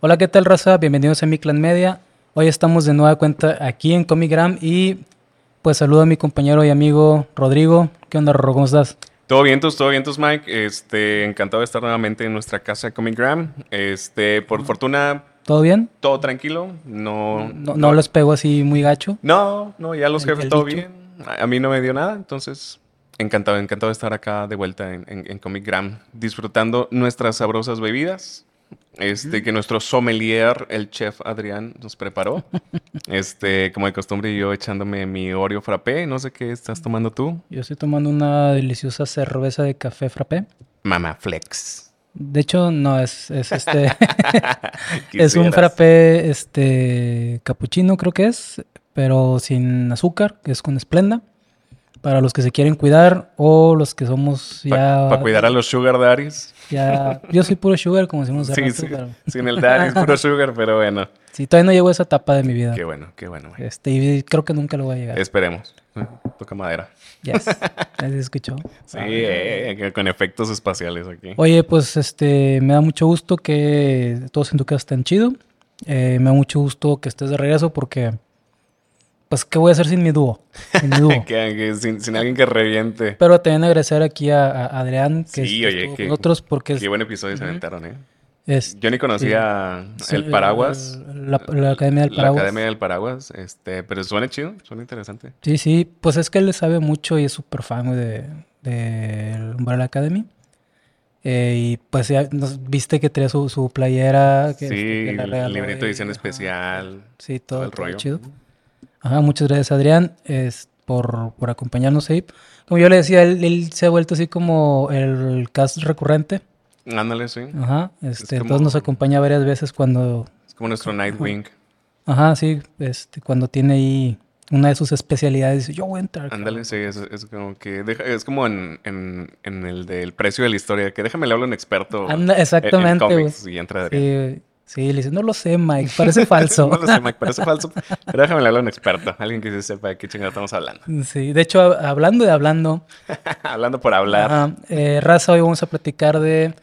Hola, ¿qué tal, raza? Bienvenidos a mi clan media. Hoy estamos de nueva cuenta aquí en Comigram y pues saludo a mi compañero y amigo Rodrigo. ¿Qué onda, Rorro? ¿Cómo estás? Todo vientos, todo vientos, Mike. Este, encantado de estar nuevamente en nuestra casa Comigram. Este, por fortuna, ¿Todo bien? todo tranquilo. No, No, no les pego así muy gacho. No, no, ya los El- jefes el todo bien. A a mí no me dio nada, entonces encantado, encantado de estar acá de vuelta en, en, en Comic Gram, disfrutando nuestras sabrosas bebidas. Este, que nuestro sommelier, el chef Adrián, nos preparó. Este, como de costumbre, yo echándome mi Oreo frappé. No sé qué estás tomando tú. Yo estoy tomando una deliciosa cerveza de café frappé. Mama Flex. De hecho, no, es, es este. es un frappé este capuchino, creo que es, pero sin azúcar, que es con esplenda. Para los que se quieren cuidar o los que somos ya. Para cuidar a los sugar daddies. Ya yo soy puro sugar, como decimos Sí, rato, sí. pero Sin el daddy es puro sugar, pero bueno. sí, todavía no llego a esa etapa de mi vida. Qué bueno, qué bueno. güey. Este, y creo que nunca lo voy a llegar. Esperemos. Toca madera. Yes. ¿Ya se escuchó? Sí, eh, que con efectos espaciales aquí. Oye, pues este, me da mucho gusto que todos en tu casa estén chido. Eh, me da mucho gusto que estés de regreso porque, pues, ¿qué voy a hacer sin mi dúo? Sin mi dúo. Que- que sin, sin alguien que reviente. Pero también agradecer aquí a, a Adrián que, Sí, que oye, que- con nosotros porque es, Qué buen episodio se aventaron, ¿eh? es- Yo ni conocía sí, el paraguas. La, la Academia del la Paraguas. Academia del Paraguas. Este, pero suena chido, suena interesante. Sí, sí, pues es que él le sabe mucho y es súper fan de, de Umbrella Academy. Eh, y pues ya nos, viste que tenía su, su playera. Que, sí, que la el librito de edición especial. Sí, todo todo, el rollo. chido. Ajá, muchas gracias Adrián es, por, por acompañarnos ahí. Como yo le decía, él, él se ha vuelto así como el cast recurrente. Ándale, sí. Ajá, este, como- entonces nos acompaña varias veces cuando, Es como nuestro Nightwing. ajá, sí, este, cuando tiene ahí una de sus especialidades, dice, yo voy a entrar. Ándale, sí, es, es como que deja- es como en, en, en el del precio de la historia, que déjame le hablo a un experto Anda, en- en exactamente, y entra Adrián. Sí, sí, le dice, no lo sé, Mike, parece falso. no lo sé, Mike, parece falso. Pero déjame hablo a un experto, alguien que sí sepa de qué chingada estamos hablando. Sí, de hecho, hab- hablando de hablando, hablando por hablar. Ajá, eh, raza, hoy vamos a platicar de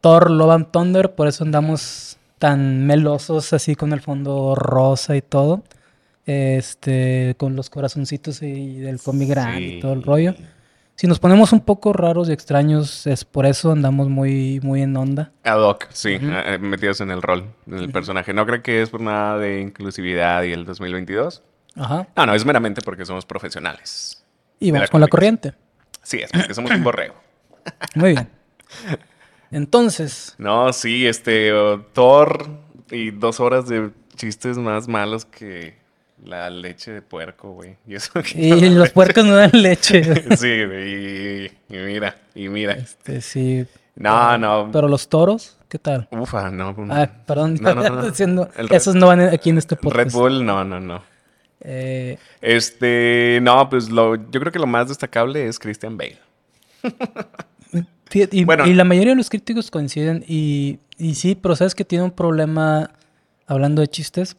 Thor Love and Thunder, por eso andamos tan melosos así con el fondo rosa y todo. Este, con los corazoncitos y del cómic grande y todo el Sí. rollo. Si nos ponemos un poco raros y extraños, es por eso andamos muy, muy en onda. Ad hoc, sí, eh, metidos en el rol del personaje. No creo que es por nada de inclusividad y el 2022. Ajá. No, no, es meramente porque somos profesionales. Y vamos la con la corriente. Sí, es porque somos un borrego. Muy bien. Entonces, No, sí, este, oh, Thor y dos horas de chistes más malos que la leche de puerco, güey. Y eso y los puercos no dan leche. Sí, güey, y, y mira, y mira. Este, sí. No, no. Pero los toros, ¿qué tal? Ufa, no. Ah, perdón, No, no, no. diciendo, El Red- esos no van aquí en este podcast. Red Bull, no, no, no. Eh, Este, no, pues lo, yo creo que lo más destacable es Christian Bale. y, Bueno. y la mayoría de los críticos coinciden y, y sí, pero sabes que tiene un problema hablando de chistes,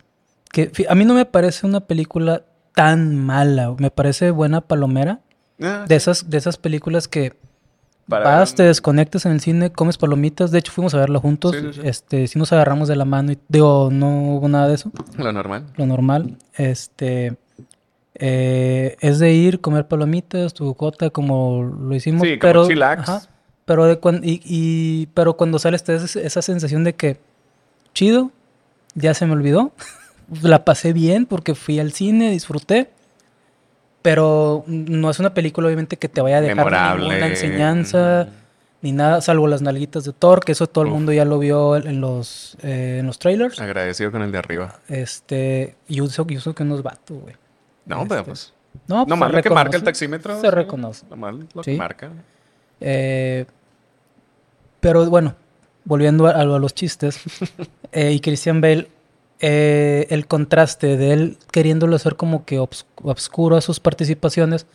que a mí no me parece una película tan mala, me parece buena palomera, Ah, de esas, de esas películas que Para- vas, te desconectas en el cine, comes palomitas, de hecho fuimos a verla juntos, Sí, sí, sí. este, sí nos agarramos de la mano y digo, no hubo nada de eso. Lo normal. lo normal. Este eh, es de ir, comer palomitas, tu cota, como lo hicimos. Sí, como pero, chillax. ajá, pero, de cuan- y, y- pero cuando sales te da esa, esa sensación de que chido, ya se me olvidó. La pasé bien porque fui al cine, disfruté. Pero no es una película, obviamente, que te vaya a dejar Memorable. ninguna enseñanza ni nada, salvo las nalguitas de Thor, que eso todo el Uf. mundo ya lo vio en los, eh, en los trailers. Agradecido con el de arriba. Este, y uso, y uso que no es vato, güey. No, Este, pero pues. No, No se más lo que marca el taxímetro. Se reconoce. Lo más lo Sí. que marca. Eh, pero bueno, volviendo a, a los chistes, eh, y Christian Bale, eh, el contraste de él queriéndolo hacer como que obs- obscuro a sus participaciones,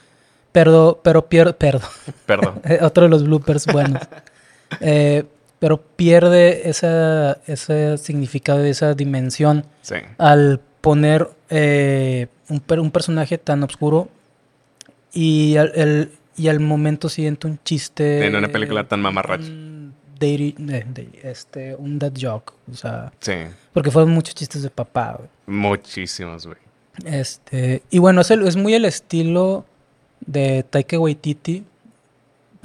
pero, pero pierde, perdón, Perdón. Eh, otro de los bloopers buenos. Eh, pero pierde esa, ese significado, esa dimensión Sí. al poner eh, un, un personaje tan oscuro y al, el- y al momento siguiente un chiste. En una película tan mamarracha. Daddy, eh, este, un dad joke, o sea, Sí. porque fueron muchos chistes de papá, güey. Muchísimos, güey. Este, y bueno, es, el- es muy el estilo de Taika Waititi.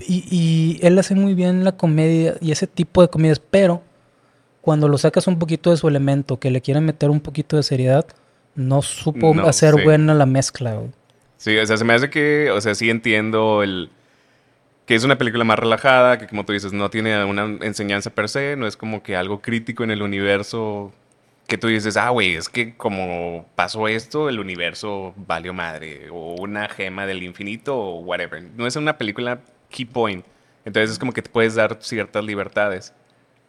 Y, y él hace muy bien la comedia y ese tipo de comedias, pero cuando lo sacas un poquito de su elemento, que le quieren meter un poquito de seriedad, no supo No, hacer sí. buena la mezcla, güey. Sí, o sea, se me hace que, o sea, sí entiendo el que es una película más relajada, que como tú dices, no tiene una enseñanza per se, no es como que algo crítico en el universo que tú dices, ah, güey, es que como pasó esto, el universo valió madre, o una gema del infinito, o whatever. No es una película key point. Entonces es como que te puedes dar ciertas libertades.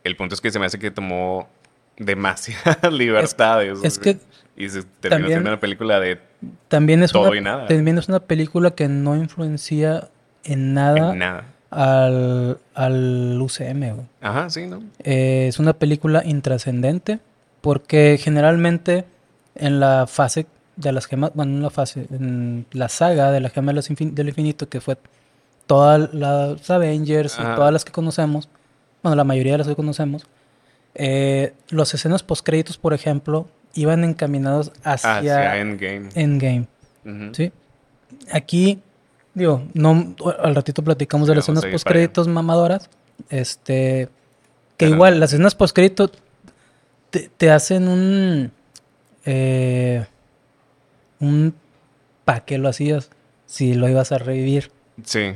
El punto es que se me hace que tomó demasiadas libertades. es que Y se terminó también- siendo una película de También es, Todo una, y nada. también es una película que no influencia en nada, en nada. Al, al UCM, güey. Ajá, sí, ¿no? Eh, es una película intrascendente porque generalmente en la fase de las gemas, bueno, en la fase, en la saga de la gema de los infin- del infinito, que fue todas las Avengers y todas las que conocemos, bueno, la mayoría de las que conocemos, eh, los escenas postcréditos, por ejemplo, iban encaminados hacia, Hacia Endgame. Endgame. ¿sí? Aquí, digo, no, al ratito platicamos de las escenas para postcréditos mamadoras, este, que Pero- igual, las escenas postcréditos te, te hacen un, eh, un, ¿pa' qué lo hacías? Si lo ibas a revivir. Sí.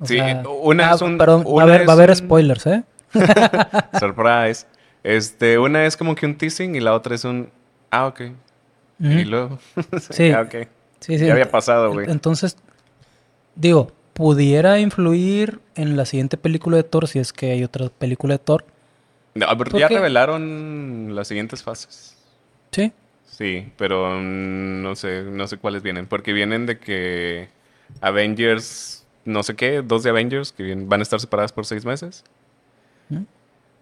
O Sí, sea, una ah, es un- perdón, va a haber, va a es haber un- spoilers, ¿eh? Surprise. Este, una es como que un teasing y la otra es un. Ah, ok. Y luego. Sí. ah, ok. Sí, sí. Ya había pasado, güey. Entonces, digo, pudiera influir en la siguiente película de Thor, si es que hay otra película de Thor. No, pero ¿por ya revelaron las siguientes fases. Sí. Sí, pero mm, no sé, no sé cuáles vienen. Porque vienen de que Avengers, no sé qué, dos de Avengers que van a estar separadas por seis meses. ¿Mm?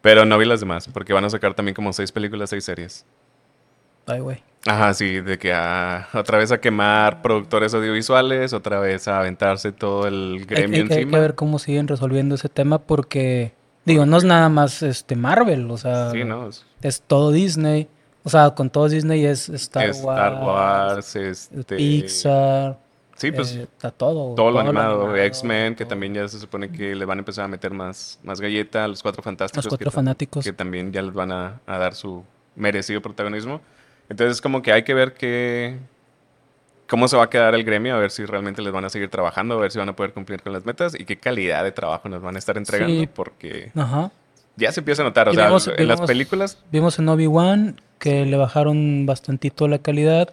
Pero no vi las demás, porque van a sacar también como seis películas, seis series. Ay, güey. Ajá, sí, de que a- otra vez a quemar productores audiovisuales, otra vez a aventarse todo el Hay, gremio hay que- hay encima. que ver cómo siguen resolviendo ese tema porque, digo, no es nada más este Marvel, o sea, Sí, ¿no? Es- es todo Disney. O sea, con todo Disney es Star, Star Wars, Wars, este... Pixar, Sí, pues eh, está todo. todo lo todo animado, X-Men, que también ya se supone que le van a empezar a meter más, más galleta, los Cuatro Fantásticos. Los que Cuatro tam- Fanáticos. Que también ya les van a, a dar su merecido protagonismo. Entonces, como que hay que ver qué, cómo se va a quedar el gremio, a ver si realmente les van a seguir trabajando, a ver si van a poder cumplir con las metas y qué calidad de trabajo nos van a estar entregando, Sí. porque Ajá. ya se empieza a notar. O Y sea, vimos- en las películas, Vimos en Obi-Wan que le bajaron bastantito la calidad.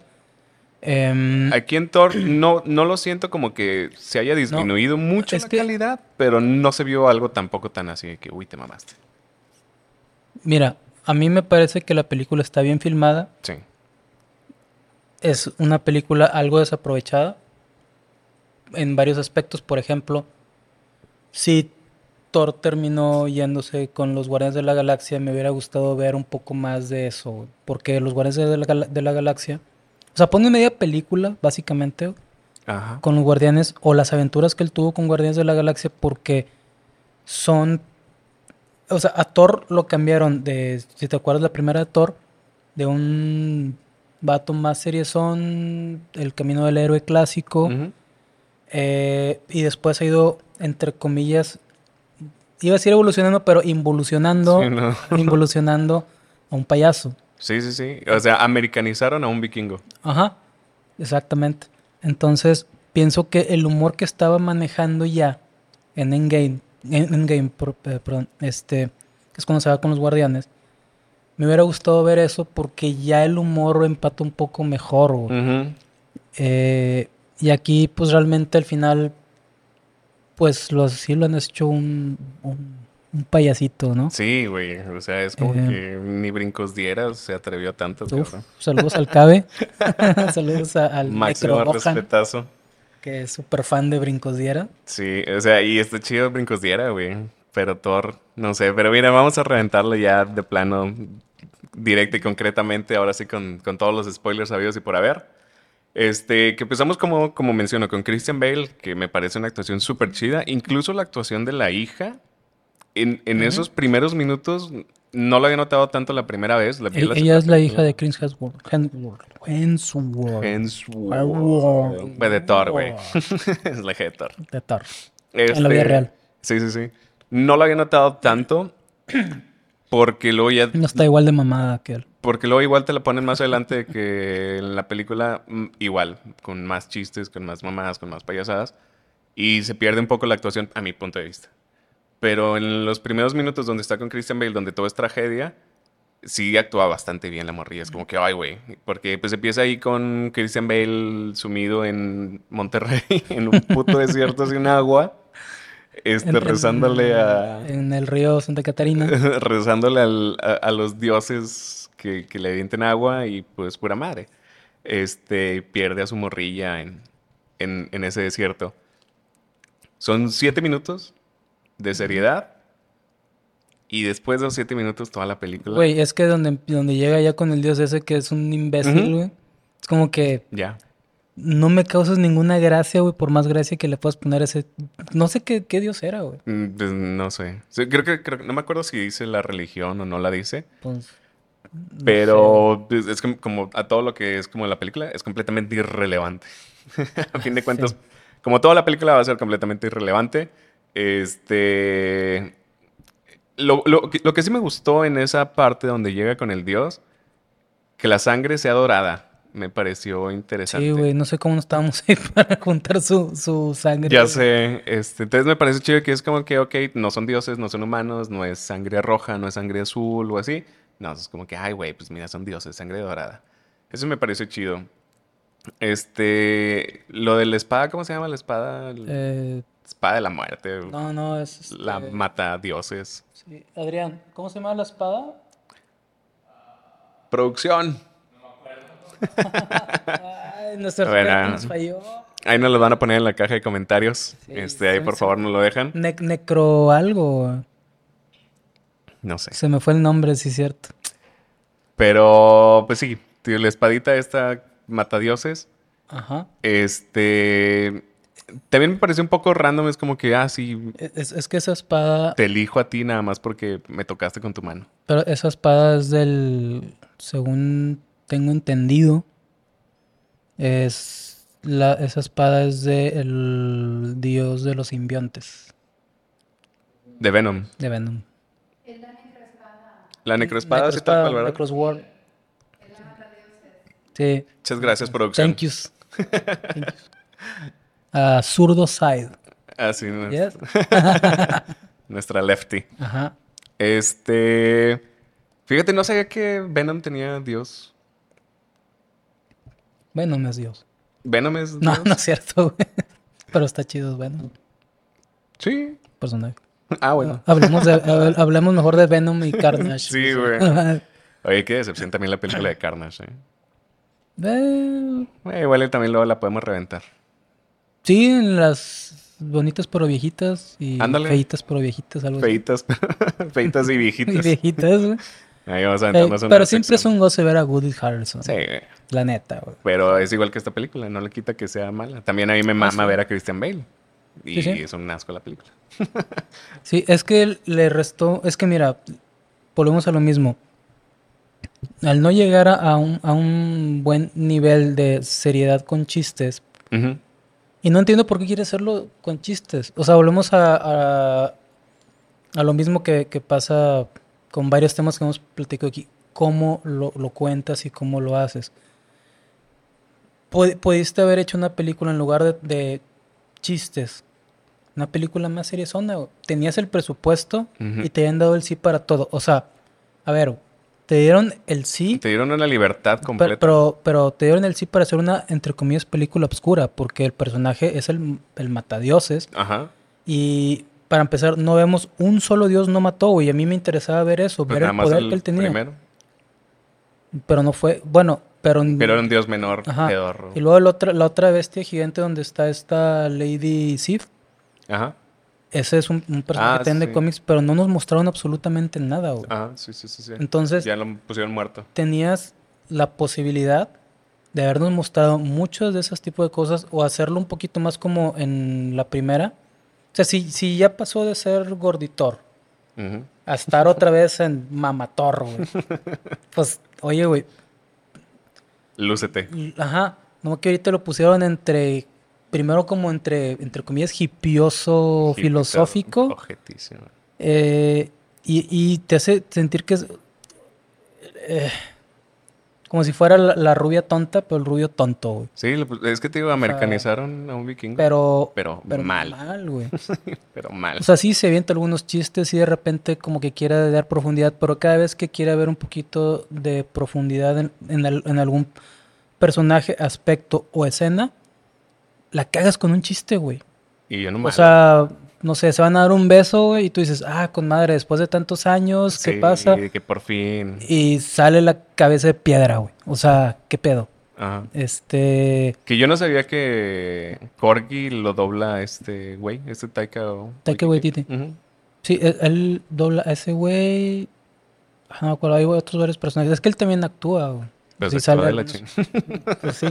Em, aquí en Thor no, no lo siento como que se haya disminuido mucho es la que- calidad, pero no se vio algo tampoco tan así de que, uy, te mamaste. mira, a mí me parece que la película está bien filmada. Sí. Es una película algo desaprovechada en varios aspectos. Por ejemplo, si Thor terminó yéndose con los Guardianes de la Galaxia, me hubiera gustado ver un poco más de eso. Porque los Guardianes de la, Gal- de la Galaxia, o sea, pone media película, básicamente, Ajá. con los Guardianes o las aventuras que él tuvo con Guardianes de la Galaxia porque son o sea, a Thor lo cambiaron de si te acuerdas la primera de Thor de un vato más seriezón, el camino del héroe clásico eh, y después ha ido entre comillas iba a decir evolucionando, pero involucionando, Sí, no. involucionando a un payaso. Sí, sí, sí. O sea, americanizaron a un vikingo. Ajá, exactamente. Entonces, pienso que el humor que estaba manejando ya en Endgame, en Endgame, perdón, este, que es cuando se va con los guardianes, me hubiera gustado ver eso porque ya el humor empata un poco mejor. güey. Eh, y aquí, pues realmente al final, pues los, sí lo han hecho un, un, un payasito, ¿no? Sí, güey. O sea, es como Eh. que ni brincos dieras, se atrevió a tanto. Uf, saludos al Cabe, saludos a- al Máximo respetazo. Que es súper fan de Brincos Diera. Sí, o sea, y está chido brincos diera, güey. Pero Thor, no sé. Pero mira, vamos a reventarlo ya de plano, directo y concretamente, ahora sí con, con todos los spoilers sabidos y por haber. Este, que empezamos como, como menciono, con Christian Bale, que me parece una actuación súper chida. Incluso la actuación de la hija en, en esos primeros minutos no lo había notado tanto la primera vez. La E- la ella es la hija de Chris Hemsworth. Hemsworth. Hemsworth. De Thor, güey. es la hija de Thor. De Thor. En la vida Este, real. Sí, sí, sí. No lo había notado tanto porque luego ya... No está igual de mamada que él. Porque luego igual te la ponen más adelante que en la película mm, igual, con más chistes, con más mamadas, con más payasadas. Y se pierde un poco la actuación a mi punto de vista. Pero en los primeros minutos donde está con Christian Bale, donde todo es tragedia, sí actúa bastante bien la morrilla. Es como que, ay, güey. Porque pues empieza ahí con Christian Bale sumido en Monterrey, en un puto desierto sin agua. Este, En- en- rezándole a... En el río Santa Catarina. rezándole al- a, a los dioses que, que le avienten agua y pues pura madre. Este pierde a su morrilla en, en, en ese desierto. Son siete minutos de seriedad. Y después de los siete minutos, toda la película. Güey, es que donde, donde llega ya con el dios ese que es un imbécil, güey. Es como que Ya. no me causas ninguna gracia, güey, por más gracia que le puedas poner a ese... No sé qué, qué dios era, güey. Mm, pues, no sé. Creo que, creo no me acuerdo si dice la religión o no la dice. Pues, no Pero pues, es que como a todo lo que es como la película, es completamente irrelevante. a fin de cuentas, Sí. como toda la película va a ser completamente irrelevante. Este. Lo, lo que- lo que sí me gustó en esa parte donde llega con el dios, que la sangre sea dorada, me pareció interesante. Sí, güey, no sé cómo no estábamos ahí para juntar su, su sangre. Ya sé, este, entonces me parece chido que es como que, ok, no son dioses, no son humanos, no es sangre roja, no es sangre azul o así. No, es como que, ay, güey, pues mira, son dioses, sangre dorada. Eso me parece chido. Este, lo de la espada, ¿cómo se llama la espada? Eh, espada de la muerte. no, no, es... este, La mata dioses. sí. Adrián, ¿cómo se llama la espada? Producción. Ay, nuestro Bueno. experto nos falló. Ahí nos lo van a poner en la caja de comentarios. Sí, este, ahí por favor nos lo dejan. Ne- necro algo. No sé. Se me fue el nombre, sí, cierto. Pero, pues sí, la espadita esta mata dioses. Ajá. Este. También me pareció un poco random. Es como que, ah, sí, Es, es que esa espada, te elijo a ti nada más porque me tocaste con tu mano. pero esa espada es del, según tengo entendido, es la, esa espada es del dios de los simbiontes, De Venom. de Venom. La necroespada, sí, tal Necroespada, cual, ¿verdad? Necrosword. Sí, Muchas gracias, producción. thank yous. Thank yous. Ah, Zurdo Side. Así, ¿no? Yes. nuestra lefty. Ajá. Este. Fíjate, no sabía que Venom tenía Dios. Venom es Dios. Venom es. No, Dios? no es cierto, güey. Pero está chido Venom. Sí. Personaje. Ah, bueno. Hablemos, de, hab- hablemos mejor de Venom y Carnage. Sí, güey. Oye, qué decepción también la película de Carnage, ¿eh? Eh, Eh, igual también luego la podemos reventar. Sí, en las bonitas pero viejitas y Ándale. feitas pero viejitas, algo así. Feitas, feitas y Y viejitas. viejitas, güey. Ahí vamos a Eh, una pero siempre es un goce ver a Woody Harrelson. Sí, güey. La neta, güey. Pero es igual que esta película, no le quita que sea mala. También a mí me mama sí. ver a Christian Bale. Y Sí, sí. es un asco la película. Sí, es que le restó, es que mira, volvemos a lo mismo. Al no llegar a- un, a un buen nivel de seriedad con chistes, Ujú. Y no entiendo por qué quiere hacerlo con chistes. O sea, volvemos a, a, a lo mismo que, que pasa con varios temas que hemos platicado aquí. Cómo lo, lo cuentas y cómo lo haces. Pu- Pudiste haber hecho una película en lugar de, de chistes. Una película más seriezona. Tenías el presupuesto y te habían dado el sí para todo. O sea, a ver, te dieron el sí, Te dieron una libertad completa. pero, pero te dieron el sí para hacer una, entre comillas, película obscura, porque el personaje es el, el matadioses. Ajá. Y para empezar, no vemos un solo dios no mató, güey. A mí me interesaba ver eso, Pues ver el poder el que él tenía. primero. Pero no fue, bueno, pero... Pero era un dios menor, Ajá. pedorro. Y luego la otra, la otra bestia gigante donde está esta Lady Sif. Ajá. Ese es un, un personaje Ah, también de sí. cómics, pero no nos mostraron absolutamente nada, güey. Ajá, sí, sí, sí. sí. Entonces, ya lo pusieron muerto. tenías la posibilidad de habernos mostrado muchos de esos tipos de cosas o hacerlo un poquito más como en la primera. O sea, si, si ya pasó de ser gorditor a estar otra vez en Mamator, güey. Pues, oye, güey, Lúcete. ajá, no que ahorita lo pusieron entre, primero como entre, entre comillas, hipioso, filosófico, eh, y, y te hace sentir que es eh, como si fuera la, la rubia tonta, pero el rubio tonto, güey. Sí, es que te digo, americanizaron a un vikingo. Pero, Pero, pero mal. mal, güey. Pero mal. O sea, sí se avienta algunos chistes y de repente como que quiere dar profundidad, pero cada vez que quiere haber un poquito de profundidad en, en algún personaje, aspecto o escena, la cagas con un chiste, güey. y yo no O sea, no sé, se van a dar un beso, güey, y tú dices, ah, con madre, después de tantos años, ¿qué pasa? que por fin. Y sale la cabeza de piedra, güey. O sea, ¿qué pedo? Ajá. Este... Que yo no sabía que Corgi lo dobla este güey, este Taika o... Taika Waititi. Ujú. Sí, él, él dobla a ese güey... Ah, No me acuerdo, hay otros varios personajes. Es que él también actúa, güey. Pero Sí sale de la. Pues sí.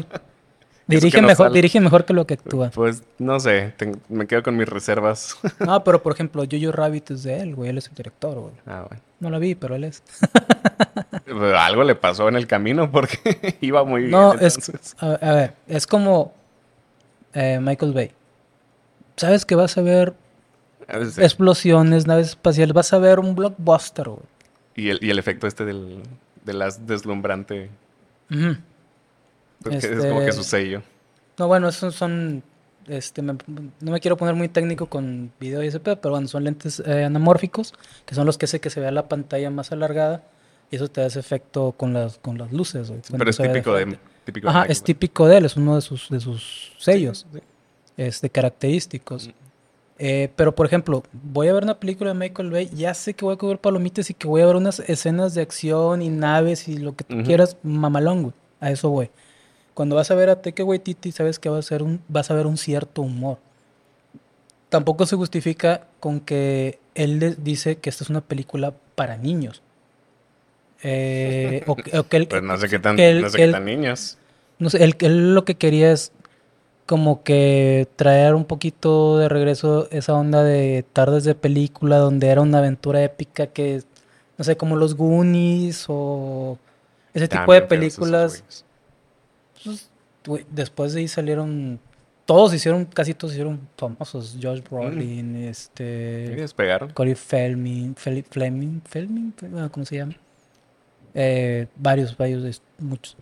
Que Dirige no mejor, sale. dirige mejor que lo que actúa. Pues no sé, me quedo con mis reservas. No, pero por ejemplo, Jojo Rabbit es de él, güey. Él es el director, güey. ah, bueno. No la vi, pero él es. Pero algo le pasó en el camino porque iba muy bien. No, es. A, a ver, es como eh, Michael Bay. Sabes que vas a ver A veces sí. explosiones, naves espaciales, vas a ver un blockbuster, güey. Y el, y el efecto este del, de las deslumbrante, Ujú. Es como que Este- su sello. No, bueno, esos son. Este, me- no me quiero poner muy técnico con video y ese pedo, pero bueno, son lentes eh, anamórficos, que son los que hace que se vea la pantalla más alargada, y eso te da ese efecto con las, con las luces. güey, Pero es de típico de, frente. típico de Ajá, es típico de él, es uno de sus, de sus sellos, Sí, sí. este, característicos. Eh, pero, por ejemplo, voy a ver una película de Michael Bay, ya sé que voy a comer palomitas y que voy a ver unas escenas de acción y naves y lo que tú quieras, mamalón, güey. A eso voy. Cuando vas a ver a Taika Waititi, sabes que va a ser un, vas a ver un cierto humor. Tampoco se justifica con que él dice que esta es una película para niños. Eh, o, que- o que él, Pues no sé qué tan, él- no sé él- tan niños. no sé, él, él lo que quería es como que traer un poquito de regreso esa onda de tardes de película donde era una aventura épica que, no sé, como los Goonies o ese tipo de También esos películas. Pues, después de ahí salieron, todos hicieron, casi todos hicieron famosos. Josh Brolin, Sí, este, despegaron. Corey Feldman, Fleming, Feldman, ah, ¿cómo se llama? Eh, varios, varios, muchos.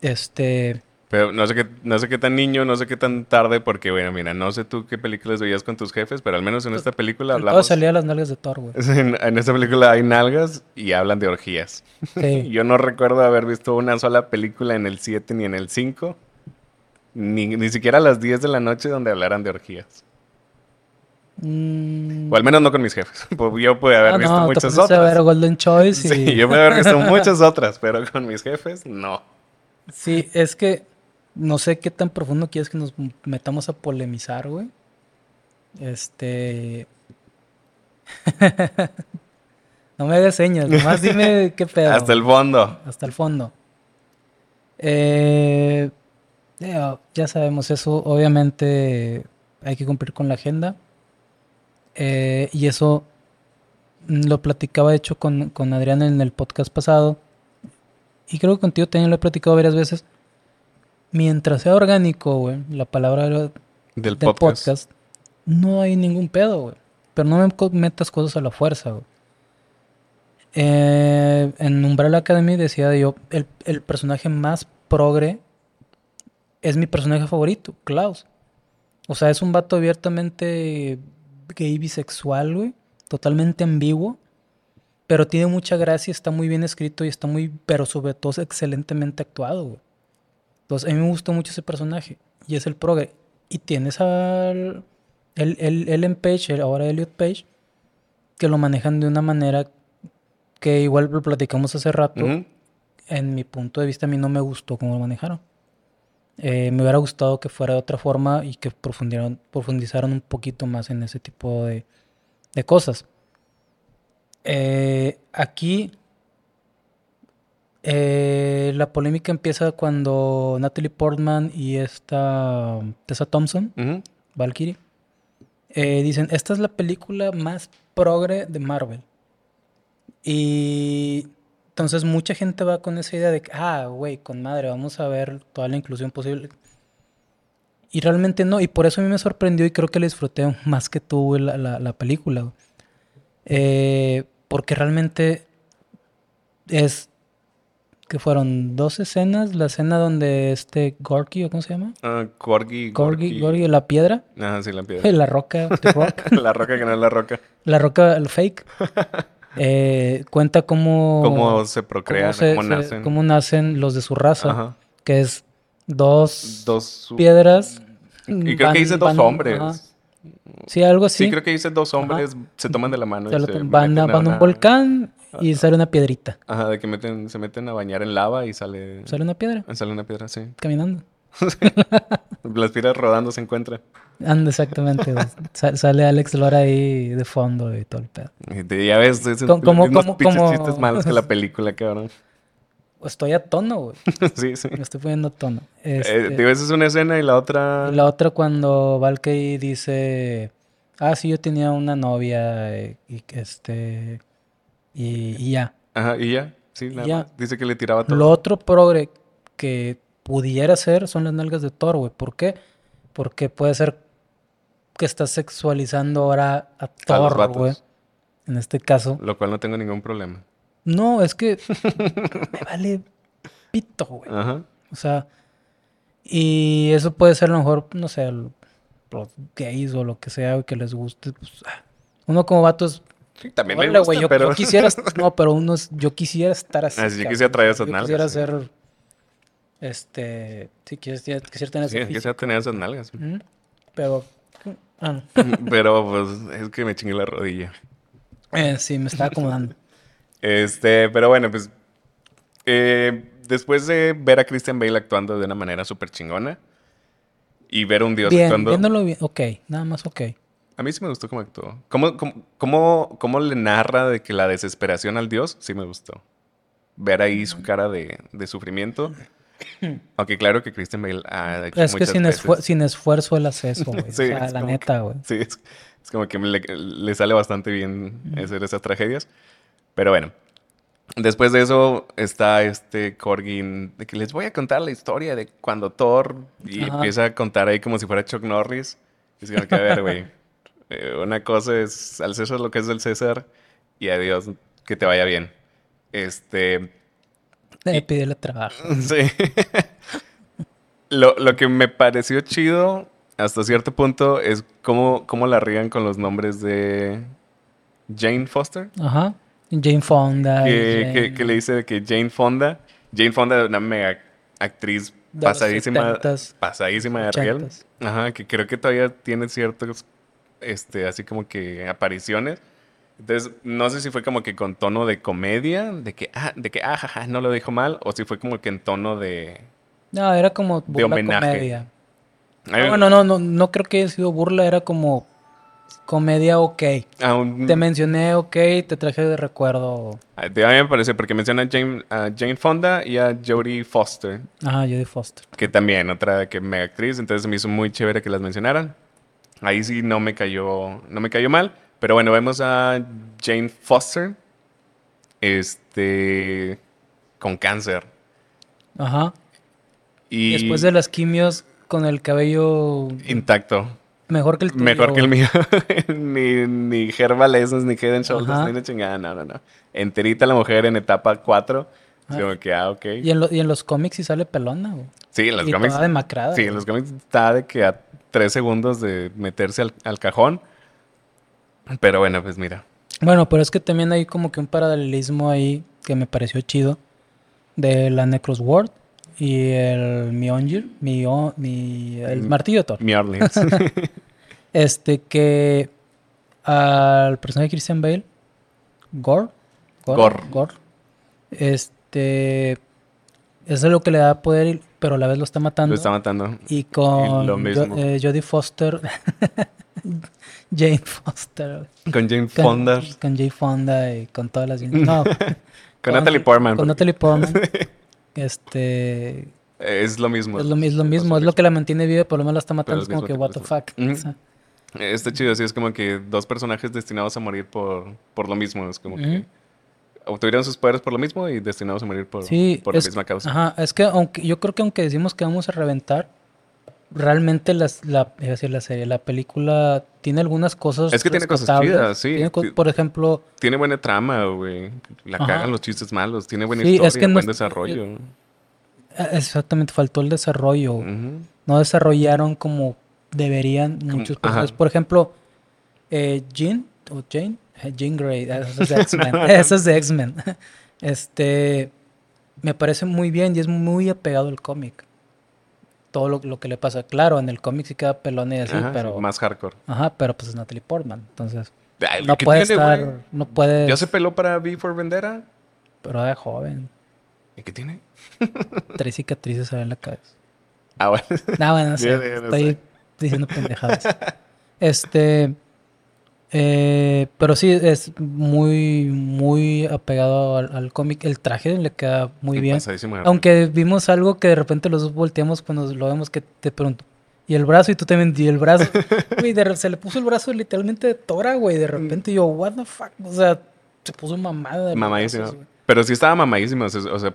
Este, Pero no sé qué, no sé qué tan niño, no sé qué tan tarde, porque bueno, mira, no sé tú qué películas veías con tus jefes, pero al menos en esta película todo hablamos. salía a las nalgas de Thor, güey. En, en esta película hay nalgas y hablan de orgías. Sí. Yo no recuerdo haber visto una sola película en el 7 ni en el 5, ni, ni siquiera a las 10 de la noche donde hablaran de orgías. Mm, O al menos no con mis jefes. Pues Yo pude haber ah, visto no, te muchas a otras. ver Golden Choice y... Sí, yo pude haber visto muchas otras, pero con mis jefes, no. Sí, es que no sé qué tan profundo quieres que nos metamos a polemizar, güey. Este... no me hagas señas, nomás dime qué pedo. Hasta el fondo. Hasta el fondo. Eh, ya, ya sabemos eso, obviamente hay que cumplir con la agenda. Eh, y eso lo platicaba, de hecho, con, con Adrián en el podcast pasado. Y creo que contigo también lo he platicado varias veces. Mientras sea orgánico, güey, la palabra del Del podcast. podcast. no hay ningún pedo, güey. Pero no me metas cosas a la fuerza, güey. Eh, en Umbrella Academy decía yo, el, el personaje más progre es mi personaje favorito, Klaus. O sea, es un vato abiertamente gay bisexual, güey. Totalmente ambiguo. Pero tiene mucha gracia, está muy bien escrito y está muy, pero sobre todo es excelentemente actuado, güey. Entonces, a mí me gustó mucho ese personaje. Y es el progre. Y tienes al. El, el, Ellen Page, el- ahora Elliot Page, que lo manejan de una manera que igual lo platicamos hace rato. Ujú. En mi punto de vista, a mí no me gustó cómo lo manejaron. Eh, me hubiera gustado que fuera de otra forma y que profundizaran un poquito más en ese tipo de, de cosas. Eh, aquí eh, la polémica empieza cuando Natalie Portman y esta Tessa Thompson. Valkyrie, eh, dicen, esta es la película más progre de Marvel. Y entonces mucha gente va con esa idea de que, ah, güey, con madre, vamos a ver toda la inclusión posible. Y realmente no, y por eso a mí me sorprendió y creo que le disfruté más que tú la, la, la película. Eh, porque realmente es que fueron dos escenas, la escena donde este Gorky, ¿o cómo se llama? Ah, Corgi. Gorky, Gorky, la piedra, Ajá, sí, la piedra. la roca, The Rock, la roca que no es la roca. la roca, el fake, eh, cuenta cómo, Cómo se procrean, se- cómo se- nacen. cómo nacen los de su raza, Ajá. que es dos Dos. piedras. Y creo van- que dice dos van- hombres. ajá. Sí, algo así. Sí, creo que dice dos hombres se toman de la mano. y Se van van a un volcán y sale una piedrita. Ajá, de que meten, se meten a bañar en lava y sale, Sale una piedra sale una piedra, sí. caminando. Las piedras rodando se encuentran. Anda, exactamente. sale Alex Lora ahí de fondo y todo el pedo. Y ya ves, es ¿Cómo- cómo- unos cómo- pinches cómo- chistes malos que la película, cabrón. Estoy a tono, güey. sí, sí. Me estoy poniendo a tono. Eh, Este, digo, esa es una escena y la otra... y la otra cuando Valkyrie dice, ah, sí, yo tenía una novia eh, y que este y, y ya. Ajá, y ya. Sí, nada Ya. más. Dice que le tiraba todo. Lo otro progre que pudiera ser son las nalgas de Thor, güey. ¿Por qué? Porque puede ser que estás sexualizando ahora a Thor, güey. En este caso. Lo cual no tengo ningún problema. No, es que me vale pito, güey. Ajá. O sea, y eso puede ser a lo mejor, no sé, los gays o lo que sea, güey, que les guste. pues, ah. uno como vato es, Sí, también me órale, gusta, yo, pero... yo quisiera, no, pero uno es, yo quisiera estar así. Ah, yo quisiera traer esas Yo nalgas, Quisiera sí. ser, este, sí, quisiera, quisiera tener Sí, quisiera tener esas nalgas. Pero, ah, no. Pero pues es que me chingué la rodilla. Eh, sí, me estaba acomodando. Este, pero bueno, pues eh, después de ver a Christian Bale actuando de una manera súper chingona y ver a un dios Bien, actuando, viéndolo bien, ok, nada más ok. A mí sí me gustó cómo actuó. ¿Cómo, cómo, cómo, cómo le narra de que la desesperación al dios? Sí me gustó. Ver ahí su cara de, de sufrimiento. Aunque claro que Christian Bale ha hecho Es que sin, esfuer- sin esfuerzo él hace eso, güey. Sí, o sea, es la neta, güey. Sí, es, es como que le, le sale bastante bien hacer esas tragedias. Pero bueno, después de eso está este Corgin de que les voy a contar la historia de cuando Thor y Ajá. empieza a contar ahí como si fuera Chuck Norris. Es como que, a ver, güey, eh, una cosa es al César lo que es del César y adiós, que te vaya bien. Este, Eh, pídele trabajo. Sí. lo, lo que me pareció chido hasta cierto punto es cómo, cómo la riegan con los nombres de Jane Foster. Ajá. Jane Fonda. Que, Jane- que- que le dice de que Jane Fonda. Jane Fonda, una mega actriz De pasadísima, 70s, pasadísima de. 80s. Ajá, que creo que todavía tiene ciertos, este, así como que apariciones. Entonces, no sé si fue como que con tono de comedia, de que, ah, de que, ah, jaja, no lo dijo mal, o si fue como que en tono de... No, era como De burla homenaje. comedia. Ah, bueno, no, no, no creo que haya sido burla, era como comedia ok. a un- Te mencioné ok, te traje de recuerdo. a mí me parece, porque menciona a Jane, a Jane Fonda y a Jodie Foster, Ajá, Jodie Foster. que también, otra que mega actriz, entonces me hizo muy chévere que las mencionaran. Ahí sí no me cayó, no me cayó mal, pero bueno, vemos a Jane Foster, este, con cáncer. Ajá. Y Después de las quimios con el cabello intacto. mejor que el tuyo. Mejor que el mío. ni, ni Herbal Essence, ni Head and Shoulders, ni una chingada, no, no, no. Enterita la mujer en etapa 4. Ah. Como que, ah, ok. Y en, lo- y en los cómics sí sale pelona, güey. Sí, en los y cómics. toda demacrada. Sí, en los cómics está de que a tres segundos de meterse al, al cajón. Pero bueno, pues mira. Bueno, pero es que también hay como que un paralelismo ahí que me pareció chido de la Necros Ward y el Mjolnir, Mio- mi, el Mm. martillo Thor. Mi Orleans. Este que al personaje de Christian Bale, Gore, Gore. Gore, este, eso es lo que le da poder, pero a la vez lo está matando. Lo está matando. Y con lo Jo- mismo. eh, Jodie Foster, Jane Foster, Con Jane con, Fonda. con Jane Fonda y con todas las... No, Con Natalie Portman. Con Natalie Portman. este, Es lo mismo. es lo, es lo mismo, es lo que la mantiene viva, por lo menos la está matando, es como que, mismo what the fuck. Ujú. O sea, Está chido, así es como que dos personajes destinados a morir por, por lo mismo. Es como que Ujú. Obtuvieron sus poderes por lo mismo y destinados a morir por, Sí, por la es- misma causa. Ajá, es que aunque yo creo que aunque decimos que vamos a reventar, realmente las, la, a decir la serie, la película tiene algunas cosas Es que tiene cosas chidas, sí. Tiene por ejemplo, Tiene buena trama, güey. La cagan los chistes malos. Tiene buena Sí, es historia, que no buen es- desarrollo. eh, exactamente, faltó el desarrollo. No desarrollaron como deberían muchos personajes. Por ejemplo, eh, Jean o Jane, Eh, Jean Grey, eh, eso es de X-Men. eso es de X-Men. Este, me parece muy bien y es muy apegado al cómic. Todo lo, lo que le pasa. Claro, en el cómic sí queda pelón y así, Ajá, pero... sí, más hardcore. Ajá, pero pues es Natalie Portman. Entonces, Ay, no ¿qué puede tiene, estar... No puede... ¿Ya se peló para V for Vendetta? Pero de joven. ¿Y qué tiene? Tres cicatrices en la cabeza. Ah, bueno. No, bueno, no estoy diciendo pendejadas. Este. Eh, pero sí, es muy, muy apegado al, al cómic. El traje le queda muy bien. Aunque vimos algo que de repente los dos volteamos cuando lo vemos que te pregunto. Y el brazo, y tú también, y el brazo. Güey, se le puso el brazo literalmente de Tora, güey. De repente yo, what the fuck. O sea, se puso mamada. Mamadísimo. brazos. Pero sí estaba mamadísimo. O sea, o sea,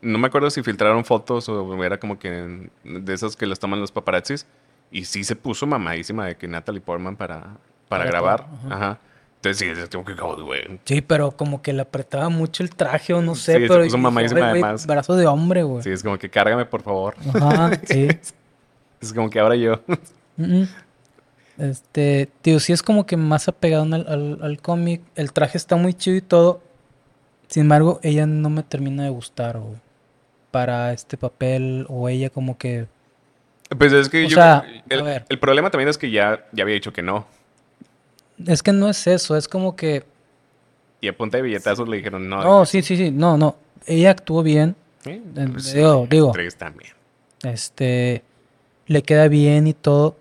no me acuerdo si filtraron fotos o era como que de esas que las toman los paparazzis. Y sí se puso mamadísima de que Natalie Portman para, para, Para grabar. todo, Ajá. Entonces sí, es como que, güey. Sí, pero como que le apretaba mucho el traje o no sé. Sí, se pero puso mamadísima "Ay, güey, además". Brazo de hombre, güey. Sí, es como que cárgame, por favor. Ajá, sí. Es como que ahora yo. Mm, mm. Este, tío, sí es como que más apegado al, al, al cómic. El traje está muy chido y todo. Sin embargo, ella no me termina de gustar, güey. Para este papel, o ella como que. Pues es que O yo. sea, el, a ver. el problema también es que ya, ya había dicho que no. Es que no es eso, es como que. Y a punta de billetazos le dijeron no. No, sí, sí, sí. No, no. Ella actuó bien. Sí, Eh, pues, digo, sí, digo. También. Este. Le queda bien y todo.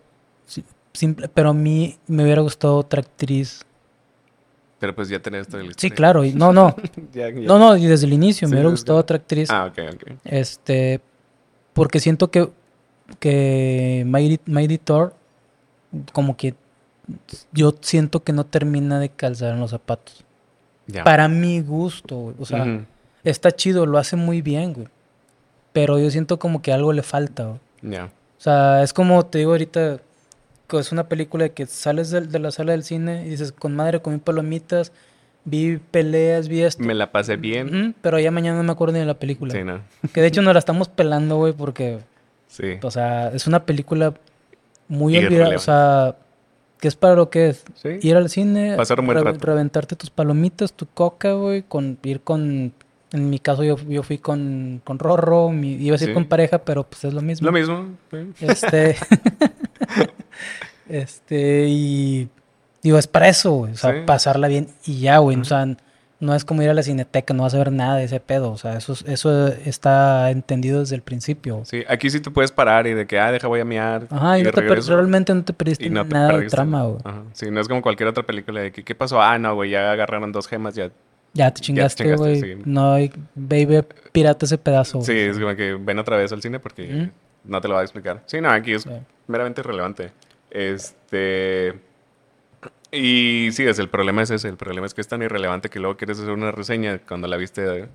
simple, pero a mí me hubiera gustado otra actriz. Pero pues ya tenés todo el Sí, claro. y- no, no. Ya- ya- No, no, y desde el inicio Sí, me hubiera gustado otra actriz. Ah, ok, ok. Este, porque siento que, que Mighty, Mighty Thor, como que yo siento que no termina de calzar en los zapatos. Para mi gusto, güey. O sea, está chido, lo hace muy bien, güey. Pero yo siento como que algo le falta, güey. Ya. O sea, es como te digo ahorita, que es una película de que sales de, la sala del cine y dices, con madre comí palomitas, vi peleas, vi esto. Me la pasé bien. Ujú, pero ya mañana no me acuerdo ni de la película. Sí, no. Que de hecho nos la estamos pelando, güey, porque, Sí. o sea, es una película muy olvidada. O sea, que es para lo que es. Sí. Ir al cine, Pasar un buen re- rato. reventarte tus palomitas, tu coca, güey, con ir con... En mi caso yo, yo fui con, con Rorro, mi- iba a ir Sí. con pareja, pero pues es lo mismo. Lo mismo. sí. Este... este, y... Digo, es para eso, güey. O sea, pasarla bien y ya, güey. O sea, no es como ir a la cineteca, no vas a ver nada de ese pedo. O sea, eso, es- eso está entendido desde el principio. Sí, aquí sí tú puedes parar y de que, ah, deja, voy a miar. Ajá, y no te regreso. realmente no te perdiste Y te nada de trama, güey. Ajá. Sí, no es como cualquier otra película de que, ¿qué pasó? Ah, no, güey, ya agarraron dos gemas, ya. Ya te chingaste, güey. sí. No baby pirata ese pedazo. Sí, es como que ven otra vez al cine porque no te lo va a explicar. Sí, no, aquí es Sí. meramente irrelevante. Este. Y sí, es, el problema es ese. El problema es que es tan irrelevante que luego quieres hacer una reseña cuando la viste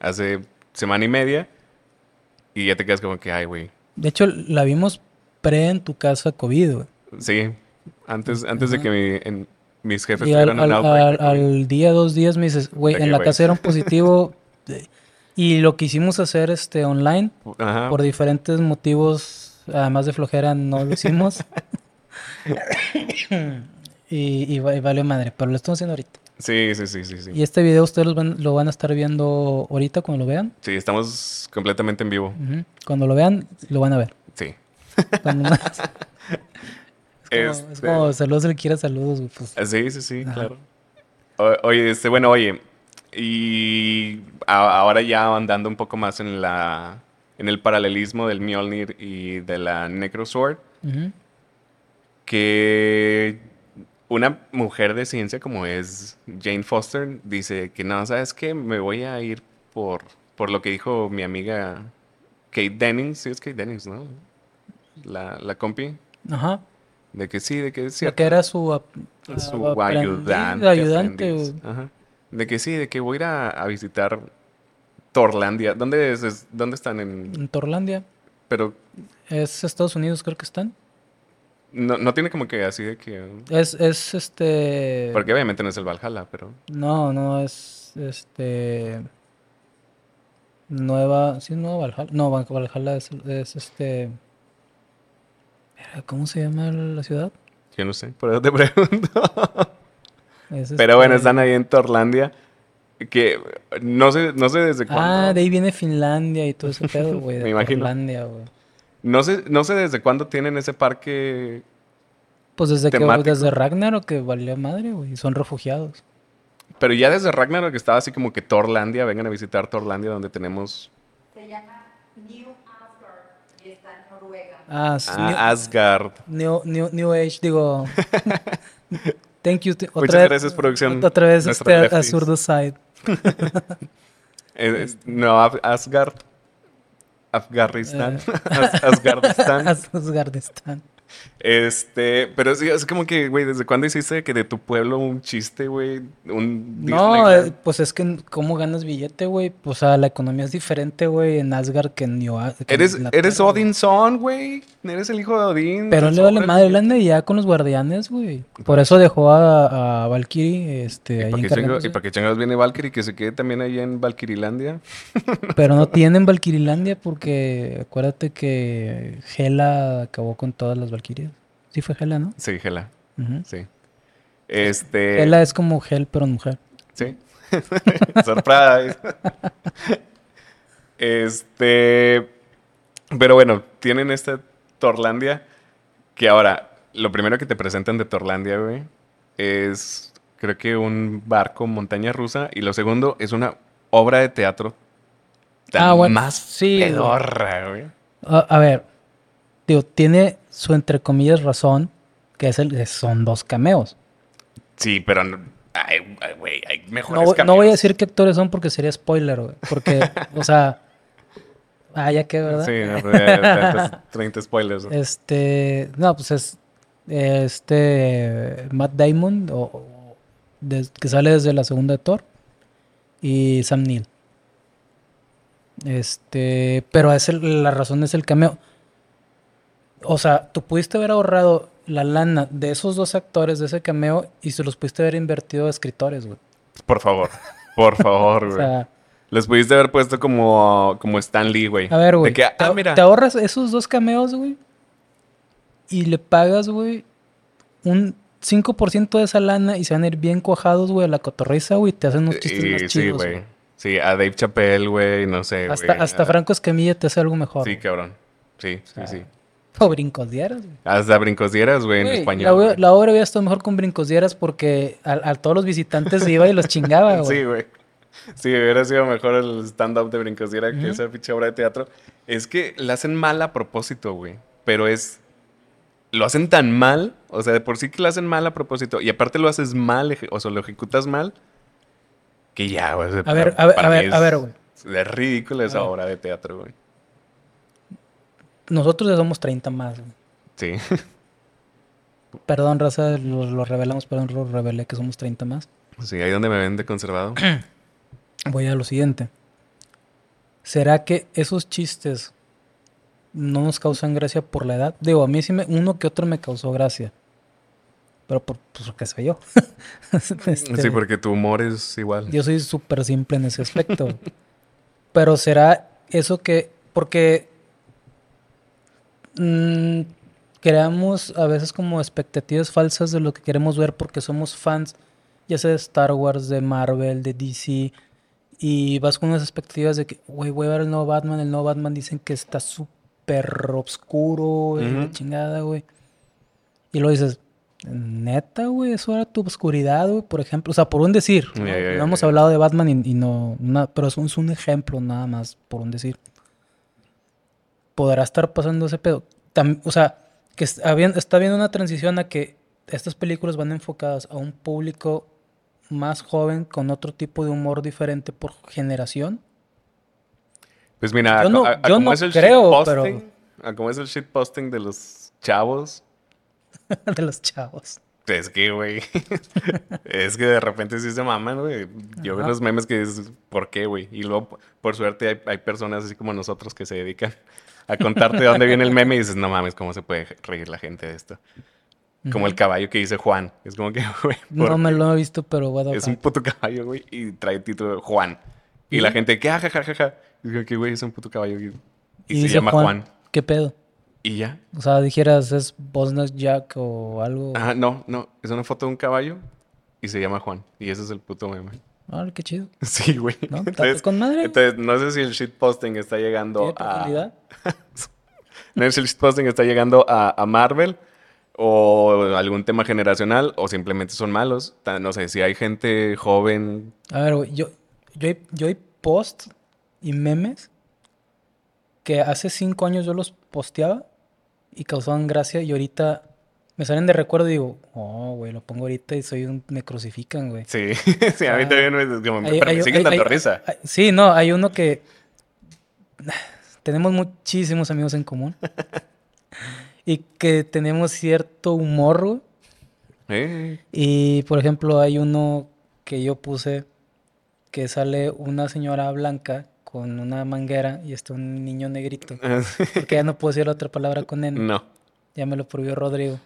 hace semana y media y ya te quedas como que, ay, güey. De hecho, la vimos pre en tu casa COVID, güey. Sí, antes, antes de que mi- en- mis jefes Y al, tuvieran al- al- día, dos días me dices, güey, en que, la güey. casa era un positivo. de- Y lo quisimos hacer este online, Ajá. por diferentes motivos, además de flojera, no lo hicimos. y, y, y valió madre, pero lo estamos haciendo ahorita. Sí, sí, sí, sí, sí. Y este video ustedes lo van, lo van a estar viendo ahorita cuando lo vean. Sí, estamos completamente en vivo. Ujú. Cuando lo vean, lo van a ver. Sí. Cuando es, como, es Este- como saludos, le quiera saludos, pues. Ah, Sí, sí, sí, Ajá. claro. O- oye, este, bueno, oye, y a- ahora ya andando un poco más en la en el paralelismo del Mjolnir y de la Necrosword, Ujú. que una mujer de ciencia como es Jane Foster dice que no, ¿sabes qué? Me voy a ir por, por lo que dijo mi amiga Kate Dennings, sí es Kate Dennings, ¿no? La, la compi, Ajá. de que sí, de que es cierto. que era su, ap- Su ayudante. ayudante. Ajá. De que sí, de que voy a ir a, a visitar Torlandia. ¿Dónde, es, es- ¿Dónde están? En, En Torlandia. pero Es Estados Unidos, creo que están. No, no tiene como que así de que... Es, es este. Porque obviamente no es el Valhalla, pero... No, no, es este. Nueva. Sí, Nueva Valhalla. No, Val- Valhalla es, es este. ¿Cómo se llama la ciudad? Yo no sé, por eso te pregunto. Es Pero bueno, este- están ahí en Torlandia. Que no sé, no sé desde cuándo. Ah, de ahí viene Finlandia y todo ese pedo, güey. Me imagino. Torlandia, güey. No sé, no sé desde cuándo tienen ese parque. Pues desde que Temático. desde Ragnarok que valió madre, güey. Son refugiados. Pero ya desde Ragnarok estaba así como que Torlandia, vengan a visitar Torlandia donde tenemos Se llama New Asgard y está en Noruega. Ah, ah, Asgard. New, New, New Age, digo. Thank you. Otra Muchas vez- gracias, producción. Otra vez este. Azurdo Side. Eh, es- no, Asgard. Afganistán. Eh. Este, pero sí, es como que, güey, ¿desde cuándo hiciste que de tu pueblo un chiste, güey? Un No, eh, pues es que ¿cómo ganas billete, güey? O sea, la economía es diferente, güey, en Asgard que en New que en Eres, Inglaterra, eres güey. Odin Son, güey. Eres el hijo de Odin. Pero le vale madre, él ya con los guardianes, güey. Por eso dejó a, a Valkyrie, este, ¿Y ahí. ¿Y para qué chingados viene Valkyrie? Que se quede también ahí en Valkyrilandia. Pero no tienen Valkyrilandia porque acuérdate que Hela acabó con todas las Valkyrias. Sí fue Hela, ¿no? Sí, Gela. Ujú. Sí. Este. Hela es como Hel, pero en mujer. Sí. Surprise. este. Pero bueno, tienen esta Torlandia. Que ahora, lo primero que te presentan de Torlandia, güey, es. Creo que un barco montaña rusa. Y lo segundo es una obra de teatro. tan Ah, bueno, Más sí, pedorra, güey. A, a ver, digo, tiene su entre comillas razón, que es el, que son dos cameos. Sí, pero. Ay, ay, hay mejores No, voy- no voy a decir qué actores son porque sería spoiler, güey. Porque, o sea, ah, ya que, ¿verdad? Sí, no, pero ya- ya- ya- 30 spoilers. Este, no, pues es este Matt Damon, o, que sale desde la segunda de Thor, y Sam Neill. Este, pero es el- la razón es el cameo. O sea, tú pudiste haber ahorrado la lana de esos dos actores de ese cameo y se los pudiste haber invertido a escritores, güey. Por favor, por favor, O güey. sea, Les pudiste haber puesto como, como Stan Lee, güey. a ver, güey. Que, te, ah, mira. te ahorras esos dos cameos, güey. Y le pagas, güey, un 5% de esa lana y se van a ir bien cuajados, güey, a la cotorriza, güey, y te hacen unos chistes Y- más sí, chidos, güey. Sí, a Dave Chappelle, güey, no sé. Hasta, hasta Ah, Franco Escamilla te hace algo mejor. Sí, cabrón. Sí, sí, Ah, sí. O brincos dieras. Hasta brincos dieras, güey, en español. La, obra- güey. la obra había estado mejor con brincos dieras porque a, a todos los visitantes se iba y los chingaba, güey. Sí, güey. Sí, hubiera sido mejor el stand-up de brincos diera que esa pinche obra de teatro. Es que la hacen mal a propósito, güey. Pero es. Lo hacen tan mal, o sea, de por sí que lo hacen mal a propósito, y aparte lo haces mal, o sea, lo ejecutas mal, que ya, güey. A a ver, a ver, a ver, güey. Es ridícula esa obra de teatro, güey. Nosotros ya somos 30 más, güey. Sí. Perdón, raza, lo, lo revelamos, perdón, lo revelé que somos 30 más. Sí, ahí donde me ven de conservado. Voy a lo siguiente. ¿Será que esos chistes no nos causan gracia por la edad? Digo, a mí sí me, uno que otro me causó gracia. Pero por, pues, porque soy yo. Este, Sí, porque tu humor es igual. Yo soy súper simple en ese aspecto. Pero será eso que. Porque. Mm, creamos a veces como expectativas falsas de lo que queremos ver porque somos fans, ya sea de Star Wars, de Marvel, de DC. Y vas con unas expectativas de que, güey, voy a ver el nuevo Batman. El nuevo Batman dicen que está súper oscuro, y la Ujú. chingada, güey. Y luego dices, neta, güey, eso era tu oscuridad, güey, por ejemplo. O sea, por un decir. ¿no? Hemos hablado de Batman y, y no, na- pero es un, es un ejemplo nada más, por un decir. Podrá estar pasando ese pedo. Tam- o sea, que está habiendo una transición a que estas películas van enfocadas a un público más joven con otro tipo de humor diferente por generación. Pues mira, Yo a- no- a- a yo como no es el creo, shitposting, a como es el shitposting de los chavos, de los chavos. Es que, güey. es que de repente sí se maman, güey. Yo veo los memes que es, ¿por qué, güey? Y luego, por suerte, hay, hay personas así como nosotros que se dedican a contarte de dónde viene el meme y dices, no mames, ¿cómo se puede reír la gente de esto? Como el caballo que dice Juan. Es como que, güey. ¿por No me lo he visto, pero what Es un puto caballo, güey, y trae el título de Juan. Y la gente, ¿qué? Jajajaja. Digo que, güey, es un puto caballo. Y, y se llama Juan. ¿Qué pedo? Y ya. O sea, dijeras, es Bosnas Jack o algo. Ah, no, no. Es una foto de un caballo y se llama Juan. Y ese es el puto meme. Ah, qué chido. Sí, güey. No, está con madre. Entonces, no sé si el shitposting está llegando ¿Tiene a... No sé si el shitposting está llegando a, a Marvel o algún tema generacional o simplemente son malos. No sé, si hay gente joven... A ver, güey, yo, yo, hay, yo hay posts y memes que hace cinco años yo los posteaba y causaban gracia y ahorita me salen de recuerdo y digo, oh, güey, lo pongo ahorita y soy un... me crucifican, güey. Sí, sí, a mí Ah. también me, como- Hay- pero me hay- siguen hay- dando risa. sí, no, hay uno que tenemos muchísimos amigos en común y que tenemos cierto humor, güey. Eh, Y por ejemplo, hay uno que yo puse que sale una señora blanca con una manguera y está un niño negrito. Porque ya no puedo decir la otra palabra con N. no. Ya me lo prohibió Rodrigo.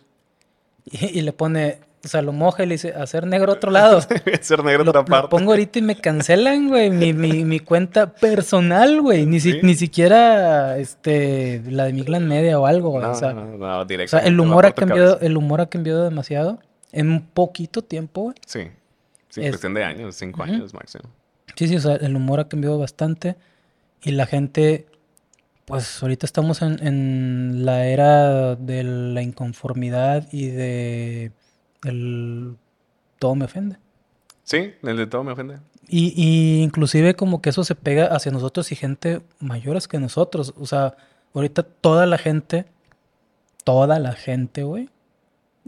Y, y le pone, o sea, lo moja y le dice, hacer negro otro lado. Ser negro Lo, otra lo parte. pongo ahorita y me cancelan, güey. Mi, mi, mi cuenta personal, güey. Ni, si- ni siquiera este, la de Miglan Media o algo, güey. No, o sea, no, no, o sea, el humor ha cambiado, el humor ha cambiado demasiado en un poquito tiempo, güey. Sí. Sí, Es- cuestión de años, cinco años máximo. Sí, sí, o sea, el humor ha cambiado bastante y la gente, pues ahorita estamos en, en la era de la inconformidad y de el todo me ofende. Sí, el de todo me ofende. Y, y inclusive como que eso se pega hacia nosotros y gente mayores que nosotros. O sea, ahorita toda la gente, toda la gente, güey,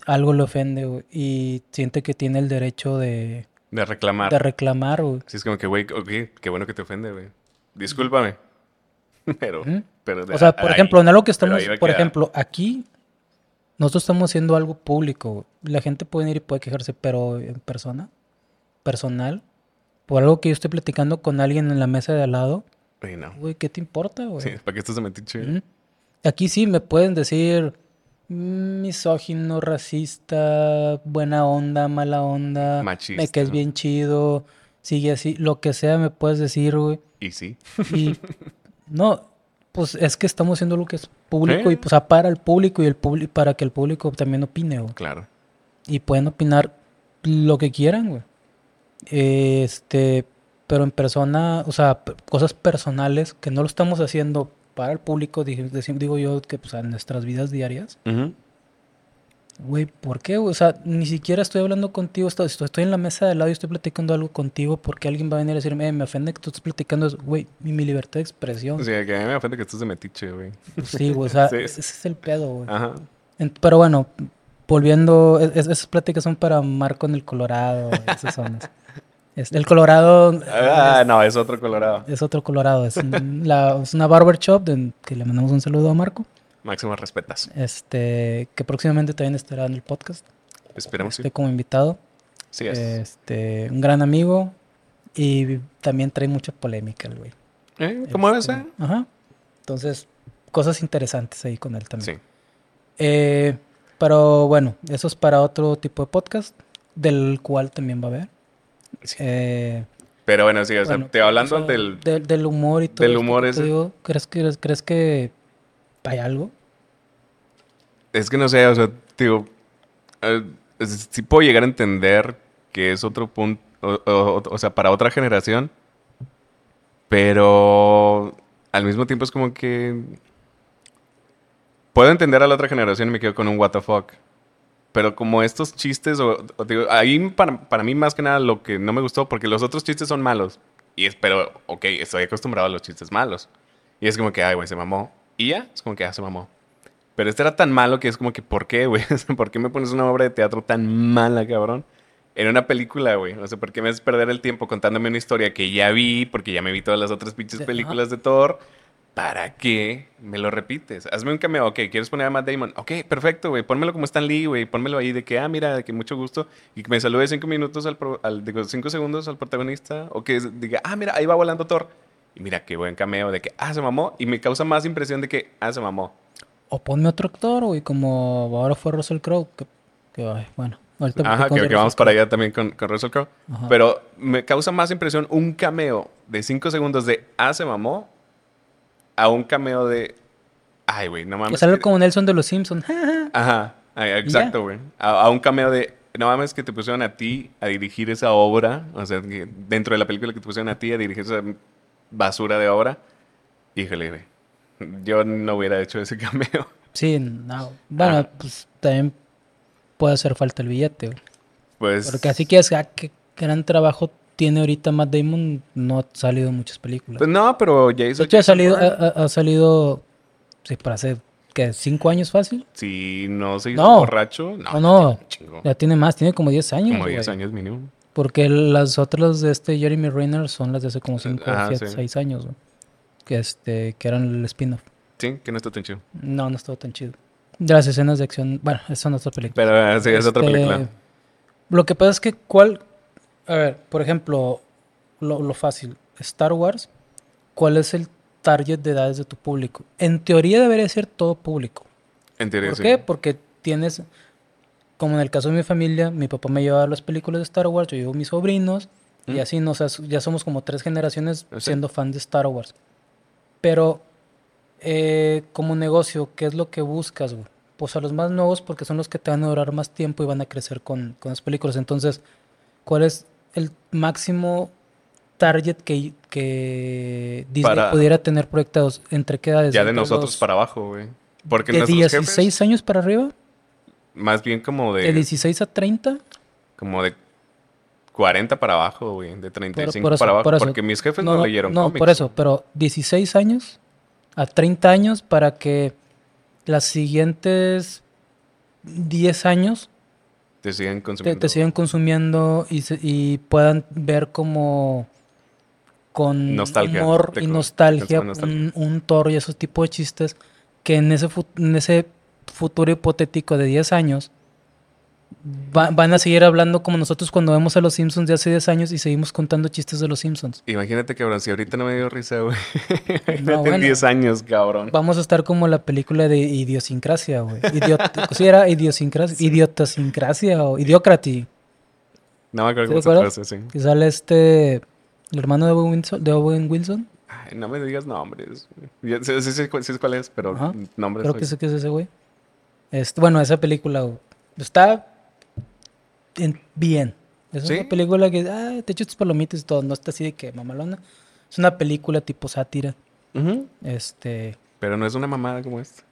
algo le ofende, güey, y siente que tiene el derecho de, De reclamar. de reclamar, güey. Sí, es como que, güey, ok, qué bueno que te ofende, güey. Discúlpame. Pero, O sea, por ahí- ejemplo, en algo que estamos, por ejemplo, aquí nosotros estamos haciendo algo público. La gente puede ir y puede quejarse, pero en persona, personal, por algo que yo estoy platicando con alguien en la mesa de al lado, Güey, no. ¿qué te importa, güey? Sí, ¿para qué estás de metiche? Ujú. Aquí sí me pueden decir mm, misógino, racista, buena onda, mala onda, me Machista. caes bien chido, sigue así, lo que sea me puedes decir, güey. Y sí. Y no, pues es que estamos haciendo lo que es público y pues a para el público y el público para que el público también opine, güey. Claro. Y pueden opinar lo que quieran, güey. Este, pero en persona, o sea, cosas personales que no lo estamos haciendo para el público, digo yo que pues en nuestras vidas diarias. Ujú. Güey, ¿por qué? O sea, ni siquiera estoy hablando contigo, estoy, estoy en la mesa de lado y estoy platicando algo contigo porque alguien va a venir a decirme, eh, me ofende que tú estés platicando. Güey, mi, mi libertad de expresión. O sea, que a mí me ofende que estés de metiche, güey. Sí, güey, o sea, Sí. ese es el pedo, güey. Ajá. En- Pero bueno, volviendo, es- es- esas pláticas son para Marco en el Colorado, esas son. Es- el Colorado Ah, es, no, es otro colorado. es otro Colorado, es, la- es una barber shop de- que le mandamos un saludo a Marco, Máximo respetas. este, que próximamente también estará en el podcast, Esperemos sí. esté como invitado, Sí es. este, un gran amigo y también trae mucha polémica el güey. ¿Eh? ¿Cómo Este, ser? Ajá. Entonces, cosas interesantes ahí con él también. Sí. Eh, pero bueno, eso es para otro tipo de podcast, del cual también va a haber. Sí. Eh, Pero bueno, sí, o sea, te hablando o sea, del... del, del humor y todo del humor digo, ¿crees que, ¿crees que hay algo? Es que no sé, o sea, digo, eh, sí puedo llegar a entender que es otro punto, o, sea, para otra generación, pero al mismo tiempo es como que puedo entender a la otra generación y me quedo con un what the fuck. Pero como estos chistes, o, o digo, ahí para, para mí más que nada lo que no me gustó, porque los otros chistes son malos. Y es, pero, ok, estoy acostumbrado a los chistes malos. Y es como que, ay, güey, se mamó. Y ya, es como que, ah, se mamó. Pero este era tan malo que es como que, ¿por qué, güey? ¿Por qué me pones una obra de teatro tan mala, cabrón? En una película, güey. O sea, ¿por qué me haces perder el tiempo contándome una historia que ya vi? Porque ya me vi todas las otras pinches películas de Thor. ¿para qué me lo repites? Hazme un cameo, ok, ¿quieres poner a Matt Damon? Ok, perfecto, güey, pónmelo como Stan Lee, güey, pónmelo ahí de que, ah, mira, de que mucho gusto, y que me salude cinco minutos al, pro- al- digo, cinco segundos al protagonista, o que diga, ah, mira, ahí va volando Thor, y mira, qué buen cameo, de que, ah, se mamó, y me causa más impresión de que, ah, se mamó. O ponme otro actor, güey, como ahora fue Russell Crowe. Que, que, bueno, ahorita Ajá, que, que vamos para allá también con, con Russell Crowe. Pero me causa más impresión un cameo de 5 segundos de Ah, se mamó a un cameo de Ay, güey, no mames. Que salga que- como Nelson de los Simpsons. Ajá, exacto, güey. A, a un cameo de no mames que te pusieron a ti a dirigir esa obra, o sea, dentro de la película que te pusieron a ti a dirigir esa basura de obra. Híjole. Yo no hubiera hecho ese cameo. sí, no. Bueno, Ajá. pues también puede hacer falta el billete, güey. Pues Porque así que es ah, qué gran trabajo tiene ahorita Matt Damon, no ha salido muchas películas. Pues no, pero ya hizo de hecho, ha salido, ha, ha- salido, sí, para hace, ¿qué? ¿Cinco años fácil? Si no se hizo No. borracho, no. No, no, ya tiene más, tiene como 10 años, Como 10 güey. años mínimo. Porque las otras de este Jeremy Renner son las de hace como 5 Ah, o sí. 6 años, güey. Que, este, que eran el spin-off. Sí, que no está tan chido. No, no estuvo tan chido. De las escenas de acción, bueno, son otras películas. Pero eh, sí, es otra Este, película. Lo que pasa es que, ¿cuál? A ver, por ejemplo, lo, lo fácil, Star Wars, ¿cuál es el target de edades de tu público? En teoría debería ser todo público. En teoría, ¿Por sí. qué? Porque tienes, como en el caso de mi familia, mi papá me llevaba las películas de Star Wars, yo llevo mis sobrinos, y Mm. así, no, o sea, ya somos como tres generaciones siendo fan de Star Wars. Pero, eh, como negocio, ¿qué es lo que buscas, güey? Pues a los más nuevos, porque son los que te van a durar más tiempo y van a crecer con, con las películas. Entonces, ¿cuál es el máximo target que, que Disney Para- pudiera tener proyectados? ¿Entre qué edades? Ya de ¿Entre nosotros los para abajo, güey. Porque ¿De nuestros 16 jefes, años para arriba? Más bien como ¿De de, 16 a 30? como de 40 para abajo, güey. De 35 por eso, para abajo. por. Porque mis jefes No, leyeron no, cómics. por eso, pero 16 años a 30 años para que las siguientes 10 años Te siguen te, consumiendo. te sigan consumiendo y, se- y puedan ver como con Nostalgia, humor te y nostalgia. Un, un Thor y esos tipos de chistes que en ese, en ese futuro hipotético de 10 años va- van a seguir hablando como nosotros cuando vemos a los Simpsons de hace 10 años y seguimos contando chistes de los Simpsons. Imagínate, cabrón, si ahorita no me dio risa, güey. No, en bueno. 10 años, cabrón. Vamos a estar como la película de idiosincrasia, güey. Idiot ¿Sí era idiosincrasia? Idiotasincrasia o idiocracy. No me acuerdo ¿Sí cómo se sí. Que sale este... El hermano de Owen Wilson. De Owen Wilson. Ay, no me digas nombres. Sí, cuál- sí sé cuál es, pero Ajá. nombres. Creo soy- que sé que es ese güey. Este, bueno, esa película está en- bien. Es ¿Sí? una película que ah, te echas tus palomitas y todo. No está así de que mamalona. Es una película tipo sátira. Este... Pero no es una mamada como esta.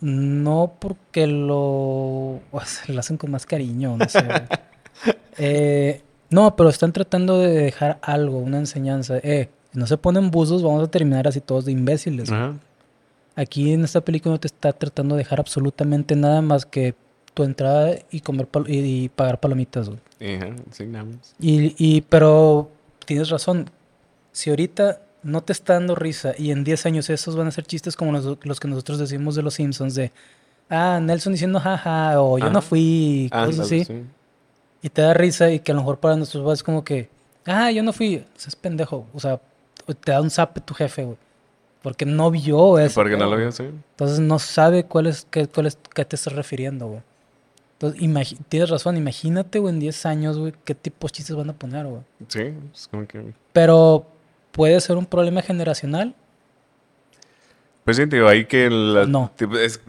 No porque lo, o sea, lo hacen con más cariño, no sé. güey. Eh, no, pero están tratando de dejar algo, una enseñanza. Eh, si no se ponen buzos, vamos a terminar así todos de imbéciles. Ajá. Aquí en esta película no te está tratando de dejar absolutamente nada más que tu entrada y comer pal- y, y pagar palomitas. güey. Ajá, sí, nada más. Y, y, pero tienes razón. Si ahorita no te está dando risa y en 10 años esos van a ser chistes como los, los que nosotros decimos de los Simpsons de, ah, Nelson diciendo jaja o yo no fui, Ah, cosas sí, así. sí. Y te da risa y que a lo mejor para nuestros papás es como que, ah, yo no fui, Eso es pendejo. O sea, te da un zape tu jefe, güey. Porque no vio eso. Porque no lo vio, sí. Entonces no sabe cuál es, qué, cuál es, qué te estás refiriendo, güey. Entonces, tienes razón, imagínate, güey, en 10 años, güey, qué tipos de chistes van a poner, güey. Sí, es como que... Pero puede ser un problema generacional. Pues sí, digo, ahí que... la- No. es,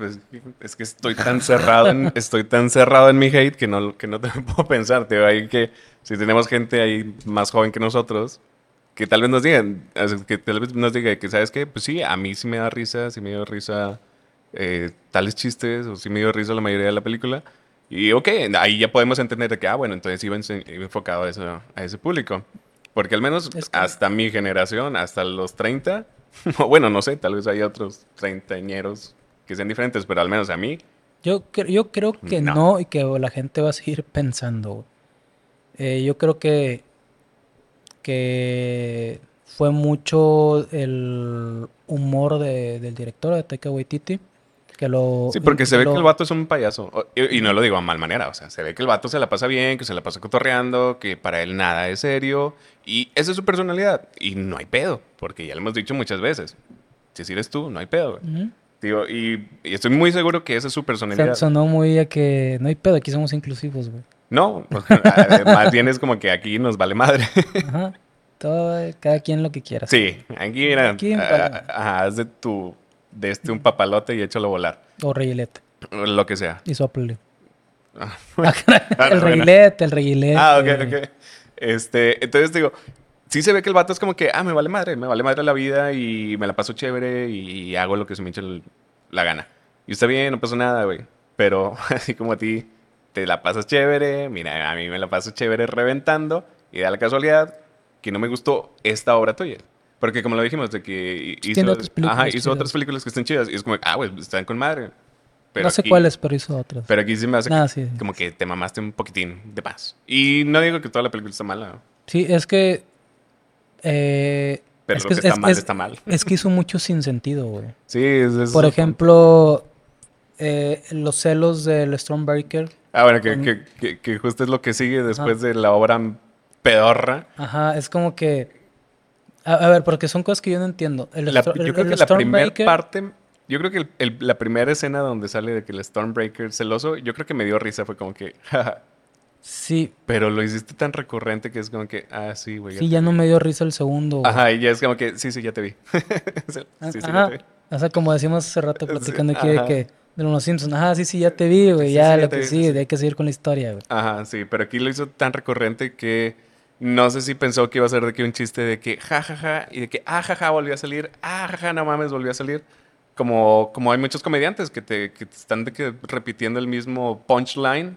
es que estoy tan cerrado en, estoy tan cerrado en mi hate que no, que no te puedo pensar, digo, ahí que si tenemos gente ahí más joven que nosotros, que tal vez nos digan, que tal vez nos diga que, ¿sabes qué? Pues sí, a mí sí me da risa, sí me dio risa eh, tales chistes, o sí me dio risa la mayoría de la película. Y ok, ahí ya podemos entender de que, ah, bueno, entonces iba enfocado a, eso, a ese público. Porque al menos Es que- hasta mi generación, hasta los 30, o bueno, no sé, tal vez hay otros treintañeros que sean diferentes, pero al menos a mí, Yo, yo creo que no. No. y que la gente va a seguir pensando. Eh, yo creo que, que fue mucho el humor de- del director de Taika Waititi. Que lo, Sí, porque se ve lo- que el vato es un payaso. O- Y, y no lo digo a mal manera. O sea, se ve que el vato se la pasa bien, que se la pasa cotorreando, que para él nada es serio. Y esa es su personalidad. Y no hay pedo, porque ya lo hemos dicho muchas veces. Si eres tú, no hay pedo. Digo, y, y estoy muy seguro que esa es su personalidad. Son- Sonó muy a que no hay pedo, aquí somos inclusivos, güey. No, más bien es como que aquí nos vale madre. Ajá. Todo, cada quien lo que quiera. Sí, aquí mira, Aquí ah, ajá, haz de tu, de este un papalote y échalo a volar. O reguilete. Lo que sea. Y soplele. Ah, el bueno. reguilete, el reguilete. Ah, ok, ok. Este, entonces digo, sí se ve que el vato es como que, ah, me vale madre, me vale madre la vida y me la paso chévere y hago lo que se me eche el- la gana. Y está bien, no pasa nada, güey. Pero así como a ti te la pasas chévere, mira, a mí me la paso chévere reventando y da la casualidad que no me gustó esta obra tuya. Porque como lo dijimos, de que hizo, tiene otras películas ajá, hizo otras películas que están chidas y es como, ah, güey, están con madre. Pero no sé aquí- cuáles, pero hizo otras. Pero aquí sí me hace Ah, que- sí. como que te mamaste un poquitín de más. Y no digo que toda la película está mala, Sí, es que. eh, pero es lo que, está es- mal es- está mal. Es que hizo mucho sin sentido, güey. Sí, es, es- Por ejemplo, eh, los celos del Stormbreaker. Ah, bueno, que, que, que, que justo es lo que sigue después de la obra pedorra. Ajá, es como que. A, a ver, porque son cosas que yo no entiendo. El La- yo el- creo el que la primera parte, yo creo que la primera escena donde sale de que el Stormbreaker celoso, yo creo que me dio risa, fue como que. Sí, Pero lo hiciste tan recurrente que es como que, ah, sí, güey. sí, ya no me dio risa el segundo. güey. Ajá, y ya es como que, sí, sí, ya te vi. sí, sí, Ajá. ya te vi. O sea, como decimos hace rato Sí, platicando aquí de que de los Simpsons, ajá, sí, sí, ya te vi, güey, Sí, ya sí, ya lo te que sí, hay que seguir con la historia, güey. Ajá, sí, pero aquí lo hizo tan recurrente que no sé si pensó que iba a ser de que un chiste de que ja, ja, ja, y de que ah, ja, ja, volvió a salir, ah, ja, no mames, volvió a salir. Como, como hay muchos comediantes que te, que te están de que repitiendo el mismo punchline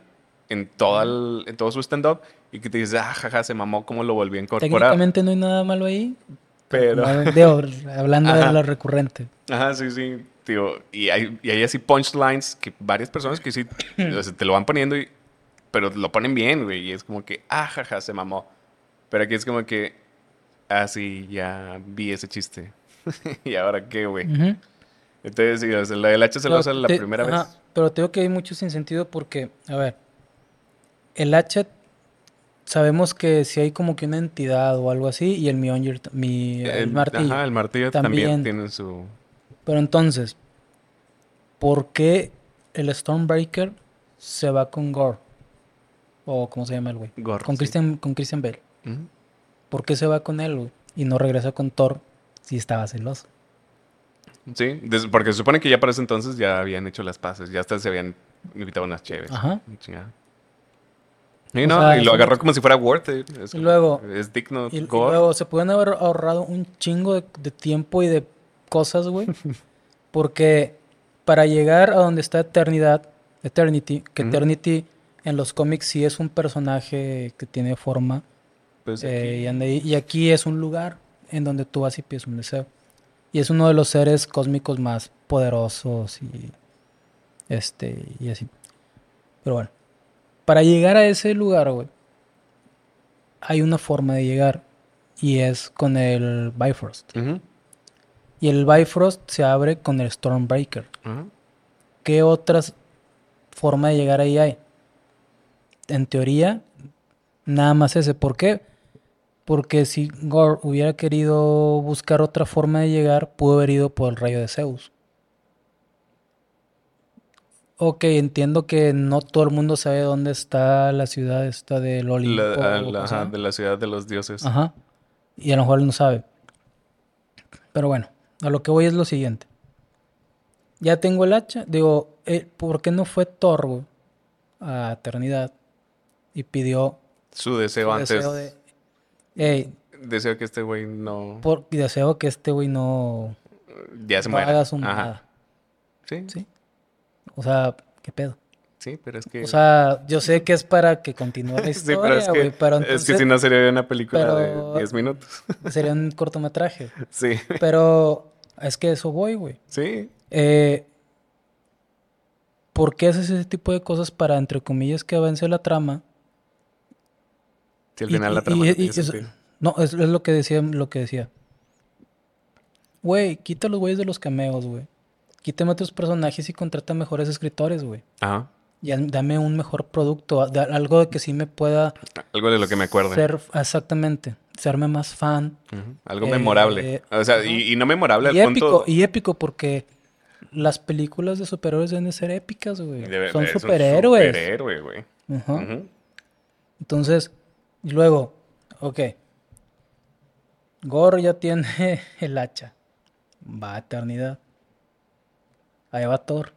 en, toda el- en todo su stand-up y que te dices, ah, ja, ja, se mamó, cómo lo volvió a incorporar. Técnicamente no hay nada malo ahí. Pero, como, digo, hablando Ajá. de lo recurrente. ajá, sí, sí, tío. Y hay, y hay así punchlines que varias personas que sí te lo van poniendo, y, pero lo ponen bien, güey. Y es como que, ah, jaja, se mamó. Pero aquí es como que, ah, sí, ya vi ese chiste. ¿Y ahora qué, güey? Entonces, sí, o sea, la del hacha celosa Pero la te- primera ajá, vez. Pero tengo que hay mucho sin sentido porque, a ver, el hacha, sabemos que si hay como que una entidad o algo así, y el Mjolnir, mi, el, martillo. Ajá, el martillo también, También. tiene su... Pero entonces, ¿por qué el Stormbreaker se va con Gore? O cómo se llama el güey. Gore, Con sí. Christian, con Christian Bale. Ujú. ¿Por qué se va con él, güey? Y no regresa con Thor si estaba celoso. Sí, porque se supone que ya para ese entonces ya habían hecho las paces, ya hasta se habían invitado unas chéves. Ajá. Chingada. Y no, sea, y lo agarró como si fuera worth it. Es, Y luego- es digno. Y, luego se pueden haber ahorrado un chingo de, de tiempo y de cosas, güey. porque para llegar a donde está Eternidad, Eternity, que. Eternity en los cómics sí es un personaje que tiene forma. Pues eh, aquí- y, aquí es un lugar en donde tú vas y pides un deseo. Y es uno de los seres cósmicos más poderosos y este y así. Pero bueno, para llegar a ese lugar, güey, hay una forma de llegar y es con el Bifrost. Ujú, Y el Bifrost se abre con el Stormbreaker. ¿Qué otras forma de llegar ahí hay? En teoría, nada más ese. ¿Por qué? Porque si Gore hubiera querido buscar otra forma de llegar, pudo haber ido por el rayo de Zeus. Ok, entiendo que no todo el mundo sabe dónde está la ciudad esta del Olimpo. La- ah, la- ajá, de la ciudad de los dioses. Ajá. Y a lo mejor él no sabe. Pero bueno, a lo que voy es lo siguiente. Ya tengo el hacha. Digo, eh, ¿por qué no fue Thor güey, a Eternidad y pidió Su deseo su antes. deseo de... Ey, Deseo que este güey no. por, deseo que este güey no, Ya se muera. haga su Ajá. sí, ¿Sí? O sea, ¿qué pedo? Pero es que. O sea, yo sé que es para que continúe la sí, historia, pero es que, güey, pero es que entonces si no sería una película de 10 minutos. sería un cortometraje. sí, Pero es que eso voy, güey. sí. Eh, ¿Por qué haces ese tipo de cosas para, entre comillas, que avance la trama? Si al final y- la trama y- no y sentido. No, es, es lo que decía, lo que decía. güey, quita los güeyes de los cameos, güey. Quítame otros personajes y contrata mejores escritores, güey. Ajá. Y dame un mejor producto, algo de que sí me pueda Algo de lo que me acuerdo. ser, exactamente, serme más fan. Algo Eh, memorable. O sea, y, y no memorable Y al épico, punto. y épico porque las películas de superhéroes deben de ser épicas, güey. Debe- Son superhéroes. superhéroe, güey. Entonces, y luego, ok. Gore ya tiene el hacha. Va a eternidad. Ahí va Thor.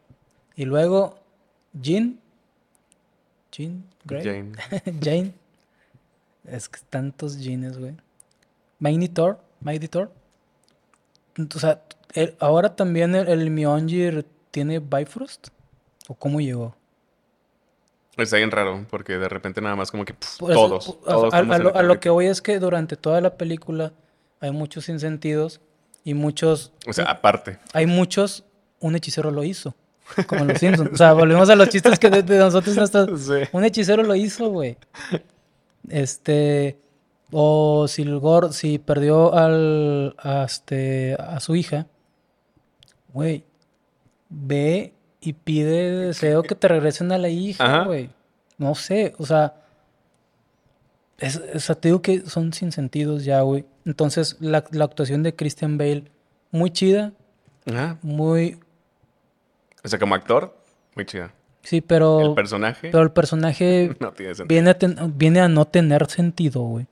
Y luego, Jean. Jean Grey. Jane. Jane. Es que tantos Jeans, güey. Mighty Thor. Mighty Thor. O sea, el- ahora también el, el Mjolnir tiene Bifrost. ¿O cómo llegó? Está bien raro, porque de repente nada más como que Por eso, todos, a, lo, a lo que voy es que durante toda la película hay muchos sinsentidos y muchos. O sea, aparte. Hay muchos. Un hechicero lo hizo. Como los Simpsons. O sea, volvemos a los chistes que de, de nosotros no está- Sí. Un hechicero lo hizo, güey. Este. O si el Gore, si perdió al, a, este, a su hija, güey, ve y pide deseo que te regresen a la hija, güey. No sé, o sea, es, o sea, te digo que son sin sentidos ya, güey. Entonces, la, la actuación de Christian Bale, muy chida, Ajá. muy, O sea, como actor, muy chido. sí, pero, El personaje pero el personaje no tiene sentido. viene a, ten- viene a no tener sentido, güey.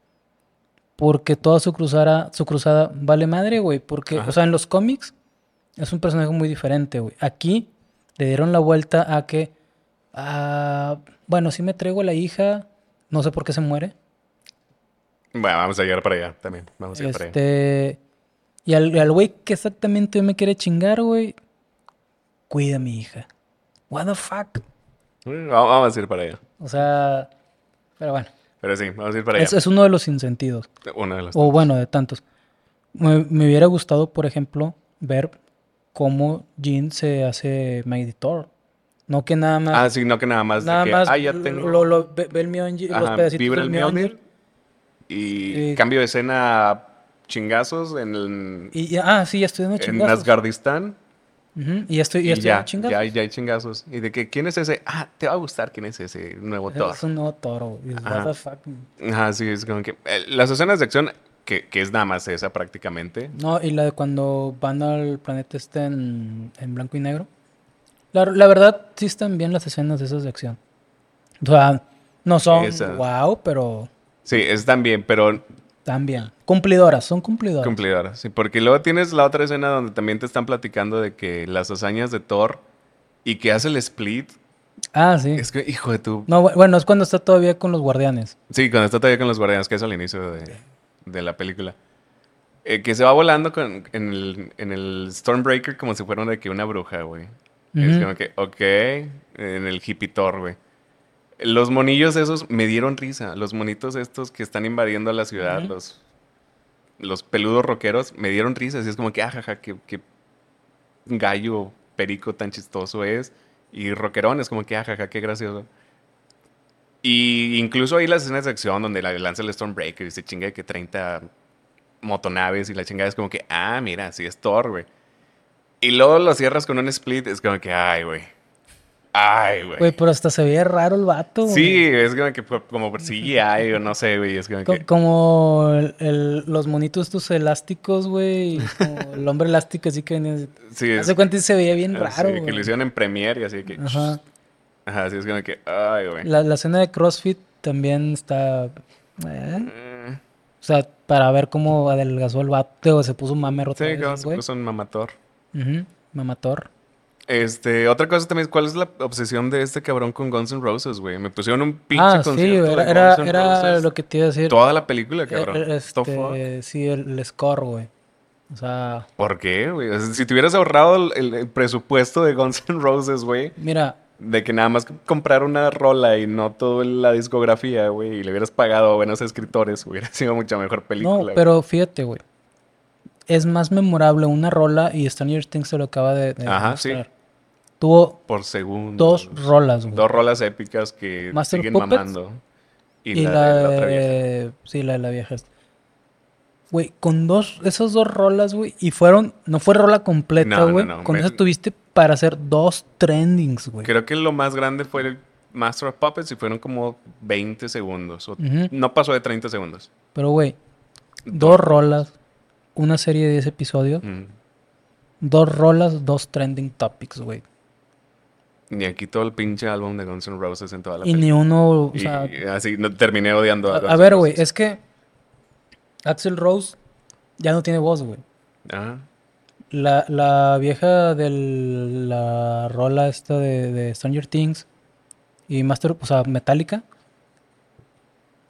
Porque toda su cruzada, su cruzada vale madre, güey. Porque, Ajá. o sea, en los cómics es un personaje muy diferente, güey. Aquí le dieron la vuelta a que, bueno, si me traigo a la hija, no sé por qué se muere. Bueno, vamos a llegar para allá también. Vamos a llegar para allá. Este, y al al güey que exactamente me quiere chingar, güey, cuida a mi hija. What the fuck? Vamos a ir para allá. O sea, pero bueno, Pero sí, vamos a ir para allá. es, es uno de los insentidos. Uno de los. O bueno, de tantos. Me, me hubiera gustado, por ejemplo, ver cómo Jean se hace Thor. No que nada más. Ah, sí, no que nada más. de nada que, más ah, ya tengo. lo, lo- ve, ve el Mjolnir, los pedacitos vibra del el Mjolnir. Y Eh, cambio de escena a chingazos en, el, Y, y- ah, sí, ya estoy en chingazos. Asgardistán. Y estoy, ya Y estoy ya, chingazos. ya, ya hay chingazos. Y de que, ¿quién es ese? Ah, te va a gustar quién es ese nuevo Thor. Es un nuevo toro. güey. Ajá. What the fuck. Ajá, sí, es como que. eh, las escenas de acción, que, que es nada más esa prácticamente. No, y la de cuando van al planeta este en, en blanco y negro. La, la verdad, sí están bien las escenas de esas de acción. O sea, no son wow, pero Sí, están bien, pero están bien. Cumplidoras, son cumplidoras. cumplidoras. Sí, porque luego tienes la otra escena donde también te están platicando de que las hazañas de Thor y que hace el split. ah, sí. Es que, hijo de tu. No, bu- bueno, es cuando está todavía con los guardianes. Sí, cuando está todavía con los guardianes, que es al inicio de, de la película. Eh, que se va volando con, en, el, en el Stormbreaker como si fuera de que una bruja, güey. Es Ujú. como que, ok, en el hippie Thor, güey. Los monillos esos me dieron risa. Los monitos estos que están invadiendo la ciudad, los, los peludos rockeros, me dieron risa. Así es como que, ajaja, qué, qué gallo perico tan chistoso es. Y rockerón es como que, ajaja, qué gracioso. Y incluso ahí las escenas de acción donde la lanza el Stormbreaker y se chinga que 30 motonaves y la chingada es como que, ah, mira, sí es Thor, güey. Y luego lo cierras con un split, es como que, ay, güey. Ay, güey. Güey, pero hasta se veía raro el vato. güey. Sí, es como que como por CGI o no sé, güey. Es como Co- que. Como el- el- los monitos estos elásticos, güey. Como el hombre elástico, así que venía. Sí, es, Hace cuenta y se veía bien así raro, que güey. lo hicieron en Premiere y así que. Ajá. Ajá, sí, es como que. Ay, güey. La, la escena de CrossFit también está. eh, Mm, O sea, para ver cómo adelgazó el vato, o se puso mamer otra Sí, vez, como se puso un mamator. Ujú, Mamator. Este, otra cosa también, ¿cuál es la obsesión de este cabrón con Guns N' Roses, güey? Me pusieron un pinche Ah, sí, concierto era, de era, Guns N' era Roses lo que te iba a decir. Toda la película, Eh, cabrón. eh? Este, sí, el, el score, güey. O sea, ¿Por qué, güey? Si te hubieras ahorrado el, presupuesto de Guns N' Roses, güey, mira, de que nada más comprar una rola y no toda la discografía, güey, y le hubieras pagado a buenos escritores, hubiera sido mucha mejor película. no, pero fíjate, güey. Es más memorable una rola y Stranger Things se lo acaba de, de Ajá, sí. Tuvo Por segundo. dos rolas, güey. Dos rolas épicas que Master siguen Puppets mamando. Y, Y, la, la, de la otra vieja. de- Sí, la de la vieja. esta. Güey, con dos, esas dos rolas, güey, y fueron, no fue rola completa, No, no, güey. no, con me- eso tuviste para hacer dos trendings, güey. Creo que lo más grande fue el Master of Puppets y fueron como 20 segundos. o- Ujú. No pasó de 30 segundos. Pero, güey, dos rolas, una serie de 10 episodios, Mm. dos rolas, dos trending topics, güey. Ni aquí todo el pinche álbum de Guns N' Roses en toda la Y ni uno, o Y sea, así no, terminé odiando a, a, Guns a ver, güey, es que Axel Rose ya no tiene voz, güey. Ajá. La, la vieja de la rola esta de, de Stranger Things y Master, o sea, Metallica.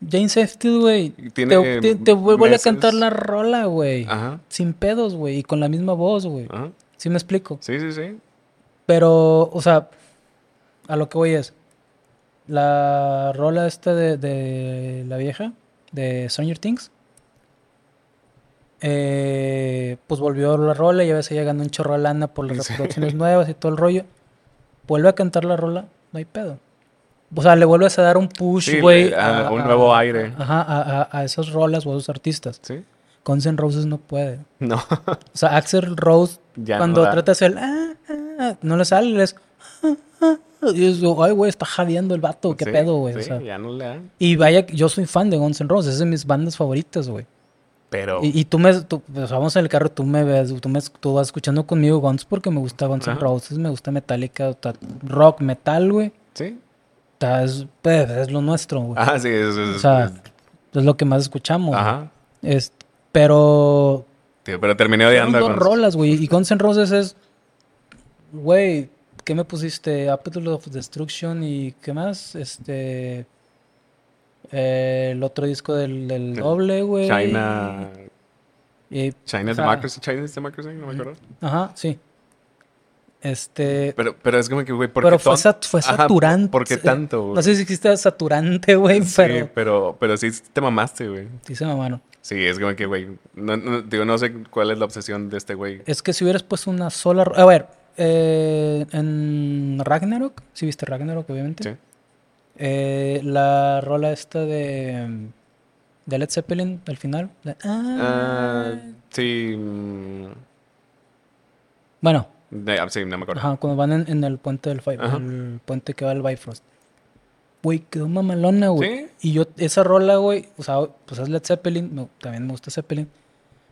Jane Safety, güey. Y Te, te, te vuelve a cantar la rola, güey. Ajá. Sin pedos, güey. Y con la misma voz, güey. Ajá. ¿Sí me explico? Sí, sí, sí. Pero, o sea, a lo que voy es. La rola esta de, de la vieja, de Stranger Things. eh, pues volvió la rola y a veces ya ganó un chorro de lana por las Sí. reproducciones nuevas y todo el rollo. Vuelve a cantar la rola, no hay pedo. O sea, le vuelves a dar un push, Sí, güey. a- un nuevo aire. Ajá, a, a- a esas rolas o a esos artistas. Sí. Guns N' Roses no puede. No. O sea, Axel Rose, Ya cuando no da. trata de hacer, ah, ah, no le sale, le es, ah, ah, ah, y es, ay, güey, está jadeando el vato, qué Sí, pedo, güey. o Sí, sea. ya no le dan. y vaya, yo soy fan de Guns N' Roses, es de mis bandas favoritas, güey. Pero. Y, y tú me, tú, pues, vamos en el carro, tú me ves, tú, me, tú vas escuchando conmigo Guns porque me gusta Guns N'. Roses, me gusta Metallica, o sea, rock, metal, güey. Sí. o sea, Es, pues, es lo nuestro, güey. Ah, sí, es. es- o sea, es- es lo que más escuchamos. Ajá. Es- pero Tío, pero terminé odiando a dos rolas, güey. Y Guns N' Roses es. Güey, ¿qué me pusiste? Appetite of Destruction y ¿qué más? Este. eh, el otro disco del, doble, güey. China. Y- China o sea, Democracy. China Democracy, no me acuerdo. Ajá, sí. Este. Pero, pero es como que, güey, ¿por Pero qué fue, sat- fue Ajá, saturante. ¿Por qué tanto, güey? No sé si existe saturante, güey, Sí, pero. pero, pero sí te mamaste, güey. Sí, se mamaron. Sí, es como que, güey. No, no, digo, no sé cuál es la obsesión de este güey. Es que si hubieras puesto una sola. A ver, eh, en Ragnarok, si viste Ragnarok, obviamente. Sí. Eh, la rola esta de, de Led Zeppelin, al final. la- Ah, ah, sí. mm, bueno, de- ah, sí, no me acuerdo. ajá, cuando van en, en el puente del el puente que va al Bifrost. Güey, quedó mamalona, güey. ¿Sí? Y yo, esa rola, güey, o sea, pues es Led Zeppelin, me- también me gusta Zeppelin.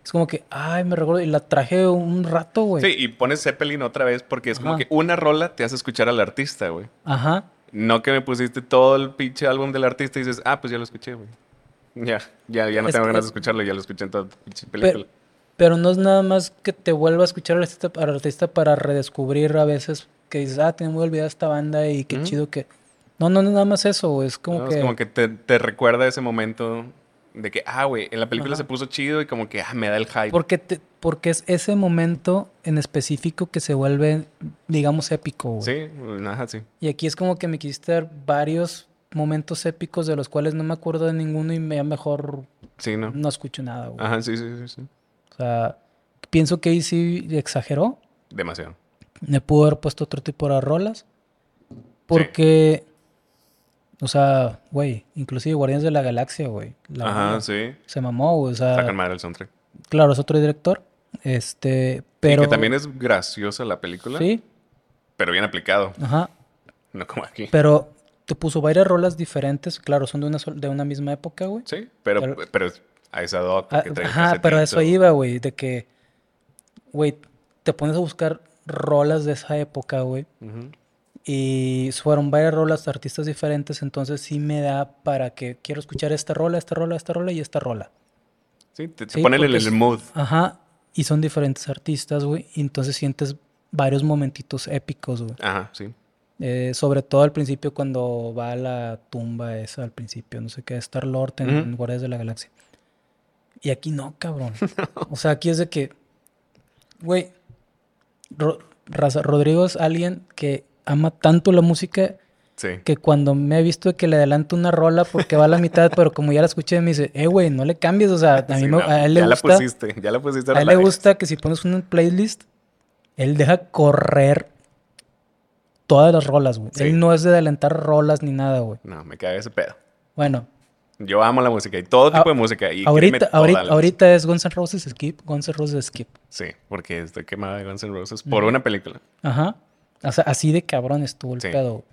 Es como que, ay, me recuerdo, y la traje un rato, güey. Sí, y pones Zeppelin otra vez porque es como que una rola te hace escuchar al artista, güey. Ajá. No que me pusiste todo el pinche álbum del artista y dices, ah, pues ya lo escuché, güey. Ya, ya, ya no Es tengo que- ganas de escucharlo, ya lo escuché en toda la pinche Pero, película. pero no es nada más que te vuelva a escuchar al artista, al artista para redescubrir a veces que dices, ah, tengo muy olvidada esta banda y qué chido que... No, no, no, nada más eso, güey. Es como ¿no? que... Es como que te, te recuerda ese momento de que, ah, güey, en la película Ajá. se puso chido y como que, ah, me da el hype. Porque, te- porque es ese momento en específico que se vuelve, digamos, épico, güey. Sí, ajá, sí. Y aquí es como que me quisiste dar varios momentos épicos de los cuales no me acuerdo de ninguno y me mejor Sí, ¿no? no escucho nada, güey. Ajá, sí, sí, sí, sí. O sea, pienso que ahí sí exageró. Demasiado. Me pudo haber puesto otro tipo de rolas. Porque, o sea, güey, inclusive Guardianes de la Galaxia, güey. Ajá, sí. Se mamó, güey. O sea, Sacan mal el soundtrack. claro, es otro director. Este, Y pero... que también es graciosa la película, Sí, pero bien aplicado, ajá. no como aquí. Pero te puso varias rolas diferentes. Claro, son de una, de una misma época, güey. Sí, pero, Pero- pero a esa doc Ah, que trae Ajá, pero a eso iba, güey. De que, güey, te pones a buscar rolas de esa época, güey. Ujú. Y fueron varias rolas de artistas diferentes, entonces sí me da para que quiero escuchar esta rola, esta rola, esta rola y esta rola. Sí, te, te Sí, ponen el es- mood. Ajá, y son diferentes artistas, güey, y entonces sientes varios momentitos épicos, güey. Ajá, sí. Eh, sobre todo al principio cuando va a la tumba esa al principio, no sé qué, Star Lord en, Ujú. en Guardianes de la Galaxia. Y aquí no, cabrón. O sea, aquí es de que, güey, Ro- Rodrigo es alguien que ama tanto la música Sí. que cuando me ha visto que le adelanto una rola porque va a la mitad, pero como ya la escuché, me dice, eh, güey, no le cambies. O sea, a, mí Sí, me- no, a él le ya gusta. la pusiste, ya la pusiste. A él le gusta que si pones una playlist, él deja correr todas las rolas, güey. Sí. Él no es de adelantar rolas ni nada, güey. No, me cae ese pedo. Bueno, Yo amo la música y todo tipo Ah, de música. Y ahorita, ahorita, ahorita es Guns N' Roses Skip, Guns N' Roses Skip. Sí, porque estoy quemada de Guns N' Roses por una película. Ajá. O sea, así de cabrón estuvo el Sí. pedo.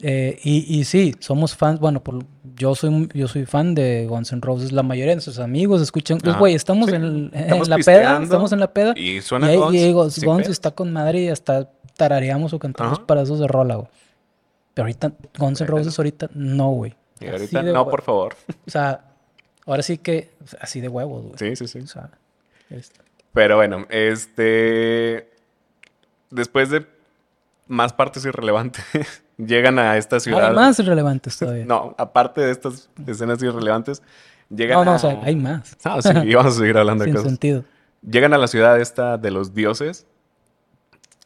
Eh, y, y sí, somos fans, bueno, por, yo soy yo soy fan de Guns N' Roses, la mayoría de nuestros amigos escuchan, pues güey, estamos Sí. en, el- en Estamos la peda, estamos en la peda, Y y suena ahí Guns. y Guns, está con madre y hasta tarareamos o cantamos Ajá. pedazos de rola, güey. Pero ahorita, Guns N' Roses ahorita, no, güey. Y ahorita, no, por favor. O sea, ahora sí que, así de huevos, güey. Sí, sí, sí. O sea, es- Pero bueno, este. Después de más partes irrelevantes, llegan a esta ciudad. hay más relevantes todavía. No, aparte de estas escenas irrelevantes, llegan no, no, a... o sea, hay más. No, sí, vamos a seguir hablando de Sin cosas. sentido. Llegan a la ciudad esta de los dioses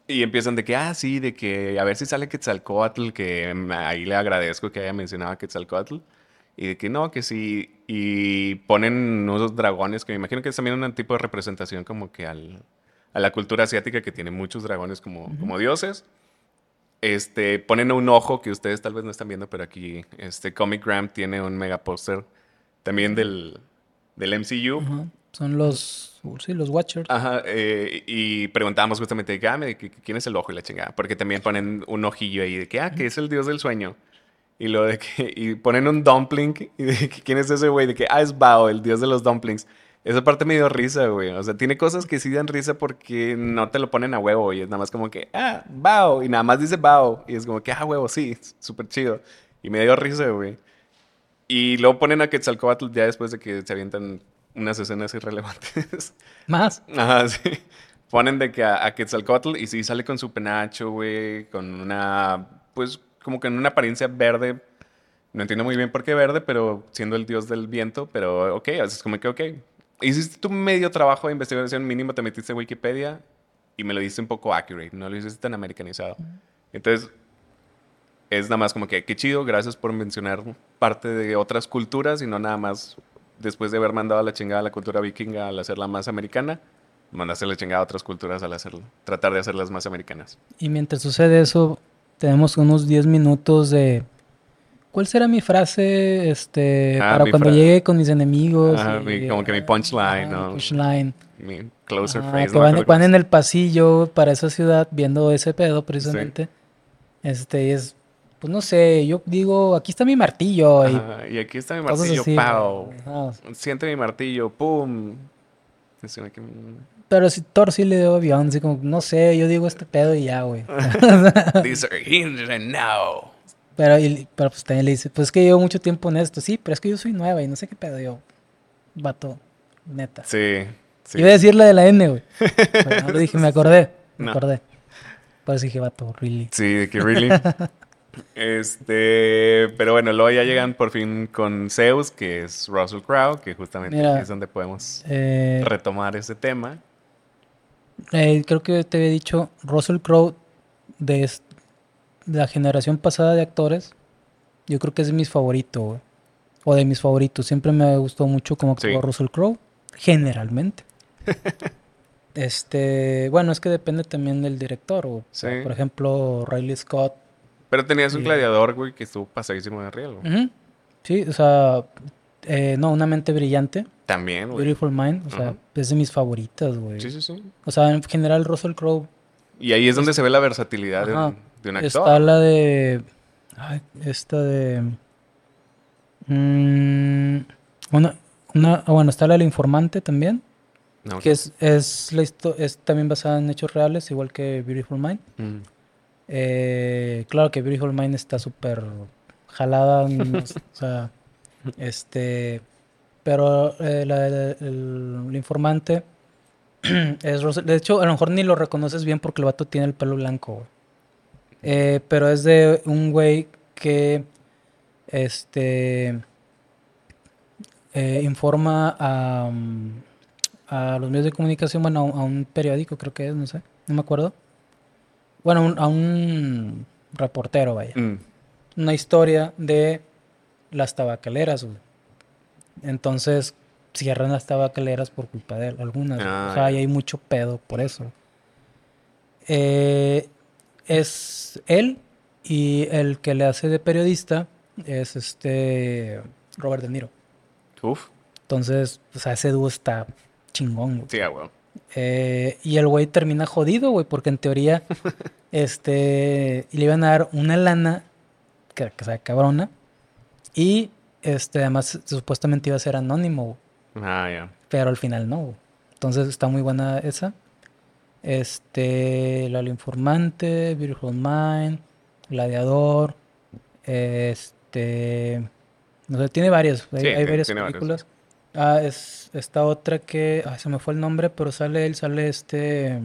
y empiezan de que, ah, sí, de que a ver si sale Quetzalcoatl, que ahí le agradezco que haya mencionado a Quetzalcoatl. Y de que no, que sí. Y ponen unos dragones, que me imagino que es también un tipo de representación como que al, a la cultura asiática que tiene muchos dragones como, como dioses. Este, ponen un ojo que ustedes tal vez no están viendo, pero aquí este Comic Gram tiene un mega póster también del, del MCU. Son los, sí, los Watchers. Ajá, eh, y preguntábamos justamente ah, quién es el ojo y la chingada, porque también ponen un ojillo ahí de que, ah, que es el dios del sueño. Y lo de que, y ponen un dumpling, y de que, ¿quién es ese güey? De que, ah, es Bao, el dios de los dumplings. Esa parte me dio risa, güey. O sea, tiene cosas que sí dan risa porque no te lo ponen a huevo y es nada más como que, ah, Bao, y nada más dice Bao. Y es como que, ah, huevo, sí, súper chido. Y me dio risa, güey. Y luego ponen a Quetzalcoatl ya después de que se avientan unas escenas irrelevantes. Más. Ajá, sí. Ponen de que a, a Quetzalcoatl y sí sale con su penacho, güey, con una, pues, como que en una apariencia verde. No entiendo muy bien por qué verde, pero siendo el dios del viento, pero ok, es como que ok. Hiciste tu medio trabajo de investigación mínimo, te metiste a Wikipedia y me lo diste un poco accurate, no lo hiciste tan americanizado. Entonces, es nada más como que, qué chido, gracias por mencionar parte de otras culturas y no nada más después de haber mandado a la chingada a la cultura vikinga al hacerla más americana, mandaste la chingada a otras culturas al hacerlo, tratar de hacerlas más americanas. Y mientras sucede eso, tenemos unos 10 minutos de. ¿Cuál será mi frase este, Ah, para cuando fra- llegue con mis enemigos? Ajá, mi- como que mi punchline, Ajá, ¿no? punchline. Mi closer phrase. que no van, van en el pasillo para esa ciudad viendo ese pedo precisamente. Este y es, pues no sé, yo digo, aquí está mi martillo y y aquí está mi martillo, así. Ajá. Siente mi martillo, pum. Pero si Thor sí le dio avión, así como, no sé, yo digo este pedo y ya, güey. These are hinges and now. Pero, y- pero pues también le dice, pues es que llevo mucho tiempo en esto. Sí, pero es que yo soy nueva y no sé qué pedo yo. Vato, neta. Sí, sí. Iba a decir la de la N, güey. Pero no lo dije, me acordé. Me No. acordé. Por eso dije, vato, really. Sí, de que really. este, pero bueno, luego ya llegan por fin con Zeus, que es Russell Crowe, que justamente Mira. es donde podemos Eh, retomar ese tema. eh, creo que te había dicho, Russell Crowe, de la generación pasada de actores, yo creo que es de mis favoritos, güey. O de mis favoritos. Siempre me gustó mucho cómo actuó Sí. Russell Crowe, generalmente. este, bueno, es que depende también del director, güey. Sí. por ejemplo, Riley Scott. Pero tenías un gladiador, güey, que estuvo pasadísimo de riel. güey. Sí, o sea, eh, no, Una mente brillante, También, güey. Beautiful Mind, o sea, es de mis favoritas, güey. Sí, sí, sí. O sea, en general Russell Crowe Y ahí es donde se ve la versatilidad Ajá. De un actor. Está la de. Ay, esta de. mm, una, una, ah, bueno, está la del informante también. No, Que es, es, la es también basada en hechos reales, igual que Beautiful Mind. Mm. Eh, claro que Beautiful Mind está súper jalada. no o sea, este. Pero eh, la, la- el, el informante es De hecho, a lo mejor ni lo reconoces bien porque el vato tiene el pelo blanco. Eh, pero es de un güey que. Este. eh, informa a, mm, a los medios de comunicación, bueno, a un, a un periódico, creo que es, no sé, no me acuerdo. Bueno, un- a un reportero, vaya. Mm. Una historia de las tabacaleras, güey. Entonces, cierran las tabacaleras por culpa de él, algunas. Ah, o sea, y hay mucho pedo por eso. Eh, es él y el que le hace de periodista es este Robert De Niro. Uf. Entonces, o sea, ese dúo está chingón, güey. Sí, ah, güey. Eh, y el güey termina jodido, güey, porque en teoría, este, le iban a dar una lana, que, que sea cabrona, y este, además supuestamente iba a ser anónimo, güey, Ah, ya. pero al final no, güey. Entonces está muy buena esa. Este, La Informante, Beautiful Mind, Gladiador, este, no sé, tiene varias, hay, Sí, hay tiene- varias películas. Ah, es esta otra que, ah, se me fue el nombre, pero sale él, sale este,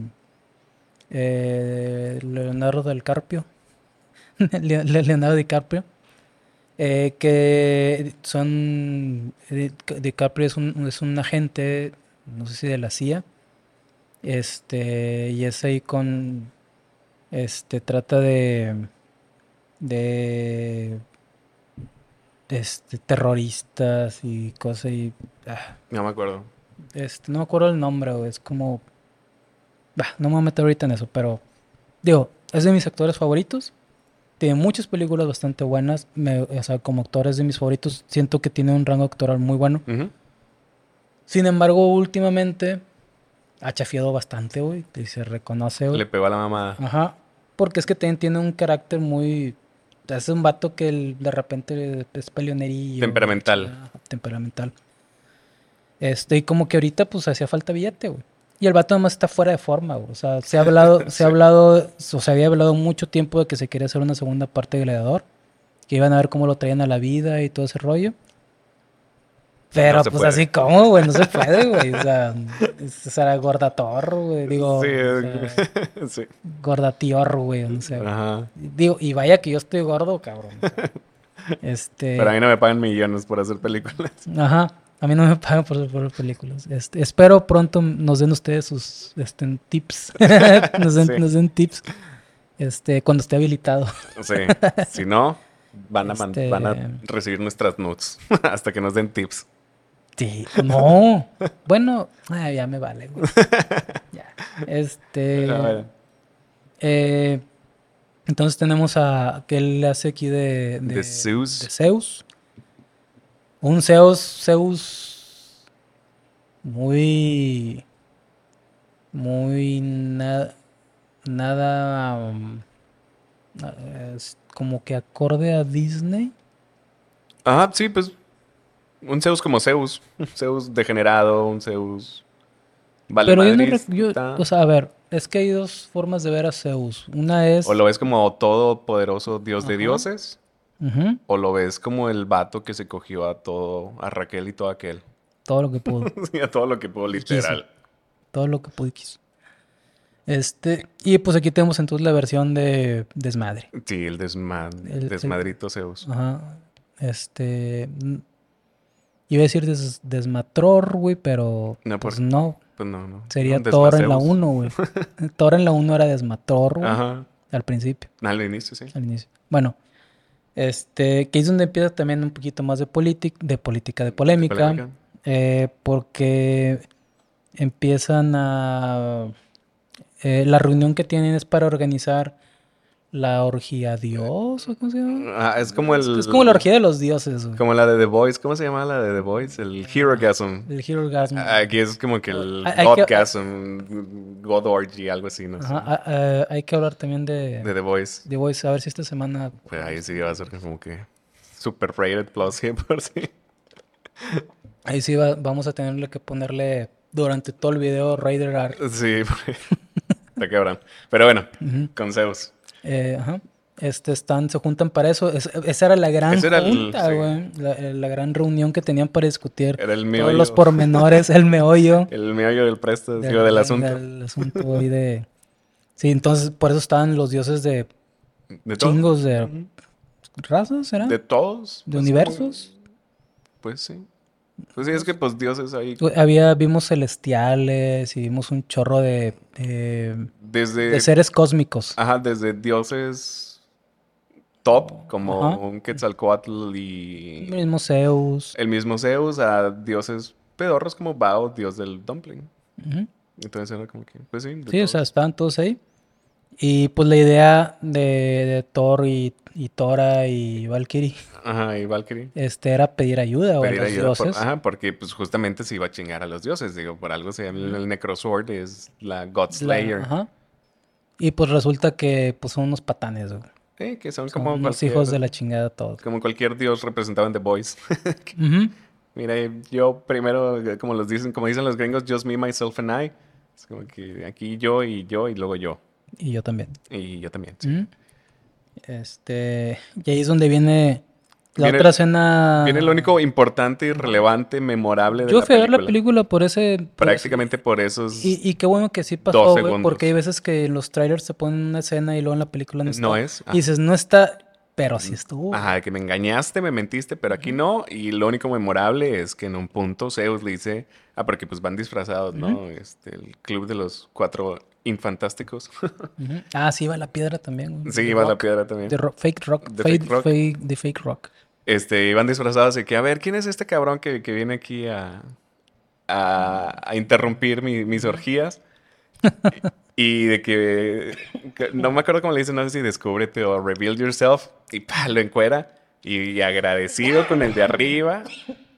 eh, Leonardo del Carpio, Le- Le- Leonardo DiCaprio, eh, que son, Di- DiCaprio es un, es un agente, no sé si de la CIA, este, y es ahí con, este, trata de, de, este, terroristas y cosas y, ah, No me acuerdo. este, no me acuerdo el nombre, güey, es como, bah, no me voy a meter ahorita en eso, pero, digo, es de mis actores favoritos, tiene muchas películas bastante buenas, me- o sea, como actor es de mis favoritos, siento que tiene un rango actoral muy bueno. Sin embargo, últimamente ha chafiado bastante, güey. Y se reconoce, güey. Le pegó a la mamá. Ajá. Porque es que también tiene un carácter muy. Es un vato que el- de repente es peleonerillo. Temperamental. Ajá, temperamental. Este, y como que ahorita, pues hacía falta billete, güey. Y el vato además está fuera de forma, güey. O sea, se ha hablado, se ha hablado, o se había hablado mucho tiempo de que se quería hacer una segunda parte de Gladiador. Que iban a ver cómo lo traían a la vida y todo ese rollo. Pero No pues puede. así como, güey, no se puede, güey. O sea, será gordatorro, güey. Digo, sí, o sea, sí. güey, no sé. Ajá. Digo, y vaya que yo estoy gordo, cabrón. este. Pero a mí no me pagan millones por hacer películas. Ajá. A mí no me pagan por, por películas. Este, espero pronto nos den ustedes sus este, tips. nos, den, Sí. nos den tips. Este, cuando esté habilitado. Sí. Si no, van a, Este- van a recibir nuestras nudes hasta que nos den tips. Sí. No. Bueno, ay, ya me vale, güey. Ya. Este. Eh, entonces tenemos a que él hace aquí de, De Zeus. de Zeus. Un Zeus, Zeus muy, muy nada, nada, um, es como que acorde a Disney. Ajá, sí, pues. Un Zeus como Zeus. Un Zeus degenerado, un Zeus. Vale Pero yo no, yo- o sea, a ver, es que hay dos formas de ver a Zeus. Una es, O lo ves como todopoderoso dios de Ajá. dioses. Ujú, O lo ves como el vato que se cogió a todo, a Raquel y todo aquel. todo lo que pudo. Sí, a todo lo que pudo, literal. todo lo que pudo y quiso. Este, y pues aquí tenemos entonces la versión de Desmadre. Sí, el, desma- El- desmadrito Zeus. Ajá. Este. Mm, Iba a decir des- Desmatror, güey, pero. No, pues no. Pues no, no. Sería Un Thor en la Desmazeus. 1, güey. Thor en la 1 era Desmatror, güey. Ajá. Al principio, Al inicio, sí. al inicio. Bueno. Este, que es donde empieza también un poquito más de, de política, de polémica. Polémica. eh, porque empiezan a... eh, la reunión que tienen es para organizar la orgía dios, ¿o cómo se llama? Ah, es como el. Es, como la orgía de los dioses, güey. Como la de The Voice. ¿Cómo se llama la de The Voice? El Herogasm. El Hero Orgasm. Aquí es como que el Hay- hay que- Godgasm, God Orgy, algo así, no ah, ah, hay que hablar también de, De The Voice. de Voice, a ver si esta semana... Pues ahí sí va a ser como que super rated plus 100 por sí. Ahí sí va- vamos a tenerle que ponerle durante todo el video Raider Arc. Sí, está cabrón. Pero bueno, Ujú. con Zeus. Eh, ajá. Este, están, se juntan para eso. Es- esa era la gran era el- junta, sí. güey. La, la gran reunión que tenían para discutir Era el todos los pormenores, el meollo El meollo del presto, del, digo, del asunto. del asunto güey, de... Sí, entonces por eso estaban los dioses de de todo. chingos de razas, ¿será? De De, todos. pues, universos. Pues sí. Pues sí, es que pues dioses ahí. Había, vimos celestiales y vimos un chorro de, de, Desde. de seres cósmicos. Ajá, desde dioses top, como Ajá. un Quetzalcoatl El y mismo Zeus. el mismo Zeus, a dioses pedorros como Bao, dios del dumpling. Entonces era como que, pues sí. Sí, o sea, estaban todos ahí. Y pues la idea de, de Thor y, y Tora y Valkyrie Ajá, y Valkyrie. este, era pedir ayuda Pedir a los ayuda por- dioses. ajá, porque pues justamente se iba a chingar a los dioses. Digo, por algo se llama el, Necrosword, es la God La- Slayer. ajá. Y pues resulta que pues son unos patanes, güey. Eh, que son Son como cualquier, hijos de la chingada todos. como cualquier dios representado en The Boys. Ujú. Mira, yo primero, como los dicen, como dicen los gringos, just me, myself and I. Es como que aquí yo y yo y luego yo. Y yo también. Y yo también. sí. Ujú. Este, y ahí es donde viene la Viene- otra escena. Viene lo único importante y relevante, memorable de Yo la fui a ver la película por ese. Prácticamente por esos... Y, y qué bueno que sí pasó, güey, porque hay veces que en los trailers se ponen una escena y luego en la película no está. No es, Y dices, no está, pero sí estuvo. Ajá, que me engañaste, me mentiste, pero aquí no. Y lo único memorable es que en un punto Zeus le dice, ah, porque pues van disfrazados, ¿no? Este, el club de los cuatro infantásticos. Ah, sí, iba la piedra también, sí, The iba la piedra también. Rock- fake rock. The fake, fake rock. fake- the fake rock. Este, iban disfrazados de que, a ver, ¿quién es este cabrón que, que viene aquí a, a, a interrumpir mi- mis orgías? y de que, que- no me acuerdo cómo le dicen, no sé si descúbrete o reveal yourself, y pa, lo encuera. Y, agradecido con el de arriba,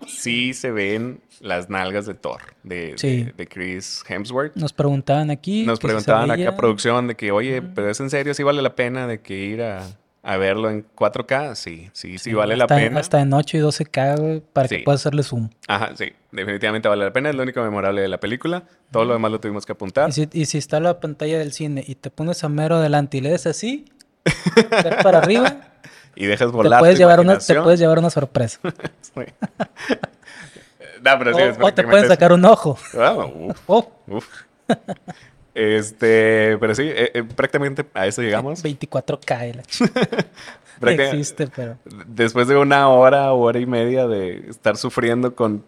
sí se ven las nalgas de Thor, de, Sí. de, de Chris Hemsworth. Nos preguntaban aquí. Nos preguntaban acá producción de que, oye, pero es en serio, sí vale la pena de que ir a, a verlo en 4K. Sí, sí, sí, vale la pena. Hasta de noche y 12K, güey, para Sí. que puedas hacerle zoom. Ajá, sí, definitivamente vale la pena. Es lo único memorable de la película. Todo lo demás lo tuvimos que apuntar. Y si, y si está la pantalla del cine y te pones a mero adelante y le des así, para arriba, Y dejas te volar puedes, tu llevar una, te puedes llevar una sorpresa. Sí. no, pero sí, es o, o te puedes eso. sacar un ojo. Uf, Oh, uf. Este, pero sí, eh, eh, prácticamente a eso llegamos. 24K. y la existe, pero. Después de una hora, hora y media de estar sufriendo con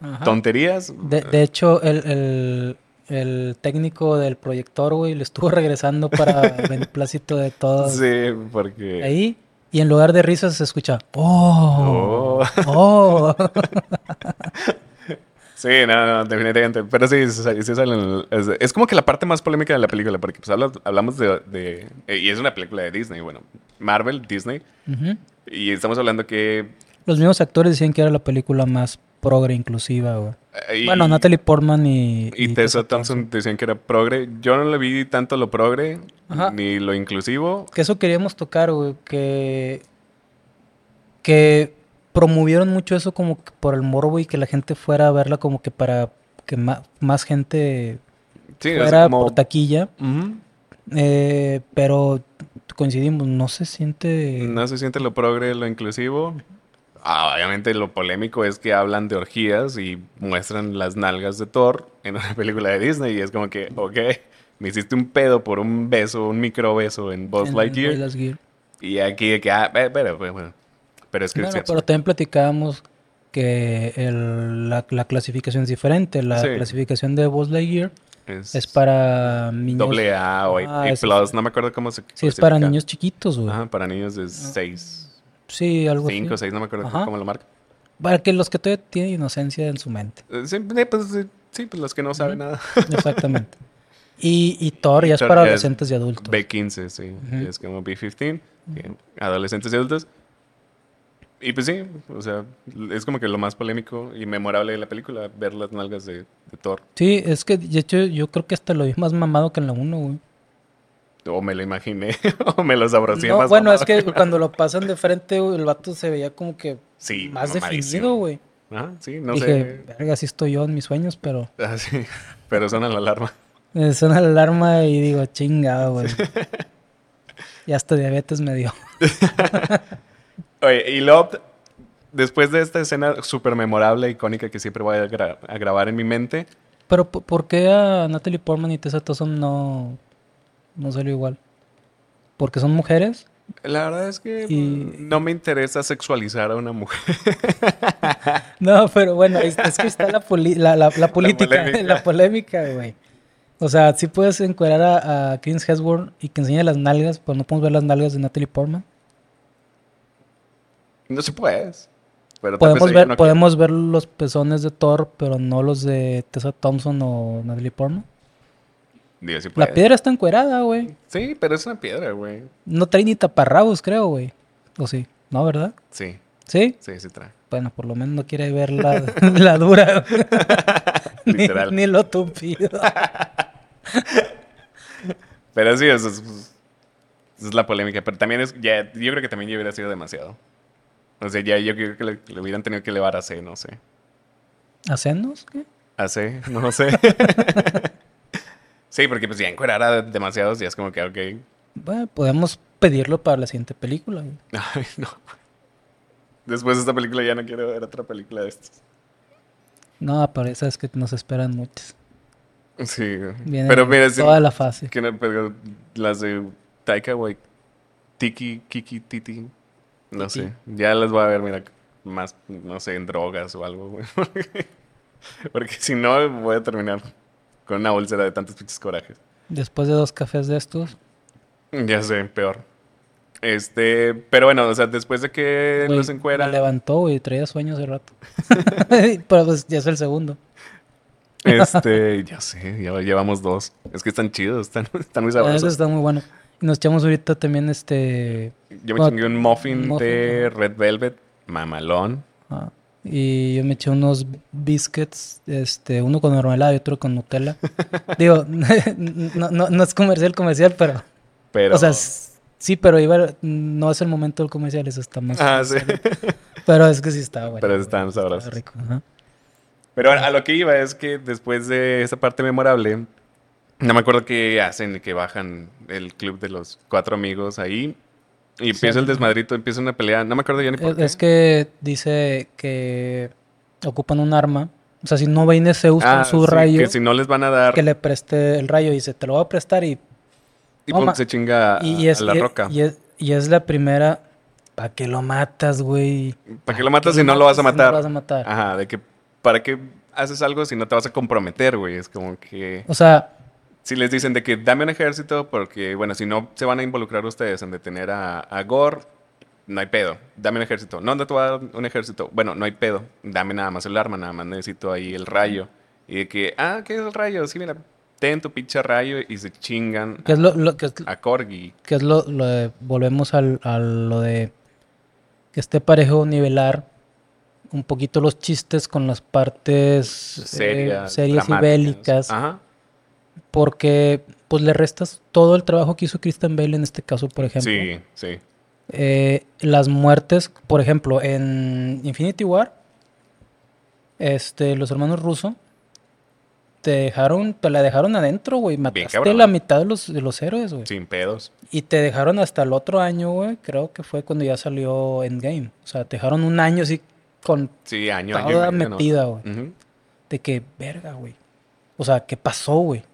Ajá. tonterías. De, de hecho, el, el, el técnico del proyector, güey, le estuvo regresando para beneplácito de todos Sí, porque. ahí. Y en lugar de risas se escucha, oh, oh. Sí, no, no, definitivamente. Pero sí, sí, sí salen- es, es como que la parte más polémica de la película, porque pues habla- hablamos de, de- Y es una película de Disney, bueno, Marvel, Disney. Y estamos hablando que... Los mismos actores decían que era la película más progre inclusiva, güey. eh, y- Bueno, Natalie Portman y... Y Tessa Thompson decían que era progre. Yo no le vi tanto lo progre, Ajá. ni lo inclusivo. Que eso queríamos tocar, güey, que... Que promovieron mucho eso como que por el morbo y que la gente fuera a verla como que para que ma- más gente Sí, fuera como- por taquilla. Eh, pero coincidimos, no se siente... No se siente lo progre, lo inclusivo. Ah, obviamente lo polémico es que hablan de orgías y muestran las nalgas de Thor en una película de Disney y es como que, ok, me hiciste un pedo por un beso, un micro beso en Buzz Lightyear. Lightyear. Y aquí de que, ah, pero, pero, pero es que Bueno, pero también platicábamos que el- la, la clasificación es diferente. La Sí. clasificación de Buzz Lightyear es, es para niños... doble A o Ah, A eso plus, no me acuerdo cómo se Sí, es para clasifica. niños chiquitos, güey. Ajá, para niños de 6, Sí, algo 5, así. 6, no me acuerdo Ajá. cómo lo marca. Para que los que todavía tienen inocencia en su mente. Eh, Sí, pues, sí, pues los que no saben nada. Exactamente. Y, y Thor ya es Thor para ya es adolescentes y adultos. B15, sí. Ujú. Es como B15, que adolescentes y adultos. Y pues sí, o sea, es como que lo más polémico y memorable de la película, ver las nalgas de, de Thor. Sí, es que de hecho yo creo que hasta lo vi más mamado que en la 1, güey. O me lo imaginé, o me lo sabrosé No, más. bueno, mamado es que cuando lo pasan de frente, el vato se veía como que Sí, más definido, güey. Ajá, sí, no Dije, sé. verga, sí estoy yo en mis sueños, pero Ah, sí, pero suena la alarma. me suena la alarma y digo, chingado, güey. y hasta diabetes me dio. Oye, y luego, después de esta escena súper memorable, icónica que siempre voy a, gra- a grabar en mi mente, Pero, ¿por- ¿por qué a Natalie Portman y Tessa Thompson no, no salió igual? ¿Porque son mujeres? la verdad es que Y- no me interesa sexualizar a una mujer. No, pero bueno, es, es que está la, poli- la, la- la política, la polémica, güey. O sea, sí puedes encuerar a, a Chris Hemsworth y que enseñe las nalgas, pero no podemos ver las nalgas de Natalie Portman. No se puede. Pero tal vez Podemos ver, no podemos ver los pezones de Thor, pero no los de Tessa Thompson o Natalie Portman. Sí La piedra está encuerada, güey. Sí, pero es una piedra, güey. No trae ni taparrabos, creo, güey. O sí. No, ¿verdad? Sí, ¿Sí? sí, sí trae. Bueno, por lo menos no quiere ver la, la dura. ni, Literal. ni lo tupido. Pero sí, eso es, pues, esa es la polémica. Pero también es, ya, yo creo que también ya hubiera sido demasiado. O sea, ya yo creo que le, le hubieran tenido que elevar a C, no sé. ¿Hacernos? ¿Qué? A C, no sé. Sí, porque pues ya encuerar a demasiados ya es como que, ok. Bueno, podemos pedirlo para la siguiente película. Ay, no. Después de esta película ya no quiero ver otra película de estas. No, pero esas que nos esperan muchas. Sí, güey. Viene pero mira, toda la fase. que no, pero las de Taika Tiki, Kiki, Titi, no sé. Ya las voy a ver, mira, más, no sé, en drogas o algo, güey. Porque si no, voy a terminar con una úlcera de tantos pinches corajes. Después de dos cafés de estos, Ya sé, peor. Este, pero bueno, o sea, después de que me encueran, levantó, güey, traía sueño hace rato. pero pues ya es el segundo. este, ya sé, ya llevamos dos. Es que están chidos, están, están muy Ah, Eso sabrosos. está muy bueno. Y nos echamos ahorita también este... Yo me chingué un muffin, muffin, de. Red Velvet, mamalón. ah, y yo me eché unos biscuits, este, uno con mermelada y otro con Nutella. Digo, no, no, no es comercial comercial, pero... Pero, O sea, sí, pero iba, no es el momento del comercial, eso está más... Ah, sí. Pero es que sí está bueno. Pero están estaba sabrosos. rico, ajá. Pero a lo que iba es que después de esa parte memorable, no me acuerdo qué hacen, que bajan el club de los cuatro amigos ahí. Y empieza el desmadrito, empieza una pelea. No me acuerdo ya ni por Es, qué. es que dice que ocupan un arma. O sea, si no viene Zeus Ah, con su sí, rayo, Que si no les van a dar. que le preste el rayo y dice, te lo voy a prestar y, y ma- se chinga a, y, es, a la y- roca. Y es, y es la primera. ¿Para qué lo matas, güey? ¿Para qué lo matas si no lo vas a matas si matar? lo vas a matar? Ajá, de que. ¿Para qué haces algo si no te vas a comprometer, güey? Es como que. O sea, Si les dicen de que dame un ejército, porque, bueno, si no se van a involucrar ustedes en detener a, a Gore, no hay pedo. Dame un ejército. No, no te voy a dar un ejército. Bueno, no hay pedo. Dame nada más el arma, nada más necesito ahí el rayo. Y de que, ah, ¿qué es el rayo? Sí, mira, ten tu pinche rayo y se chingan ¿qué es lo, lo- que es, a Corgi. que es lo, lo de- volvemos al, a lo de que esté parejo nivelar un poquito los chistes con las partes eh, Serias, serias y bélicas. Ajá. Porque pues le restas todo el trabajo que hizo Christian Bale en este caso, por ejemplo. Sí, sí. Eh, las muertes, por ejemplo, en Infinity War, este, los hermanos Russo te dejaron, te la dejaron adentro, güey. Mataste la mitad de los, de los héroes, güey. Sin pedos. Y te dejaron hasta el otro año, güey. Creo que fue cuando ya salió Endgame. O sea, te dejaron un año así con Sí, año, toda metida, güey. De que, verga, güey. O sea, ¿qué pasó, güey?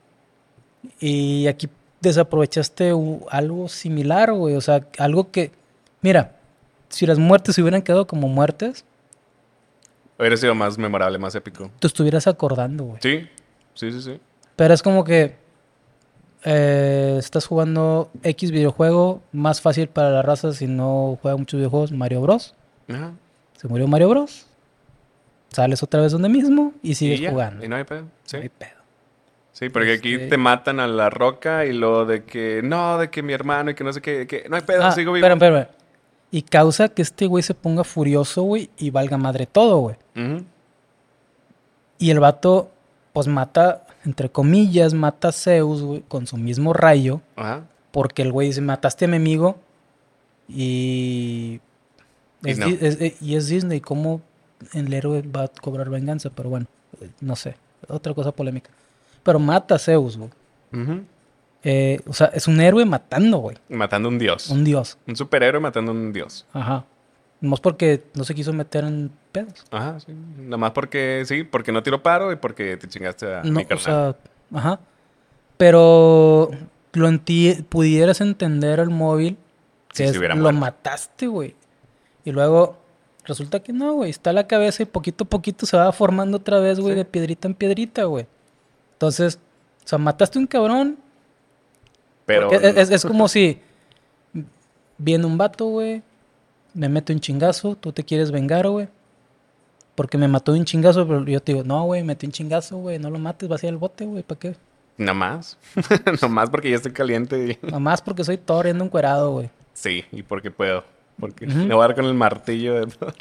Y aquí desaprovechaste algo similar, güey. O sea, algo que. Mira, si las muertes se hubieran quedado como muertes, Hubiera sido más memorable, más épico. te estuvieras acordando, güey. Sí, sí, sí, sí. Pero es como que. eh, estás jugando X videojuego, más fácil para la raza si no juega muchos videojuegos, Mario Bros. Ajá. Se murió Mario Bros. Sales otra vez donde mismo y sigues Y ya, jugando. Y no hay pedo. Sí. No hay pedo. Sí, porque aquí Este- te matan a la roca y lo de que no, de que mi hermano y que no sé qué, que no hay pedo, Ah, sigo vivo. Y causa que este güey se ponga furioso, güey, y valga madre todo, güey. Y el vato, pues mata, entre comillas, mata a Zeus, güey, con su mismo rayo. Ajá. Porque el güey dice, mataste a mi amigo. Y. Y Es, no. Di- es- eh, y es Disney, ¿cómo el héroe va a cobrar venganza? Pero bueno, no sé. Otra cosa polémica. Pero mata a Zeus, güey. Eh, o sea, es un héroe matando, güey. Matando a un dios. Un dios. Un superhéroe matando a un dios. Ajá. Más porque no se quiso meter en pedos. Ajá, sí. Nada más porque, sí, porque no tiro paro y porque te chingaste a No, mi o carnal. sea, ajá. Pero lo enti- pudieras entender al móvil que es, hubiera lo muerto. mataste, güey. Y luego resulta que no, güey. Está la cabeza y poquito a poquito se va formando otra vez, güey, Sí. de piedrita en piedrita, güey. Entonces, o sea, mataste un cabrón. Pero es, es- es como si viene un vato, güey, me mete un chingazo, tú te quieres vengar, güey. Porque me mató un chingazo, pero yo te digo, no, güey, metí un chingazo, güey, no lo mates, vas a ir al bote, güey, ¿para qué? Nada más. Nada más porque ya estoy caliente. y- Nomás porque soy Thor y ando encuerado, güey. Sí, y porque puedo. Porque le voy a dar con el martillo de Thor.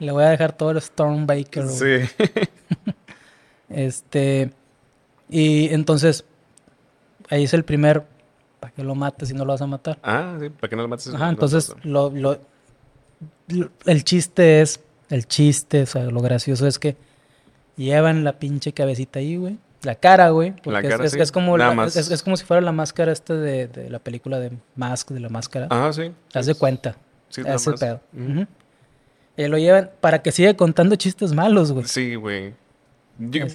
Le voy a dejar todo el Stormbaker, güey. Sí. Este. Y entonces. Ahí es el primer. ¿Para que lo mates si no lo vas a matar? Ah, sí, ¿para qué no lo mates? Ajá, entonces lo, lo- lo- el chiste es, el chiste, o sea, lo gracioso es que llevan la pinche cabecita ahí, güey. La cara, güey. porque La es- cara, es, sí, es como nada la- más. es, es como si fuera la máscara esta de, de la película de Mask, de la máscara. Ah, sí. Das de cuenta. Sí, más. pedo. Ujú. Ujú. Y lo llevan para que siga contando chistes malos, güey. Sí, güey. Yo-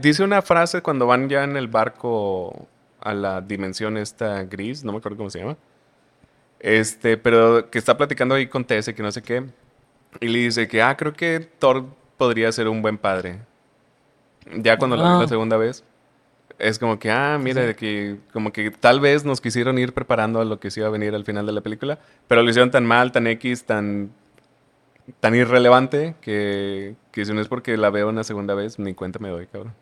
dice una frase cuando van ya en el barco a la dimensión esta gris, no me acuerdo cómo se llama. Este, pero que está platicando ahí con Tess, que no sé qué. Y le dice que, ah, creo que Thor podría ser un buen padre. Ya cuando lo vi Ah. la segunda vez, es como que, ah, mira, de que como que tal vez nos quisieron ir preparando a lo que se iba a venir al final de la película, pero lo hicieron tan mal, tan X, tan tan irrelevante que, que si no es porque la veo una segunda vez, ni cuenta me doy, cabrón.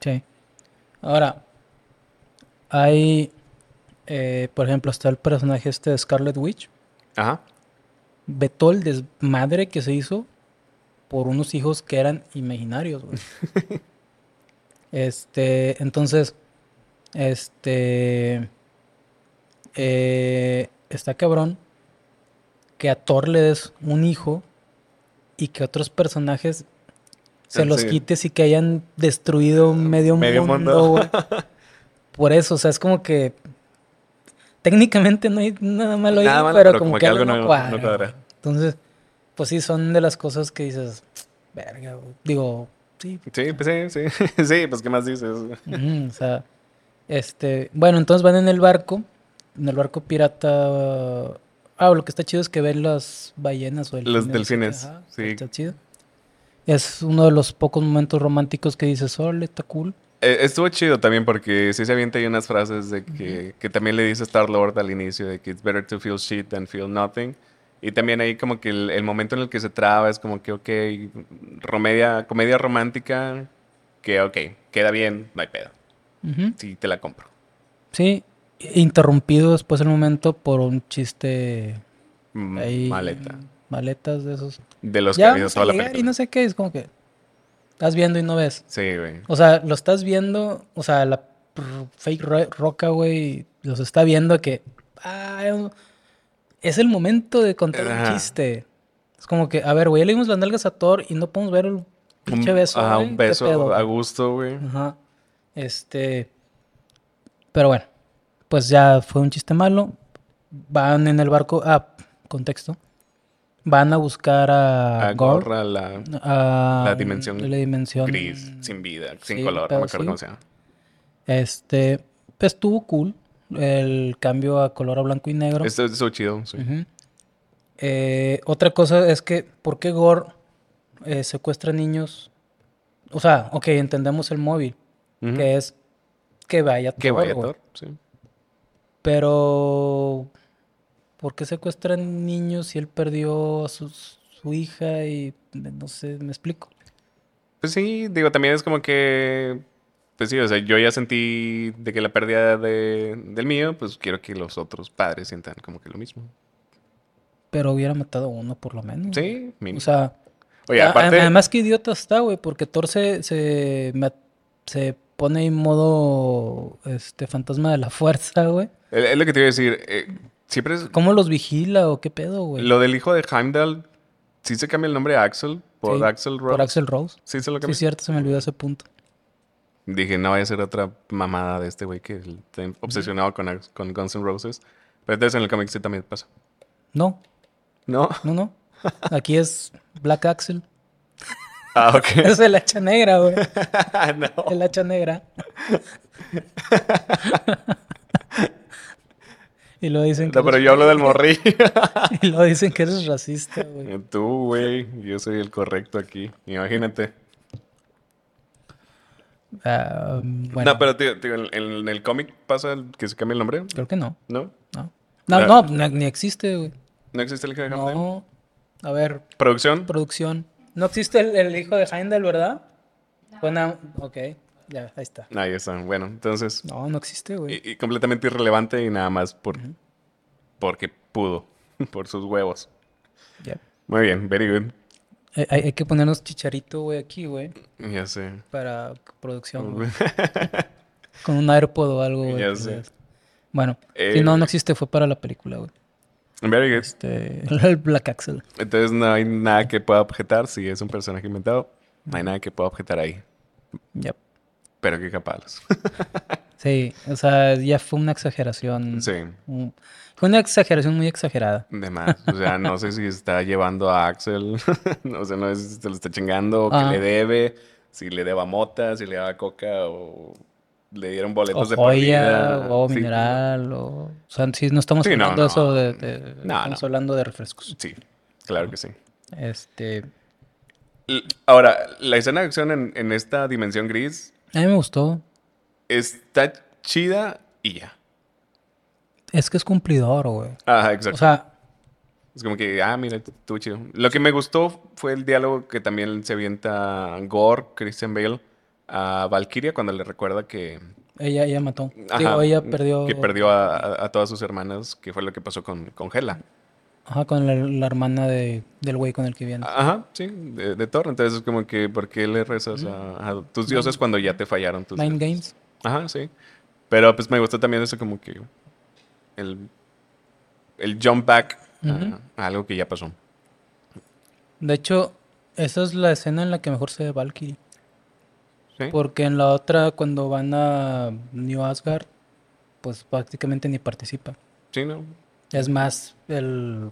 Sí. Ahora, hay, eh, por ejemplo, está el personaje este de Scarlet Witch. Ajá. Ve todo el desmadre que se hizo por unos hijos que eran imaginarios, güey. este, entonces, este, eh, está cabrón que a Thor le des un hijo y que otros personajes se los sí. quites y que hayan destruido medio, Medio mundo. Por eso, o sea, es como que técnicamente no hay nada malo ahí, pero, pero como, como que que algo no cuadra. no cuadra. güey. Entonces, pues sí, son de las cosas que dices, verga, güey". digo, sí, Sí, pues sí, sí. sí, pues ¿qué más dices? O sea, este, bueno, entonces van en el barco, en el barco pirata. Ah, lo que está chido es que ven las ballenas o Los delfines, ajá, sí. Está chido. Es uno de los pocos momentos románticos que dices, órale, está cool. Eh, estuvo chido también porque sí se avienta ahí unas frases de que, que también le dice Star Lord al inicio de que it's better to feel shit than feel nothing. Y también ahí como que el, el momento en el que se traba es como que, ok, romedia, comedia romántica, que ok, queda bien, no hay pedo. Ujú. Sí, te la compro. Sí, interrumpido después el momento por un chiste Mm, ahí. Maleta. Maletas de esos. De los que ya vamos a toda la llegar y película. no sé qué, es como que estás viendo y no ves. Sí, güey. O sea, lo estás viendo, o sea, la fake ro- roca, güey, los está viendo que ah, es el momento de contar un chiste. Es como que, a ver, güey, ya le dimos las nalgas a Thor y no podemos ver el pinche beso. ajá, un ¿qué beso a gusto, güey. Ajá. Este. Pero bueno, pues ya fue un chiste malo. Van en el barco. Ah, contexto. Van a buscar a, A Gore, gorra la a la dimensión la dimensión gris, sin vida, sin sí, color, no me acuerdo sí. cómo se llama. Este, pues estuvo cool el cambio a color a blanco y negro. Esto estuvo chido, sí. Eh, otra cosa es que, ¿por qué Gore eh, secuestra niños? O sea, ok, entendemos el móvil, que es que vaya Que Thor, vaya güey. Thor, sí. Pero, ¿por qué secuestran niños si él perdió a sus- su hija y no sé, me explico? Pues sí, digo, también es como que, pues sí, o sea, yo ya sentí de que la pérdida de, del mío, pues quiero que los otros padres sientan como que lo mismo. Pero hubiera matado a uno por lo menos. Sí, mínimo. O sea, Oye, a- aparte, además que idiota está, güey, porque Thor se, se, se pone en modo este fantasma de la fuerza, güey. Es lo que te iba a decir, eh, siempre es, ¿Cómo los vigila o qué pedo, güey? lo del hijo de Heimdall, sí se cambia el nombre a Axel, por Sí, Axel Rose. Por Axel Rose. Sí se lo Sí, cambió. es cierto, se me olvidó ese punto. Dije, no vaya a ser otra mamada de este güey que está obsesionado con, con Guns N' Roses. Pero entonces en el cómic sí también pasa. No, ¿No? no, no. Aquí es Black Axel. Ah, ok. Es el hacha negra, güey. no. El hacha negra. Y lo dicen que No, pero eres- yo hablo del morrillo. y lo dicen que eres racista, güey. Tú, güey. Yo soy el correcto aquí. Imagínate. Ah, bueno, No, pero tío, tío, en, en el cómic pasa el- que se cambia el nombre. creo que no. ¿No? No, no, Ah. no, ni, ni existe, güey. ¿No existe el hijo de Heimdall? No. A ver, ¿Producción? producción. No existe el, el hijo de Heimdall, ¿verdad? Bueno, ok. Ya, ahí está. Ahí está. Bueno, entonces, No, no existe, güey. y, y completamente irrelevante y nada más por, porque pudo, por sus huevos. Ya. Muy bien, very good. Hay, hay que ponernos chicharito, güey, aquí, güey. Ya sé. Para producción, güey. Con un AirPod o algo, güey. Ya que sé. Bueno, Eh, si no, no existe, fue para la película, güey. Very good. Este, el Black Axel. Entonces no hay nada que pueda objetar si es un personaje inventado. No hay nada que pueda objetar ahí. Yep. Pero qué capaz. Sí, o sea, ya fue una exageración. sí, Fue una exageración muy exagerada. de más. O sea, no sé si está llevando a Axel. o sea, no sé si se lo está chingando o que Ah. le debe. Si le deba mota, si le daba coca o le dieron O boletos de por joya, vida. o Sí. mineral, o... O sea, sí, no estamos Sí, hablando no. eso de... de- No, estamos no. hablando de refrescos. Sí, claro que sí. Este... Ahora, la escena de acción en, en esta dimensión gris A mí me gustó. está chida y ya. Es que es cumplidor, güey. Ajá, exacto. O sea, Es como que, ah, mira, estuvo chido. Lo que me gustó fue el diálogo que también se avienta Gore, Christian Bale, a Valkyria cuando le recuerda que, ella, ella mató. ajá, Digo, ella perdió... que perdió a, a- a todas sus hermanas, que fue lo que pasó con, con Hela. Ajá, con la, la hermana de, del güey con el que viene. Ajá, sí, de, de Thor. Entonces es como que, ¿por qué le rezas a, a tus dioses cuando ya te fallaron tus dioses? Games. Ajá, sí. Pero pues me gustó también eso como que el, el jump back a algo que ya pasó. De hecho, esa es la escena en la que mejor se ve Valkyrie. ¿Sí? Porque en la otra, cuando van a New Asgard, pues prácticamente ni participa. Sí, ¿no? Es más el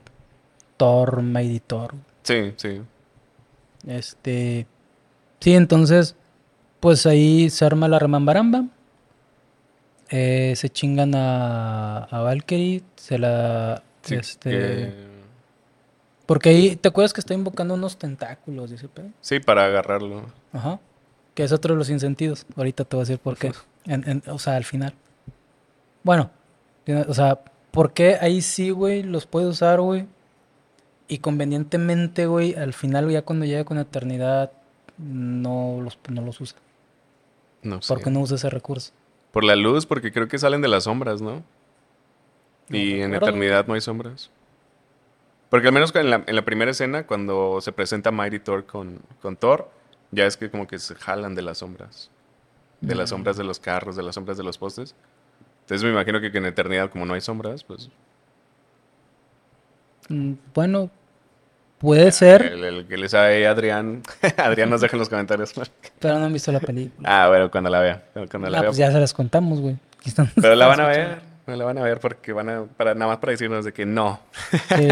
Thor, Mighty Thor. Sí, sí. Este. Sí, entonces, pues ahí se arma la remambaramba. Eh, se chingan a, a Valkyrie. Se la. Sí, este. que- Porque ahí, ¿te acuerdas que está invocando unos tentáculos? Dice, pero. sí, para agarrarlo. Ajá. Que es otro de los insentidos. Ahorita te voy a decir por qué. En- en- o sea, al final. Bueno, o sea, ¿por qué ahí sí, güey, los puede usar, güey? Y convenientemente, güey, al final, ya cuando llega con eternidad, no los, no los usa. No sé. ¿Por qué no usa ese recurso? Por la luz, porque creo que salen de las sombras, ¿no? No y en eternidad no hay sombras. Porque al menos en la, en la primera escena, cuando se presenta Mighty Thor con, con Thor, ya es que como que se jalan de las sombras. De las Mm. sombras de los carros, de las sombras de los postes. Entonces me imagino que, que en eternidad, como no hay sombras, pues... Mm, Bueno, puede ser, El, el que le sabe Adrián... Adrián nos deja en los comentarios. pero no han visto la película. ah, bueno, cuando la vea. Cuando la Ah, vea. pues ya se las contamos, güey. Pero la van a ver. No la van a ver porque van a... Para, nada más para decirnos de que no. Sí,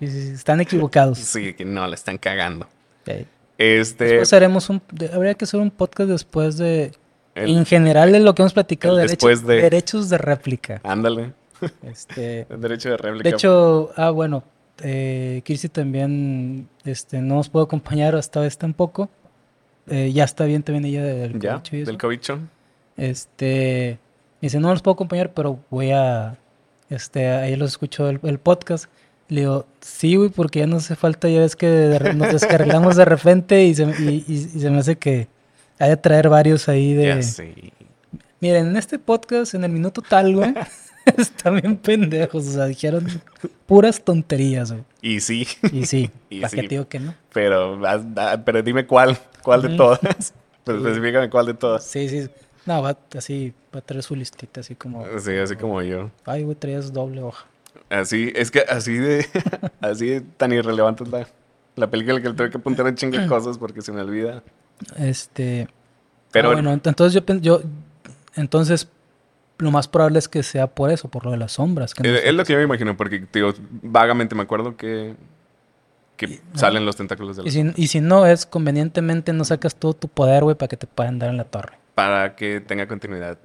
sí, sí, sí, están equivocados. Sí, que no, la están cagando. Este... Después haremos un. habría que hacer un podcast después de. El- en general de lo que hemos platicado, el derecho- de- derechos de réplica. Ándale. Este, El derecho de réplica. de hecho, ah, bueno, eh, Kirsi también este, no nos puede acompañar esta vez tampoco. Eh, ya está bien también ella del ya, del cobicho. Este, dice, no los puedo acompañar, pero voy a, este, ahí los escucho el, el podcast. Le digo, sí, güey, porque ya no hace falta, ya ves que de nos descargamos de repente y se, y, y- y se me hace que hay de traer varios ahí de... Ya sé. Miren, en este podcast, en el minuto tal, güey, están bien pendejos, o sea, dijeron puras tonterías, güey. Y sí, Y sí, Y ¿para qué sí. digo que no? pero, haz- ah, pero dime cuál, cuál de todas. Pero específicame cuál de todas. Sí, sí. No, va así, va a traer su listita, así como, Sí, así como yo. ay, güey, traías doble hoja. Así, es que así de, así de tan irrelevante es la, la película que le tuve que apuntar un chingo de cosas porque se me olvida. Este, Pero Ah, bueno, ent- entonces yo, yo, entonces lo más probable es que sea por eso, por lo de las sombras. que no es, lo que yo me imagino, porque digo, vagamente me acuerdo que, que salen los tentáculos de Y la si, y si no es, convenientemente no sacas todo tu poder, güey, para que te puedan dar en la torre. para que tenga continuidad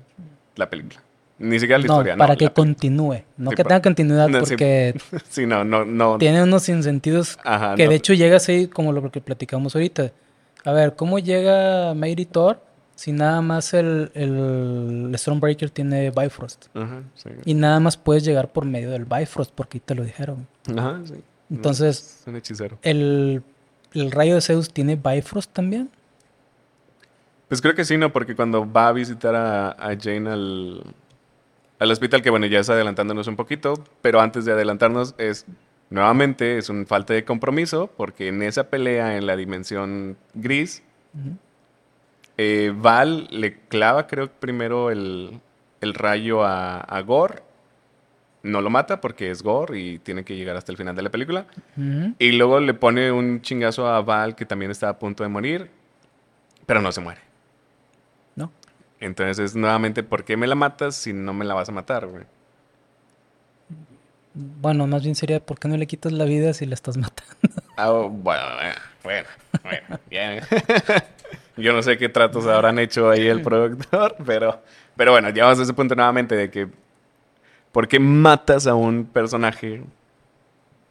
la película. Ni siquiera la no, historia, para no, que la peli- continúe. No Sí, que tenga continuidad, No, porque Sí, no, no, no. tiene unos sinsentidos Ajá, que de hecho llega así como lo que platicamos ahorita. A ver, ¿cómo llega Mighty Thor si nada más el, el Stormbreaker tiene Bifrost? Ajá, sí. Y nada más puedes llegar por medio del Bifrost, porque ahí te lo dijeron. Ajá, sí. Entonces, Es un hechicero. ¿El, el rayo de Zeus tiene Bifrost también? Pues creo que sí, ¿no? Porque cuando va a visitar a, a Jane al, al hospital, que bueno, ya es adelantándonos un poquito, pero antes de adelantarnos es, nuevamente, es un falta de compromiso, porque en esa pelea en la dimensión gris, eh, Val le clava, creo, primero el, el rayo a, a Gore. No lo mata porque es Gore y tiene que llegar hasta el final de la película. Y luego le pone un chingazo a Val que también está a punto de morir, pero no se muere. ¿No? Entonces, nuevamente, ¿por qué me la matas si no me la vas a matar, güey? Bueno, más bien sería, ¿por qué no le quitas la vida si la estás matando? Ah, bueno, eh, bueno, bueno, bien. Yo no sé qué tratos habrán hecho ahí el productor, pero, pero bueno, llegamos a ese punto nuevamente de que ¿por qué matas a un personaje?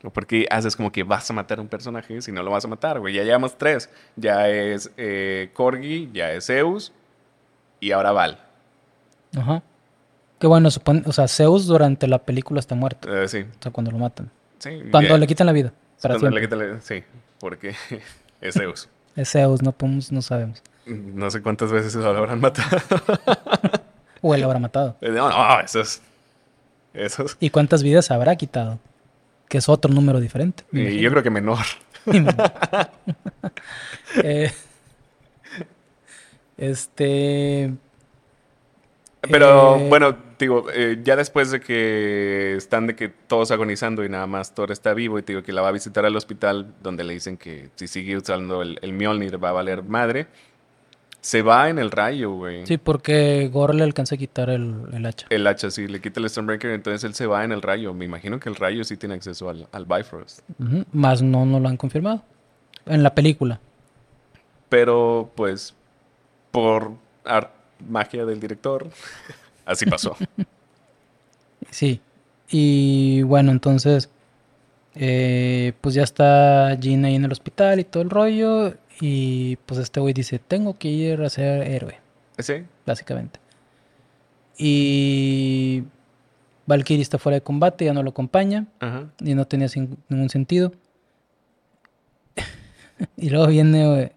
¿O por qué haces como que vas a matar a un personaje si no lo vas a matar, güey? Ya llevamos tres. Ya es eh, Corgi, ya es Zeus y ahora Val. Ajá. Que bueno, supone, o sea, Zeus durante la película está muerto. Eh, sí, O sea, cuando lo matan. sí. Cuando le quitan la vida. Para cuando siempre. le quita la- Sí, porque es Zeus. Es Zeus, no podemos, no sabemos. No sé cuántas veces lo habrán matado. O él habrá matado. No, no, eso es. Eso es. ¿Y cuántas vidas habrá quitado? Que es otro número diferente. Y yo creo que menor. Eh, este. Pero eh, bueno, digo, eh, ya después de que están de que todos agonizando y nada más Thor está vivo y digo que la va a visitar al hospital donde le dicen que si sigue usando el, el Mjolnir va a valer madre, se va en el rayo, güey. Sí, porque Gore le alcanza a quitar el, el hacha. El hacha, sí, le quita el Stormbreaker, entonces él se va en el rayo. Me imagino que el rayo sí tiene acceso al, al Bifrost. Ujú, Más no, no lo han confirmado. En la película. Pero pues, por ar- magia del director, así pasó. Sí. Y bueno, entonces. eh, pues ya está Jean ahí en el hospital y todo el rollo. Y pues este güey dice: Tengo que ir a ser héroe. sí, básicamente. Y Valkyrie está fuera de combate, ya no lo acompaña ajá. y no tenía sin- ningún sentido. y luego viene,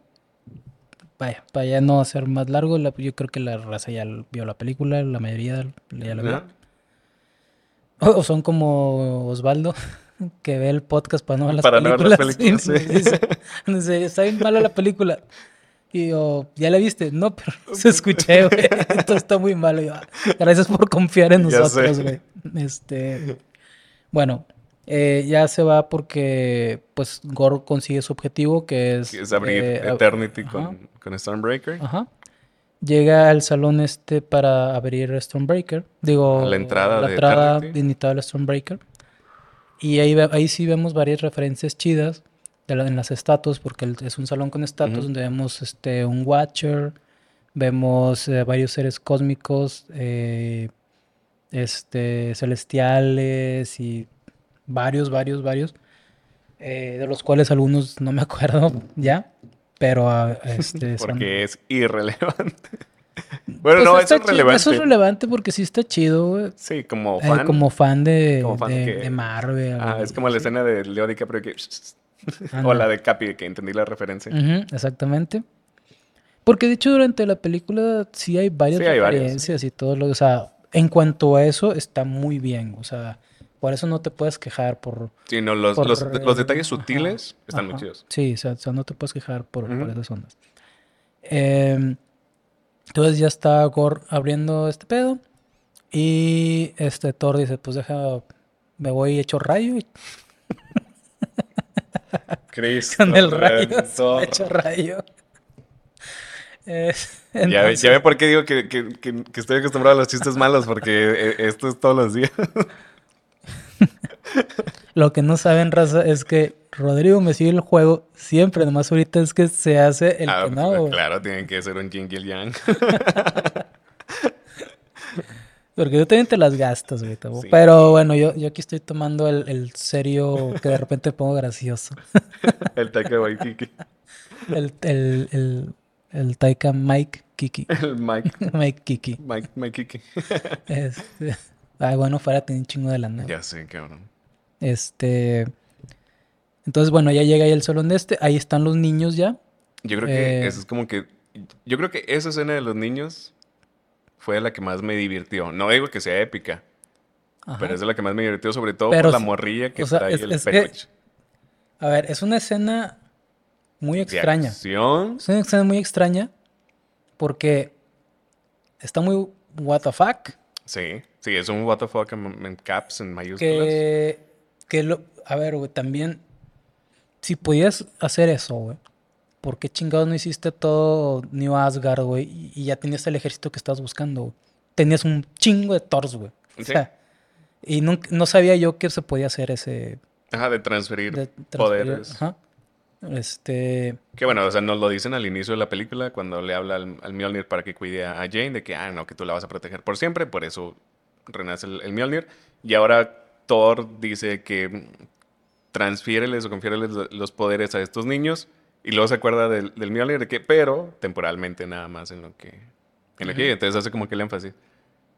vaya, para ya no hacer más largo, la- yo creo que la raza ya vio la película, la mayoría ya la vio. O, o son como Osvaldo, que ve el podcast para no ver las Para no ver las películas. películas, Sí, dice, dice, está bien mala la película. Y yo, ¿ya la viste? No, pero se escuché, güey. Esto está muy malo. Yo, "Ah, gracias por confiar en nosotros, güey. Este, bueno, eh, ya se va porque, pues, Gore consigue su objetivo, que es... Que es abrir eh, Eternity con, con Stormbreaker. Ajá. Llega al salón este para abrir Stormbreaker. Digo, A la entrada la de entrada del Stormbreaker. Y ahí, ahí sí vemos varias referencias chidas de la- en las estatuas, porque es un salón con estatuas donde vemos este, un Watcher, vemos eh, varios seres cósmicos, eh, este, celestiales y varios, varios, varios, eh, de los cuales algunos no me acuerdo ya, pero ah, este, son- Porque es irrelevante. bueno, pues no, eso es relevante. Eso es relevante porque sí está chido, güey. Sí, como Eh, fan. como fan de, Como fan de, que- de Marvel. Ah, es como la sí. escena de Leo DiCaprio que... o la de Capi, que entendí la referencia. Exactamente. Porque de hecho durante la película sí hay varias Sí, hay varias, referencias y todo lo, o sea, en cuanto a eso está muy bien, o sea, por eso no te puedes quejar por, Sí, no, los, por, los, los detalles ajá, sutiles están muy ajá. chidos. Sí, o sea, o sea, no te puedes quejar por, por esas ondas. Em, entonces ya está Gore abriendo este pedo y este Thor dice, pues deja, me voy hecho rayo Chris. con el rayo, hecho rayo. Eh, Ya, ve- ya ve por qué digo que, que- que- que estoy acostumbrado a los chistes malos, porque eh, esto es todos los días. Lo que no saben, raza, es que Rodrigo me sigue el juego siempre, nomás ahorita es que se hace el Ah, que no. claro, tienen que ser un jingle yang. Porque tú también te las gastas, güey. Sí. Pero bueno, yo, yo aquí estoy tomando el, el serio que de repente pongo gracioso. el Taika Waititi. El, el, el, el Taika Mike Kiki. El Mike. Mike Kiki. Mike, Mike Kiki. Este, ay, bueno, fuera tiene un chingo de lana. Ya sé, cabrón. Este. Entonces, bueno, ya llega ahí el salón de este. Ahí están los niños ya. Yo creo que Eh, eso es como que Yo creo que esa escena de los niños fue la que más me divirtió. No digo que sea épica, Ajá. pero es la que más me divirtió, sobre todo Pero por la morrilla que o sea, trae es- el es que-. A ver, es una escena muy extraña. acción. Es una escena muy extraña porque está muy what the fuck. Sí, sí, es un what the fuck en, en caps, en mayúsculas. Que, que lo, a ver, güey, también, si podías hacer eso, güey, ¿por qué chingados no hiciste todo New Asgard, güey? Y, y ya tenías el ejército que estabas buscando, güey. Tenías un chingo de Thors, güey. O Sí. sea, y nunca- no sabía yo que se podía hacer ese... Ajá, de transferir de transferir- poderes. Ajá. Este... Que bueno, o sea, nos lo dicen al inicio de la película cuando le habla al, al Mjolnir para que cuide a Jane de que, ah, no, que tú la vas a proteger por siempre, por eso renace el, el Mjolnir. Y ahora Thor dice que transfiéreles o confiéreles lo- los poderes a estos niños y luego se acuerda del, del Mjolnir de que, pero temporalmente nada más en lo que, en lo que entonces hace como que el énfasis.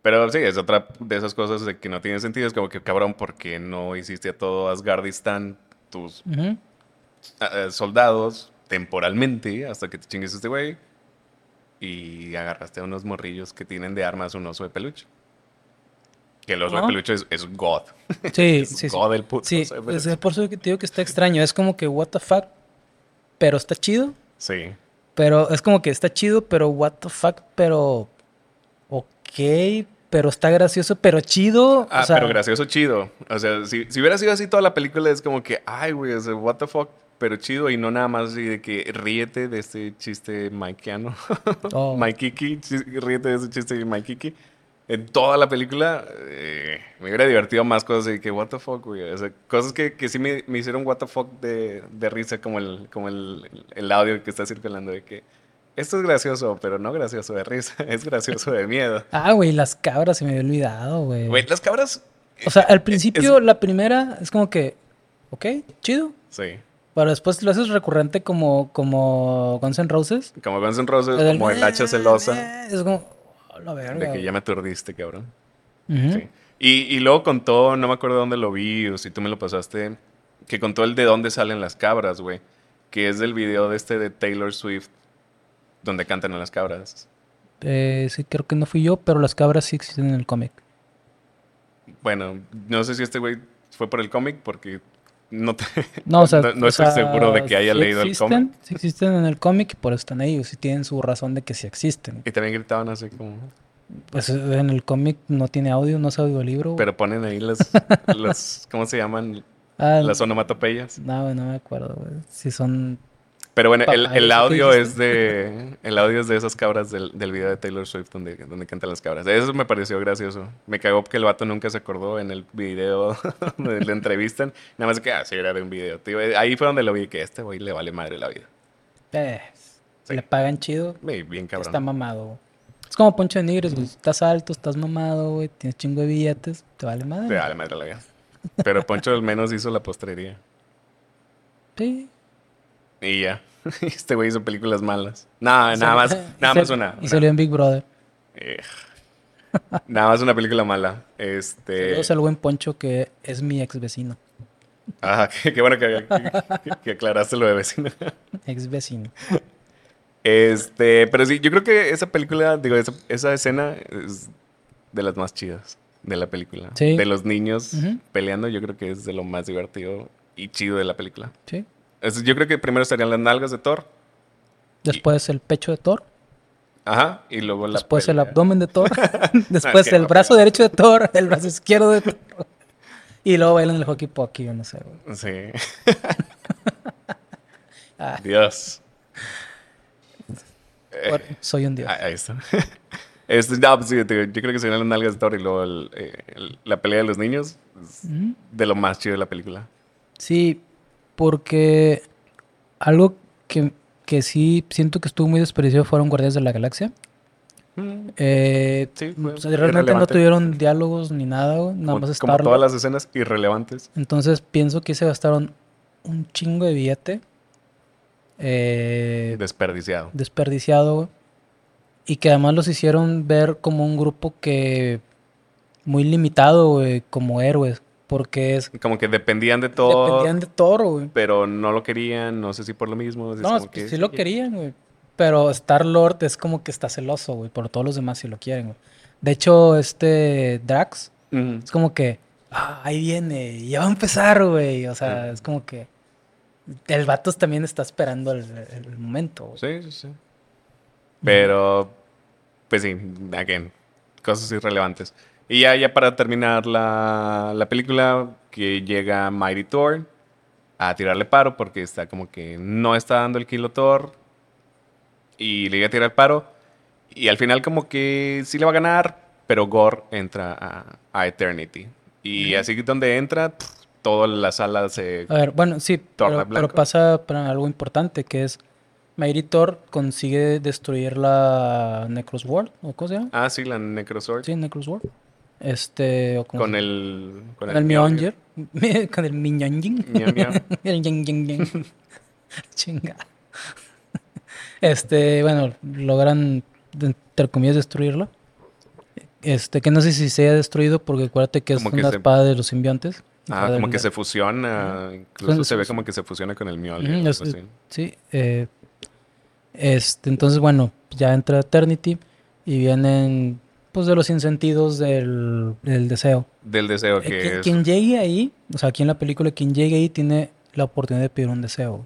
Pero sí, es otra de esas cosas de que no tiene sentido. Es como que, cabrón, porque no hiciste a todo Asgardistán tus ujú. eh, soldados temporalmente hasta que te chingues este güey y agarraste a unos morrillos que tienen de armas un oso de peluche. Que el oso de peluche es, es God. Sí, Es sí, sí. God el puto Sí, es, por eso que te digo que está extraño. Es como que what the fuck, pero está chido. Sí. Pero es como que está chido, pero what the fuck, pero ok, pero está gracioso, pero chido. Ah, o sea, pero gracioso chido. O sea, si, si hubiera sido así toda la película, es como que, ay, güey, o sea, what the fuck, pero chido. Y no nada más así de que ríete de este chiste Mikeano. Oh. Mikey, ríete de ese chiste Mikey. En toda la película eh, me hubiera divertido más cosas de que, what the fuck, güey. O sea, cosas que, que sí me, me hicieron what the fuck de, de risa, como el, como el, el audio que está circulando de que esto es gracioso, pero no gracioso de risa, es gracioso de miedo. Ah, güey, las cabras se me había olvidado, güey. Güey, las cabras. O sea, al principio es- la primera es como que, ok, chido. Sí. Pero después lo haces recurrente como, como Guns N' Roses. Como Guns N' Roses, como el hacha celosa. Es como, la verga. De que ya me aturdiste, cabrón. Sí. Y, y luego contó, no me acuerdo dónde lo vi o si tú me lo pasaste, que contó el de dónde salen las cabras, güey. Que es del video de este de Taylor Swift, donde cantan a las cabras. Eh, sí, creo que no fui yo, pero las cabras sí existen en el cómic. Bueno, no sé si este güey fue por el cómic porque no, te- No, o sea, no, no o estoy sea, seguro de que haya sí leído el existen, cómic. Sí existen en el cómic y por eso están ahí. Sí tienen su razón de que sí existen. Y también gritaban así como... Pues en el cómic no tiene audio, no es audiolibro. Pero ponen ahí las, las ¿cómo se llaman? Ah, Las onomatopeyas. no, no me acuerdo, güey. Si son... Pero bueno, el, el ¿eso qué audio es de el audio es de esas cabras del, del video de Taylor Swift donde, donde cantan las cabras. Eso me pareció gracioso. Me cagó que el vato nunca se acordó en el video donde le entrevistan. Nada más que, ah, sí, era de un video. Tío, ahí fue donde lo vi, que este güey le vale madre la vida. Eh, Sí. Le pagan chido. Ey, Bien cabrón. Está mamado. Es como Poncho de Nigres, güey. Estás alto, estás mamado, güey. Tienes chingo de billetes. Te vale madre. Le vale madre la vida. Pero Poncho al menos hizo la postrería. Sí. Y ya. Este güey hizo películas malas. Nada, nada más, nada más una. Y salió en Big Brother. eh, nada más una película mala. Este. Saludos al buen Poncho que es mi ex vecino. Ajá, qué, qué bueno que, que- que aclaraste lo de vecino. Ex vecino. Este, pero sí, yo creo que esa película, digo, esa, esa escena es de las más chidas de la película. Sí. De los niños peleando, yo creo que es de lo más divertido y chido de la película. Sí. Es- yo creo que primero estarían las nalgas de Thor. Después el pecho de Thor. Ajá, y luego la Después el abdomen de Thor. Después el no, brazo derecho de Thor. El brazo izquierdo de Thor. Y luego bailan el hockey pocky, yo no sé, güey. Sí. Ah. Dios. Eh, Soy un dios. Ah, Ahí está. Este, no, pues sí, te- yo creo que serían las nalgas de Thor y luego el- eh, el- la pelea de los niños. es. De lo más chido de la película. Sí, porque algo que, que sí siento que estuvo muy desperdiciado fueron Guardianes de la Galaxia. Eh, Sí, fue o sea, realmente no tuvieron diálogos ni nada, güey, nada como, más como todas las escenas irrelevantes. Entonces pienso que se gastaron un chingo de billete eh, Desperdiciado. desperdiciado güey, y que además los hicieron ver como un grupo que muy limitado, güey, como héroes, porque es Como que dependían de todo, dependían de Thor, güey. pero no lo querían. No sé si por lo mismo. es No, como es que que sí lo querían, güey. Pero Star Lord es como que está celoso, güey, por todos los demás si lo quieren, güey. De hecho, este Drax es como que, ah, ahí viene, ya va a empezar, güey. O sea, es como que el vato también está esperando el, el momento. güey. Sí, sí, sí. Pero, pues sí, again, cosas irrelevantes. Y ya, ya para terminar la, la película, que llega Mighty Thor a tirarle paro porque está como que no está dando el kilo Thor y le llega a tirar paro. Y al final como que sí le va a ganar, pero Gore entra a, a Eternity. Y así que donde entra, toda la sala se... A ver, bueno, sí, Torna pero, pasa para algo importante, que es Mighty Thor consigue destruir la Necros World, ¿o cómo se llama? Ah, sí, la Necrosword. Sí, Necros World. Este, o Con el... con el Mjolnir. con el Miñonjin. El yin, yin, yin. Chinga. Este, bueno, logran, entre comillas, destruirlo. Este, que no sé si se haya destruido porque acuérdate que es Como que una se- espada de los simbiontes. Ah, como del- que se fusiona. Incluso Son- se ve como que se fusiona con el Mjolnir. Es- así. Sí, eh, este, entonces, bueno, ya entra Eternity y vienen, pues, de los insentidos del, del deseo. Del deseo Eh, que quien, es. quien llegue ahí, o sea, aquí en la película, quien llegue ahí tiene la oportunidad de pedir un deseo.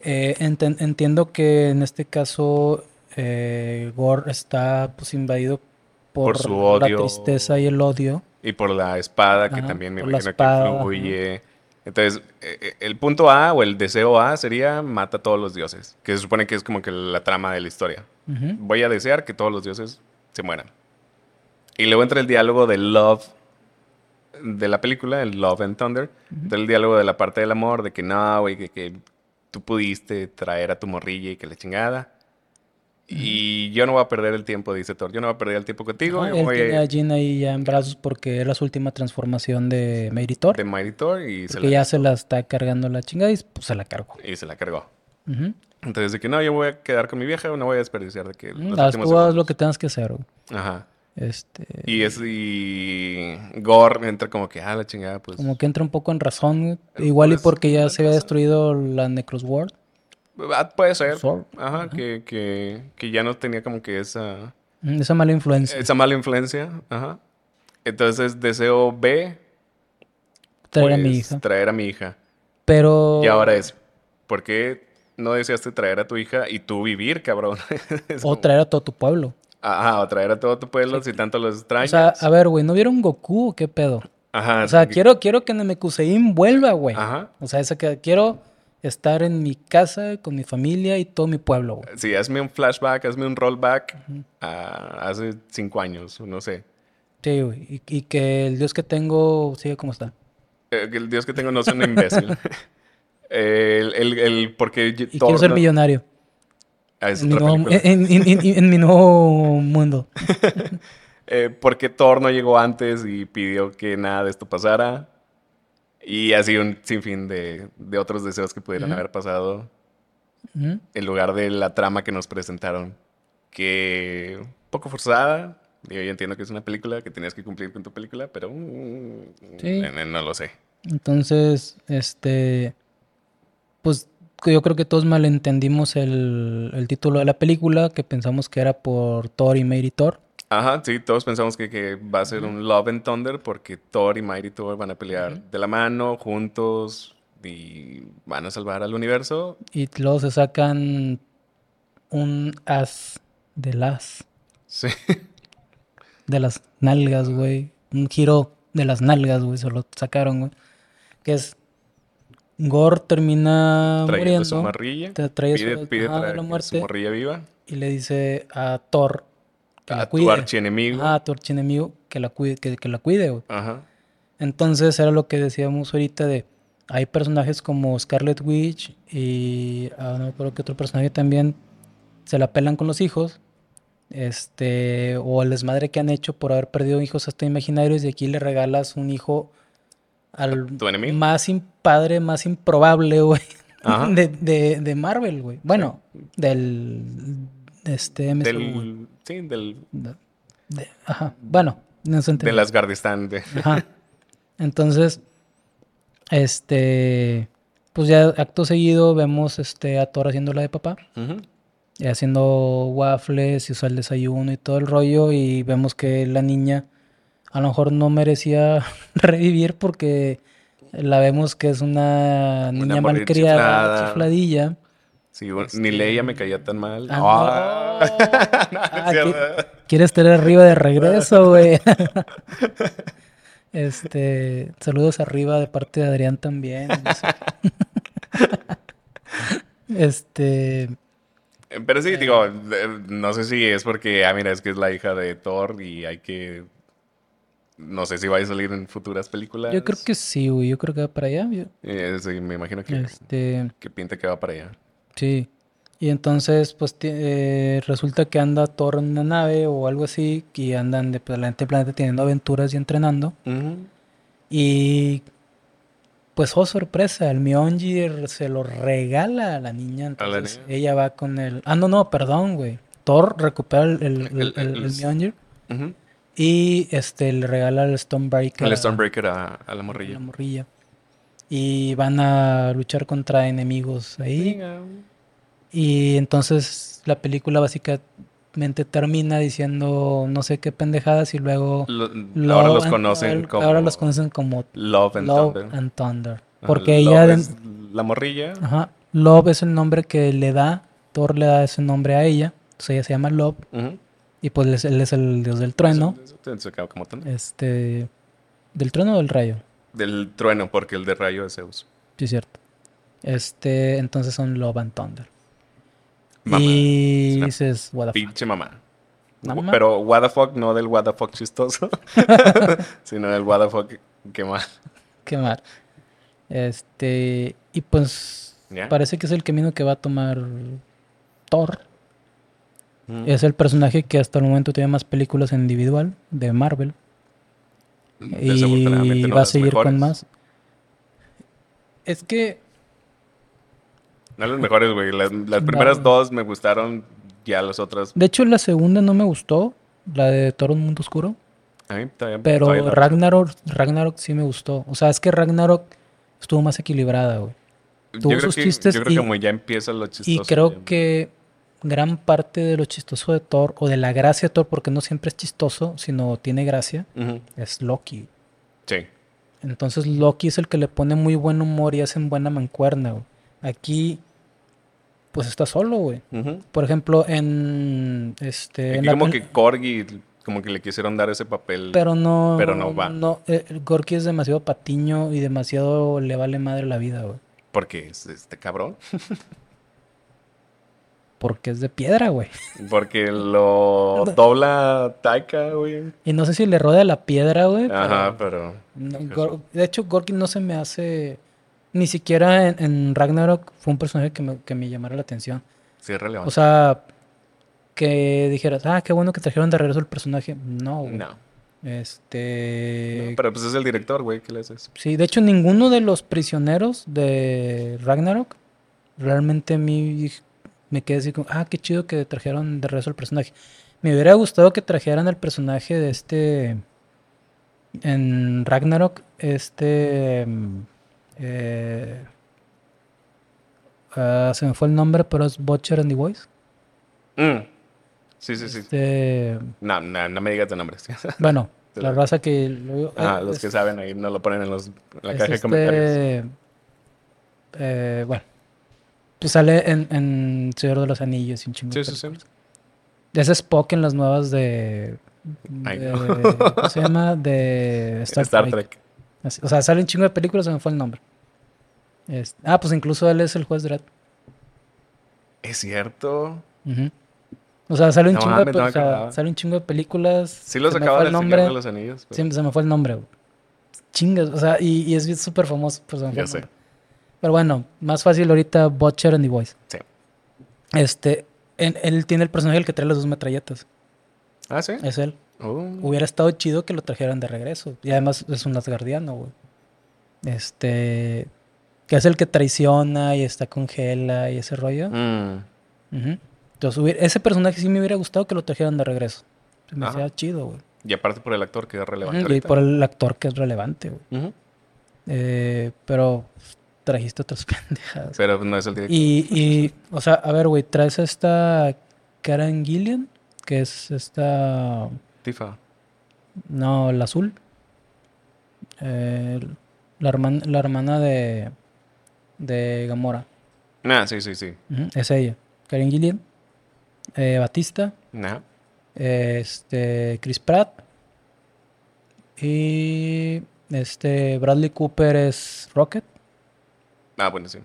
Eh, entiendo que en este caso eh, Gore está, pues, invadido por, Por su la odio. tristeza y el odio. Y por la espada, que Ajá, también me la imagino espada, que influye. Entonces, el punto A o el deseo A sería mata a todos los dioses. Que se supone que es como que la trama de la historia. Voy a desear que todos los dioses se mueran. Y luego entra el diálogo de Love de la película, el Love and Thunder. Entra el diálogo de la parte del amor, de que no, güey, que, que tú pudiste traer a tu morrilla y que la chingada. Y yo no voy a perder el tiempo, dice Thor. Yo no voy a perder el tiempo contigo. Yo él voy tiene a a Jean ahí ya en brazos porque era su última transformación de Mighty Thor. de Mighty Thor y se, Porque la, ya se la está cargando la chingada y pues se la cargó. y se la cargó. Ujú. Entonces, de que no, yo voy a quedar con mi vieja, no voy a desperdiciar de que Mm, últimos tú haz lo que tengas que hacer. güey. Ajá. Este, Y es y Gore entra como que, ah, la chingada, pues. como que entra un poco en razón. güey. Igual y pues, porque ya se había destruido la Necros World. Ah, puede ser. Sword. Ajá, que, que, que ya no tenía como que esa, Mm, Esa mala influencia. esa mala influencia. Ajá. Entonces, deseo B. traer a mi pues, hija. Traer a mi hija. Pero. Y ahora es, ¿por qué no deseaste traer a tu hija y tú vivir, cabrón? O como- traer a todo tu pueblo. Ajá, o traer a todo tu pueblo si tanto los O extrañas. sea, a ver, güey, ¿no vieron Goku o qué pedo? Ajá. O sea, sí. quiero, quiero que Namekusein vuelva, güey. Ajá. O sea, que quiero estar en mi casa con mi familia y todo mi pueblo, güey. Sí, hazme un flashback, hazme un rollback a hace cinco años, no sé. Sí, güey. Y, y que el Dios que tengo siga como está. Eh, que el Dios que tengo no sea un imbécil. el, el, el- porque yo- Y quiero ser millonario. Ah, En mi, nuevo, en, en- en- mi nuevo mundo. Eh, porque Thor no llegó antes y pidió que nada de esto pasara. Y así un sinfín de, de otros deseos que pudieran haber pasado en lugar de la trama que nos presentaron. Que un poco forzada. Yo entiendo que es una película, que tenías que cumplir con tu película, pero mm, Sí. eh, no lo sé. Entonces, este, pues yo creo que todos malentendimos el, el título de la película, que pensamos que era por Thor y Mary Thor. Ajá, sí, todos pensamos que, que va a ser un Love and Thunder porque Thor y Mighty Thor van a pelear de la mano, juntos y van a salvar al universo. Y luego se sacan un as de las, Sí. de las nalgas, güey. Un giro de las nalgas, güey, se lo sacaron, güey. Que es, Gore termina Trayendo su muriendo te trae Pide, su- pide ajá, la su muerte. morrilla viva. y le dice a Thor que la A tu cuide. archienemigo. Ah, a tu archienemigo que la cuide, que, que la cuide, güey. Ajá. Entonces era lo que decíamos ahorita de hay personajes como Scarlet Witch y ah, no creo que otro personaje también se la pelan con los hijos. Este, o el desmadre que han hecho por haber perdido hijos hasta imaginarios y aquí le regalas un hijo al ¿Tu enemigo? más padre, más improbable, güey, de, de, de Marvel, güey. Bueno, del este MCU. Del, sí, del, De- de- ajá. Bueno, no se entiende. del Asgardistán. De, Ajá. Entonces, este, pues ya acto seguido vemos este a Thor haciendo la de papá. Ujú. eh, haciendo waffles y usa el desayuno y todo el rollo y vemos que la niña a lo mejor no merecía revivir porque la vemos que es una niña morir malcriada, chifladilla. Sí, bueno, ni Leia me caía tan mal. Ah, Ah. no. Ah, cierto. ¿qui- ¿Quieres estar arriba de regreso, güey? Este, saludos arriba de parte de Adrián también. no sé. Este, Pero sí, digo, eh, no sé si es porque, ah, mira, es que es la hija de Thor y hay que... No sé si va a salir en futuras películas. yo creo que sí, güey, yo creo que va para allá. yo- Eh, sí, me imagino que, Este, que pinta que va para allá. sí. Y entonces, pues, eh, resulta que anda Thor en una nave o algo así, y andan de planeta en planeta teniendo aventuras y entrenando. Y pues, oh sorpresa, el Mjolnir se lo regala a la niña. La Entonces niña. ella va con el. Ah, no, no, perdón, güey. Thor recupera el, el, el, Mjolnir. Y este le regala el Stonebreaker. El a- Stormbreaker a, a la a morrilla. la morrilla. Y van a luchar contra enemigos ahí. Y entonces la película básicamente termina diciendo no sé qué pendejadas y luego. Lo- ahora los and- conocen ahora- como Ahora los conocen como Love and Love Thunder. and Thunder. Ajá, Porque Love ella, es la morrilla. ajá, Love es el nombre que le da, Thor le da ese nombre a ella, entonces ella se llama Love Ujú. Y pues él es- el dios del trueno, este, del trueno o del rayo, Del trueno, porque el de rayo es Zeus. sí es cierto, este, entonces son Love and Thunder. Mamá. y dices, what the fuck. Pinche mamá. Mamá. Pero what the fuck, no del what the fuck chistoso, sino del what the fuck que mal. Qué mal. Este, y pues parece que es el camino que va a tomar Thor. Mm. Es el personaje que hasta el momento tiene más películas en individual de Marvel. Y no va a seguir mejores. con más. Es que No las mejores, güey. Las, las No. primeras dos me gustaron, ya las otras. De hecho, la segunda no me gustó, la de Thor Un Mundo Oscuro, A mí todavía- pero todavía Ragnarok, Ragnarok sí me gustó. O sea, es que Ragnarok estuvo más equilibrada, güey. Yo tuvo creo sus que, chistes yo creo y- que como ya empieza lo chistoso. Y creo ya. que gran parte de lo chistoso de Thor, o de la gracia de Thor, porque no siempre es chistoso, sino tiene gracia, es Loki. Sí. Entonces Loki es el que le pone muy buen humor y hacen buena mancuerna, güey. Aquí, pues está solo, güey. Por ejemplo, en este. en Aquí la como que Corgi, como que le quisieron dar ese papel. Pero no. pero no va. eh, el Gorky es demasiado patiño y demasiado le vale madre la vida, güey. Porque es este cabrón. Porque es de piedra, güey. Porque lo dobla Taika, güey. Y no sé si le rodea la piedra, güey. Ajá, pero- pero. No, Gor- de hecho, Gorky no se me hace. Ni siquiera en, en Ragnarok fue un personaje que me, que me llamara la atención. Sí es relevante. O sea, que dijeras, ah, qué bueno que trajeron de regreso el personaje. No, güey. no. Este. No, Pero pues es el director, güey. ¿Qué le haces? Sí, de hecho, ninguno de los prisioneros de Ragnarok realmente a mí me quedé así como, ah, qué chido que trajeron de regreso el personaje. Me hubiera gustado que trajeran el personaje de este. En Ragnarok, este. mm, eh, ah, se me fue el nombre, pero es Butcher and the Boys. Mm. Sí, sí, sí. Este, No, no, no me digas de nombres. bueno, la raza que. lo- Ah, eh, los es- que saben ahí no lo ponen en, los, en la caja de este, comentarios. eh, bueno, pues sale en, en Señor de los Anillos y un chingo de Sí, sí, sí. Es Spock en las nuevas de. Ay, de-. ¿Cómo se llama? De Star, Star, Trek. Trek. Así- o sea, sale un chingo de películas, se me fue el nombre. Ah, pues incluso él es el juez Dredd. Es cierto. O sea, sale un, No chingo, mames, de, no o sea, sale un chingo de películas. Sí lo se me sacaba fue del el Señor nombre. de los Anillos. pero- Sí, se me fue el nombre, güey. Chingas, o sea, y, y es súper famoso. pues, Ya sé. nombre. Pero bueno, más fácil ahorita Butcher and the Boys. Sí. Este, en- él tiene el personaje el que trae las dos metralletas. Ah, sí. Es él. Oh. Hubiera estado chido que lo trajeran de regreso. Y además es un Asgardiano, güey. Este, que es el que traiciona y está con Hela y ese rollo. Mm. Entonces, hubiera- ese personaje sí me hubiera gustado que lo trajeran de regreso. Se me hacía chido, güey. Y aparte por el actor que es relevante. Ujú, Y ahorita. por el actor que es relevante, güey. Eh, pero trajiste otras pendejadas. Pero no es el director. Y, y, o sea, a ver, güey, traes esta Karen Gillian, que es esta. Tifa. No, la azul. Eh, la, hermana, la hermana de. de Gamora. Nah, sí, sí, sí. Es ella. Karen Gillian. eh, Batista. Nah. Este. Chris Pratt. Y. Este. Bradley Cooper es Rocket. Ah, bueno, sí.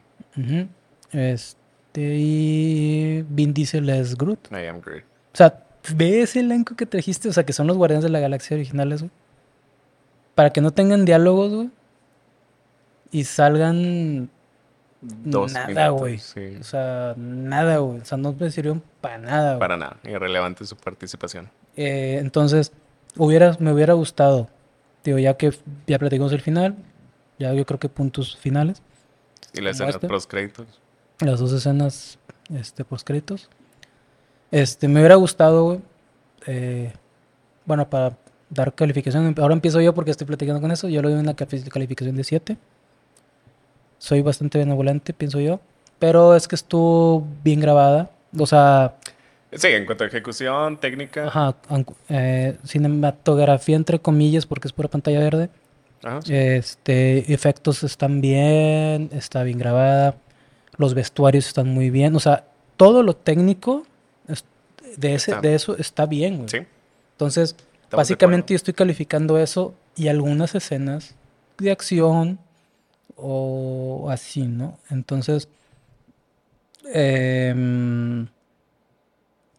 Este. Y. Vin Diesel es Groot. I am great. O sea, ve ese elenco que trajiste, o sea, que son los Guardianes de la Galaxia originales, güey. Para que no tengan diálogos, güey. Y salgan. Dos nada, güey. sí. O sea, nada, güey. O sea, no me sirvieron para nada, güey. Para nada. Irrelevante su participación. Eh, entonces, hubiera, me hubiera gustado. Digo, ya que ya platicamos el final, ya yo creo que puntos finales. Y las Como escenas este. post créditos. Las dos escenas este, postcréditos. Este, me hubiera gustado, güey, eh, bueno, para dar calificación. Ahora empiezo yo porque estoy platicando con eso. Yo lo doy una cali- calificación de 7. Soy bastante benevolente, pienso yo. Pero es que estuvo bien grabada. O sea, Sí, en cuanto a ejecución, técnica. ajá, eh, cinematografía entre comillas porque es pura pantalla verde. Ajá, sí. Este, efectos están bien, está bien grabada, los vestuarios están muy bien, o sea, todo lo técnico de, ese, Está- de eso está bien, güey. Sí, Entonces, Estamos básicamente yo estoy calificando eso y algunas escenas de acción o así, ¿no? Entonces, em,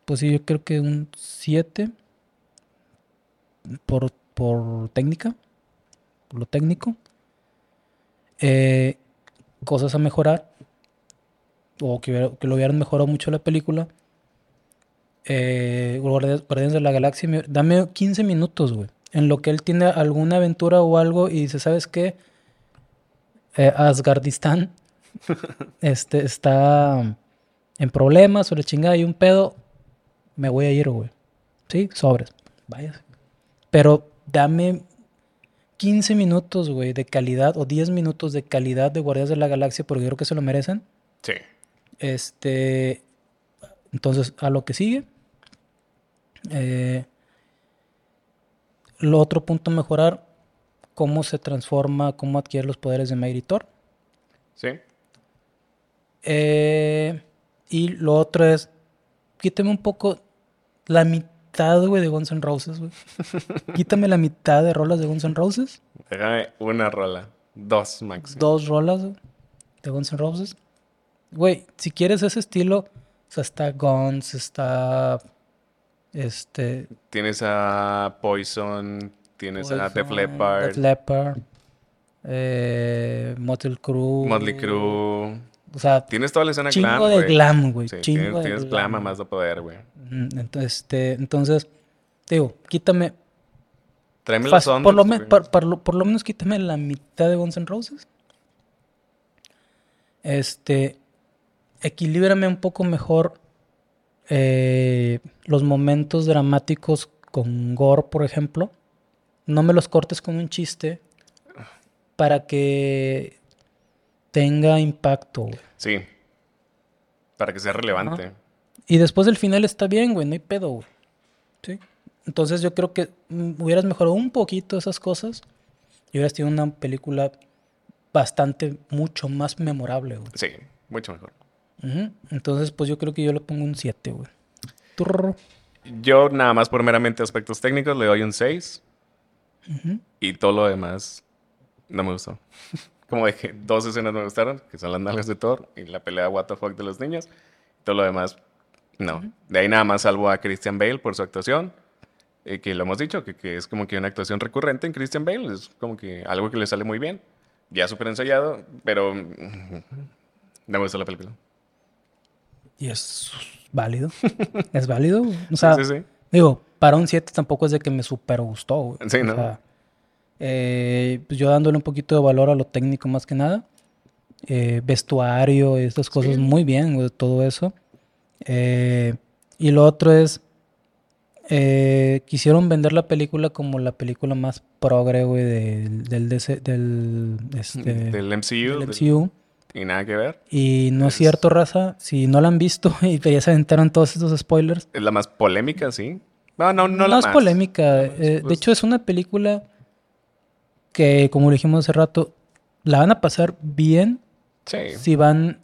pues sí, yo creo que un 7 por, por técnica, por lo técnico. Eh, cosas a mejorar o que, hubiera- que lo hubieran mejorado mucho la película. Eh, Guardianes de la Galaxia, me- dame 15 minutos, güey. En lo que él tiene alguna aventura o algo y dice, ¿sabes qué? Eh, Asgardistán este, está en problemas o la chingada y un pedo, me voy a ir, güey. Sí, sobres. Vaya. Pero dame 15 minutos, güey, de calidad o 10 minutos de calidad de Guardianes de la Galaxia porque yo creo que se lo merecen. sí. Este, entonces, a lo que sigue. Eh, lo otro punto a mejorar, cómo se transforma, cómo adquiere los poderes de Mighty Thor. Sí. Eh, y lo otro es, quítame un poco la mitad, güey, de Guns N' Roses, güey. Quítame la mitad de rolas de Guns N' Roses. Déjame una rola. Dos máximo. Dos rolas güey, de Guns N' Roses. Güey, si quieres ese estilo, o sea, está Guns, está este Tienes a Poison, tienes a Def Leppard, Def Leppard, eh, Motley Crue. Motley Crue. O sea, Tienes toda la escena chingo glam, de güey. glam, güey. Sí, chingo tienes, de tienes glam. glam a más de poder, güey. Entonces, este, entonces, digo, quítame. Tráeme fácil, los por, lo Thunders, me- güey. por, por lo, por lo menos quítame la mitad de Guns N' Roses. Este, equilíbrame un poco mejor eh, los momentos dramáticos con gore, por ejemplo. No me los cortes con un chiste para que tenga impacto. güey. Sí. Para que sea relevante. Y después del final está bien, güey, no hay pedo, güey. ¿Sí? Entonces yo creo que mm, hubieras mejorado un poquito esas cosas y hubieras tenido una película bastante, mucho más memorable, güey. Sí, mucho mejor. Entonces, pues yo creo que yo le pongo un 7, güey. Turr. Yo nada más por meramente aspectos técnicos le doy un 6. Ujú. Y todo lo demás no me gustó. Como dije, dos escenas me gustaron, que son las nalgas de Thor y la pelea what the fuck de los niños. Todo lo demás, no. De ahí nada más salvo a Christian Bale por su actuación. eh, que lo hemos dicho, que, que es como que una actuación recurrente en Christian Bale. Es como que algo que le sale muy bien. Ya súper ensayado, pero no me gustó la película. Y es válido. es válido. O sea, sí, sí. digo, para un 7 tampoco es de que me super gustó, güey. Sí, O ¿no? sea, eh, pues yo dándole un poquito de valor a lo técnico más que nada. Eh, vestuario y estas cosas Sí. muy bien, güey, todo eso. Eh, y lo otro es, eh, quisieron vender la película como la película más progre, güey, del, del, DC del, este, Del MCU. del del- MCU. Y nada que ver. Y no es Es- cierto, raza. Si no la han visto y ya se aventaron todos estos spoilers. Es la más polémica, sí. No, no, no, la es más. polémica. eh, de pues- hecho, es una película que, como dijimos hace rato, la van a pasar bien Sí. si van,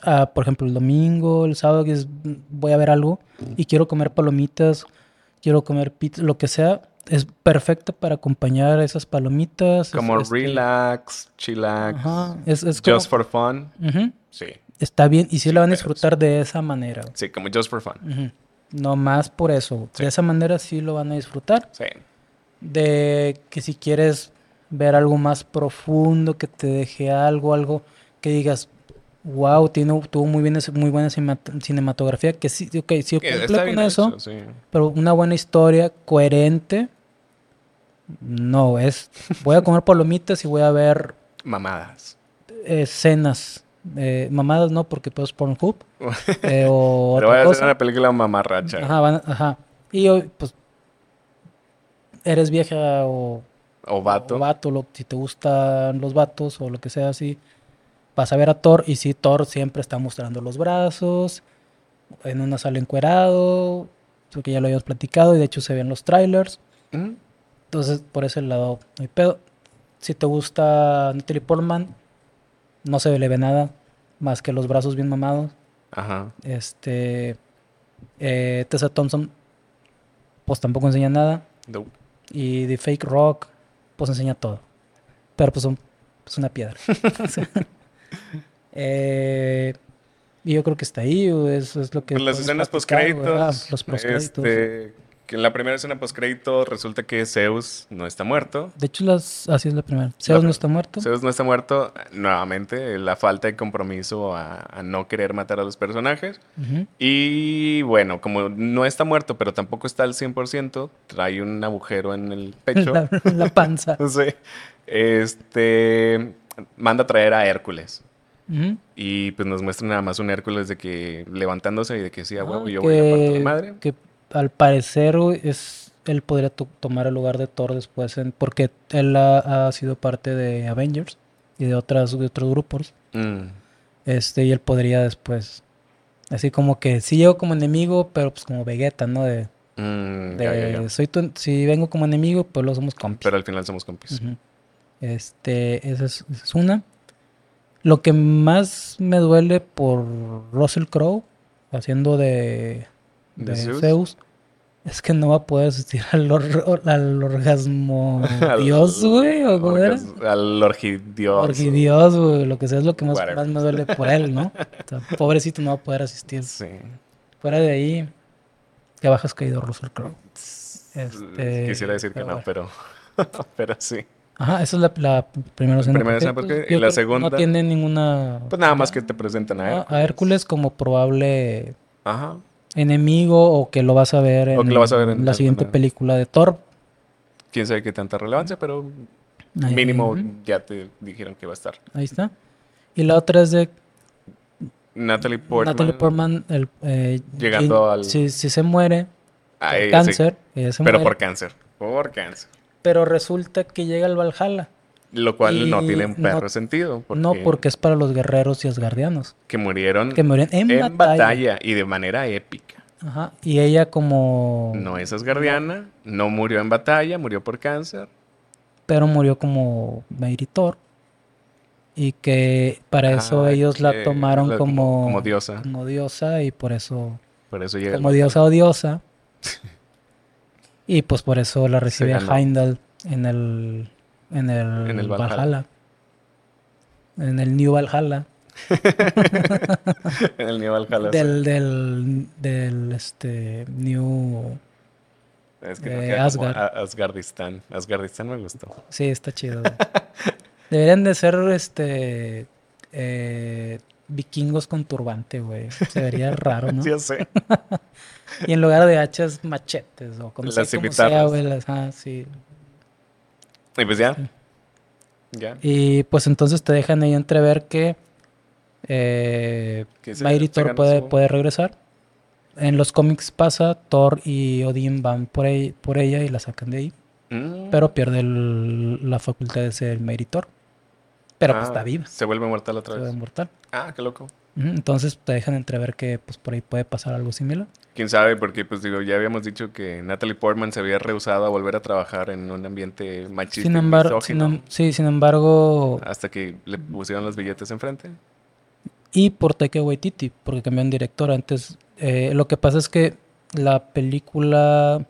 a, por ejemplo, el domingo, el sábado, que es, "Mm, voy a ver algo y quiero comer palomitas, quiero comer pizza, lo que sea. Es perfecto para acompañar esas palomitas. es- Como este, relax, chillax. Ajá, es, es como- Just for fun. Sí. Está bien y sí la van a disfrutar de esa manera. Sí, como just for fun. No más por eso. Sí. De esa manera sí lo van a disfrutar. Sí. De que si quieres ver algo más profundo, que te deje algo, algo que digas, wow, tiene, tuvo muy, bien, muy buena cinematografía, que sí, ok, sí cumple con eso, hecho, sí. pero una buena historia, coherente, no, es, voy a comer palomitas y voy a ver Mamadas. escenas. Eh, mamadas no, porque pues Pornhub. eh, o Pero otra voy a hacer una película mamarracha. Ajá, van- ajá. Y hoy, pues, eres vieja o, O vato. o vato, lo- si te gustan los vatos o lo que sea así, vas a ver a Thor y sí, Thor siempre está mostrando los brazos, en una sala encuerado, porque ya lo habíamos platicado y de hecho se ven los trailers. Mm. Entonces, por ese lado, no hay pedo. Si te gusta Natalie Portman, no se le ve nada más que los brazos bien mamados. Ajá. Este. eh, Tessa Thompson, pues tampoco enseña nada. No. Y The Fake Rock, pues enseña todo. Pero pues son, es una piedra. Eh, y yo creo que está ahí, eso es lo que. Pues las escenas. Ah, postcréditos. los postcréditos. Este, que en la primera escena postcrédito resulta que Zeus no está muerto. De hecho, las, así es la primera. Zeus no está muerto. Zeus no está muerto. Nuevamente, la falta de compromiso a, a no querer matar a los personajes. Y bueno, como no está muerto, pero tampoco está al 100%, trae un agujero en el pecho. La, la panza. Sí. Este manda a traer a Hércules. Y pues nos muestra nada más un Hércules de que levantándose y de que sí, a Ah, huevo, yo voy a partir que, madre. que al parecer es él podría to- tomar el lugar de Thor después en- porque él ha, ha sido parte de Avengers y de otras de otros grupos Mm, este y él podría después así como que sí llego como enemigo pero pues como Vegeta no de, mm, de ya, ya, ya. soy tu- si vengo como enemigo pues lo somos compis Pero al final somos compis. Este, esa es, esa es una. Lo que más me duele por Russell Crowe haciendo de, ¿De de Zeus? Zeus? es que no va a poder asistir al, or- al orgasmo dios, güey, o cómo era? Al orgidioso. Orgidios, güey, lo que sea es lo que más, más me duele por él, ¿no? O sea, pobrecito no va a poder asistir. Sí. Fuera de ahí, que bajas caído Russell Crowe. Este, Quisiera decir que no, pero, pero sí. Ajá, esa es la, la primera escena. primera escena porque, porque- yo y la segunda- No tiene ninguna. Pues nada más que te presentan a, Hércules. a Hércules como probable Ajá. Enemigo o que lo vas a ver en, O que lo vas a ver en la siguiente película de Thor. Quién sabe qué tanta relevancia, pero Ahí- mínimo ya te dijeron que va a estar. Ahí está. Y la otra es de Natalie Portman. Natalie Portman. El, eh, Llegando al- Si, si se muere, Ah, sí, cáncer, ella se pero muere, por cáncer. Por cáncer. pero resulta que llega al Valhalla. Lo cual no tiene un perro no- sentido. Porque No porque es para los guerreros y asgardianos. Que murieron Que murieron en, en batalla. batalla y de manera épica. Ajá. Y ella como... No es asgardiana, no murió en batalla, murió por cáncer. pero murió como Meritor. Y que para eso Ah, ellos la tomaron la- como, como diosa. como diosa y por eso, Por eso llega. como diosa o diosa. y pues por eso la recibe ganó. Heimdall en el, en el, En el Valhalla. Valhalla. En el New Valhalla. en el New Valhalla. Del, del, del este, New... Es que como Asgard. Asgardistán. Asgardistán me gustó. Sí, está chido. Deberían de ser este eh, vikingos con turbante, güey. Se vería raro, ¿no? Ya sé. Y en lugar de hachas, machetes o como, Las sea, como sea, güey. las- ah, sí. Y pues ya. Ya. Y pues entonces te dejan ahí entrever que eh, se- Mighty se Thor puede, su- puede regresar. En los cómics pasa, Thor y Odin van por, ell- por ella y la sacan de ahí. Mm. Pero pierde el- la facultad de ser Mighty Thor. Pero pues Ah, está viva. Se vuelve mortal Se otra ve vez. mortal. Ah, qué loco. Entonces te dejan entrever que pues por ahí puede pasar algo similar. Quién sabe, porque pues digo, ya habíamos dicho que Natalie Portman se había rehusado a volver a trabajar en un ambiente machista Sin embargo, sin, em- sí, sin embargo, hasta que le pusieron los billetes enfrente. y por Taika Waititi, porque cambiaron director. Antes, eh, lo que pasa es que la película,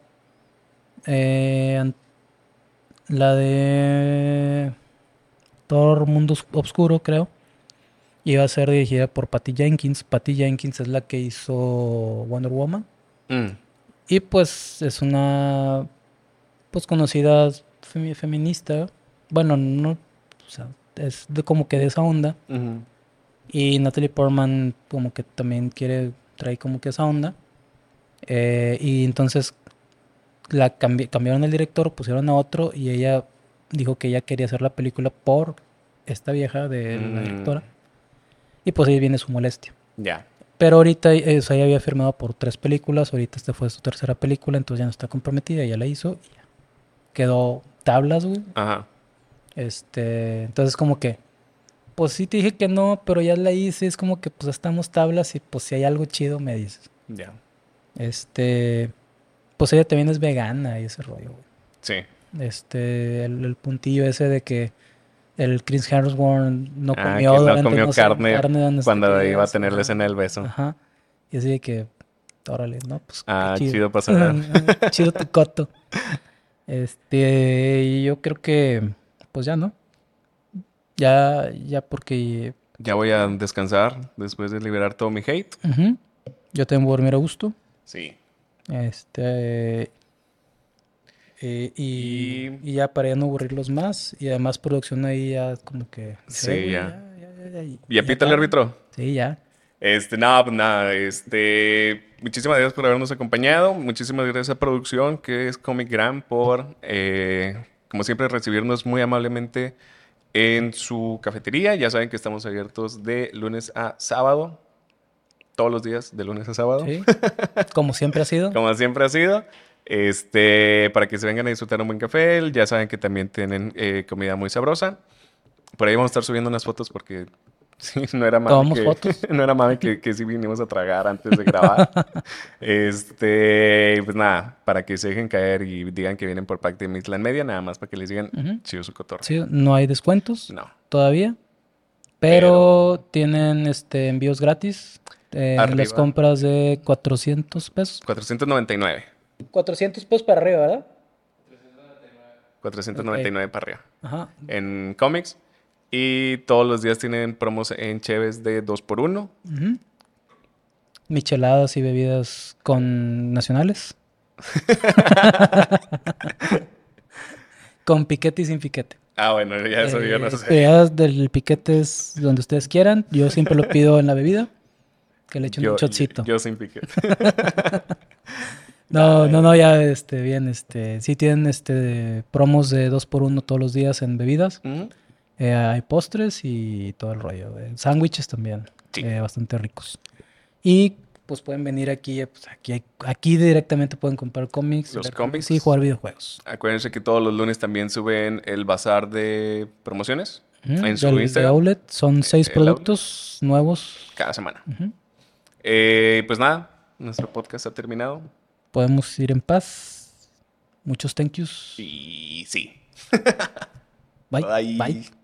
eh, la de Thor Mundo Obscuro, creo, iba a ser dirigida por Patty Jenkins. Patty Jenkins es la que hizo Wonder Woman. Mm, Y pues es una pues conocida femi- feminista. Bueno, no, o sea, es de como que de esa onda. Y Natalie Portman como que también quiere traer como que esa onda. Eh, y entonces la cambi- cambiaron el director, pusieron a otro y ella dijo que ella quería hacer la película por esta vieja de la Mm. directora. Y pues ahí viene su molestia. Ya. Pero ahorita, eh, o sea, ella había firmado por tres películas, ahorita esta fue su tercera película, entonces ya no está comprometida, ya la hizo y ya. Quedó tablas, güey. Ajá. Este, entonces como que, pues sí te dije que no, pero ya la hice, es como que pues estamos tablas y pues si hay algo chido me dices. Ya. Este, pues ella también es vegana y ese rollo, güey. Sí. Este, el, el puntillo ese de que el Chris Hemsworth no Ah, comió, no comió carne no Cuando iba a o sea, tener la ajá. escena del beso. Ajá. Y así de que, órale, ¿no? Pues Ah, chido pa' cenar. chido tu coto. Este, yo creo que, pues ya, ¿no? Ya, ya porque Ya voy a descansar después de liberar todo mi hate. ujú, yo tengo que dormir a gusto. Sí. Este, eh, y, Y- y ya para ya no aburrirlos más. Y además producción ahí ya como que... Sí, güey, ya. ya, ya, ya, ya, ¿Y apita el árbitro? Sí, ya. Este, nada, pues nada, este, muchísimas gracias por habernos acompañado, muchísimas gracias a producción que es Comic Gram por, eh, como siempre, recibirnos muy amablemente en su cafetería. Ya saben que estamos abiertos de lunes a sábado, todos los días de lunes a sábado, Sí. Como siempre ha sido. como siempre ha sido. Este, para que se vengan a disfrutar un buen café, ya saben que también tienen eh, comida muy sabrosa. Por ahí vamos a estar subiendo unas fotos porque sí, no era mami ¿Tomamos que, fotos? no era mami que, que sí vinimos a tragar antes de grabar. este, pues nada, para que se dejen caer y digan que vienen por pack de Midland Media, nada más para que les digan Ujú. chido su cotorreo. Sí, no hay descuentos. No. todavía. Pero, tienen este envíos gratis. eh, en las compras de 400 pesos. 499. 400 pesos para arriba, ¿verdad? 499 para arriba. Ajá. En cómics. Y todos los días tienen promos en Cheves de 2x1. Ujú. Micheladas y bebidas con nacionales. con piquete y sin piquete. Ah, bueno, ya eso yo no Eh, sé. bebidas del piquete es donde ustedes quieran. Yo siempre lo pido en la bebida. Que le echen un shotcito. Yo, sin piquete. No, no, no, ya este, bien, este, sí tienen este promos de 2 por 1 todos los días en bebidas. Eh, hay postres y todo el rollo. eh, sándwiches también, Sí. eh, bastante ricos. Y pues pueden venir aquí, eh, pues, aquí, aquí directamente pueden comprar cómics, Los leer cómics. y jugar videojuegos. Acuérdense que todos los lunes también suben el bazar de promociones en su del- de Instagram Outlet son seis productos nuevos. cada semana. Pues nada, nuestro podcast ha terminado. Podemos ir en paz. Muchos thank yous. Y sí. Bye. Bye. Bye.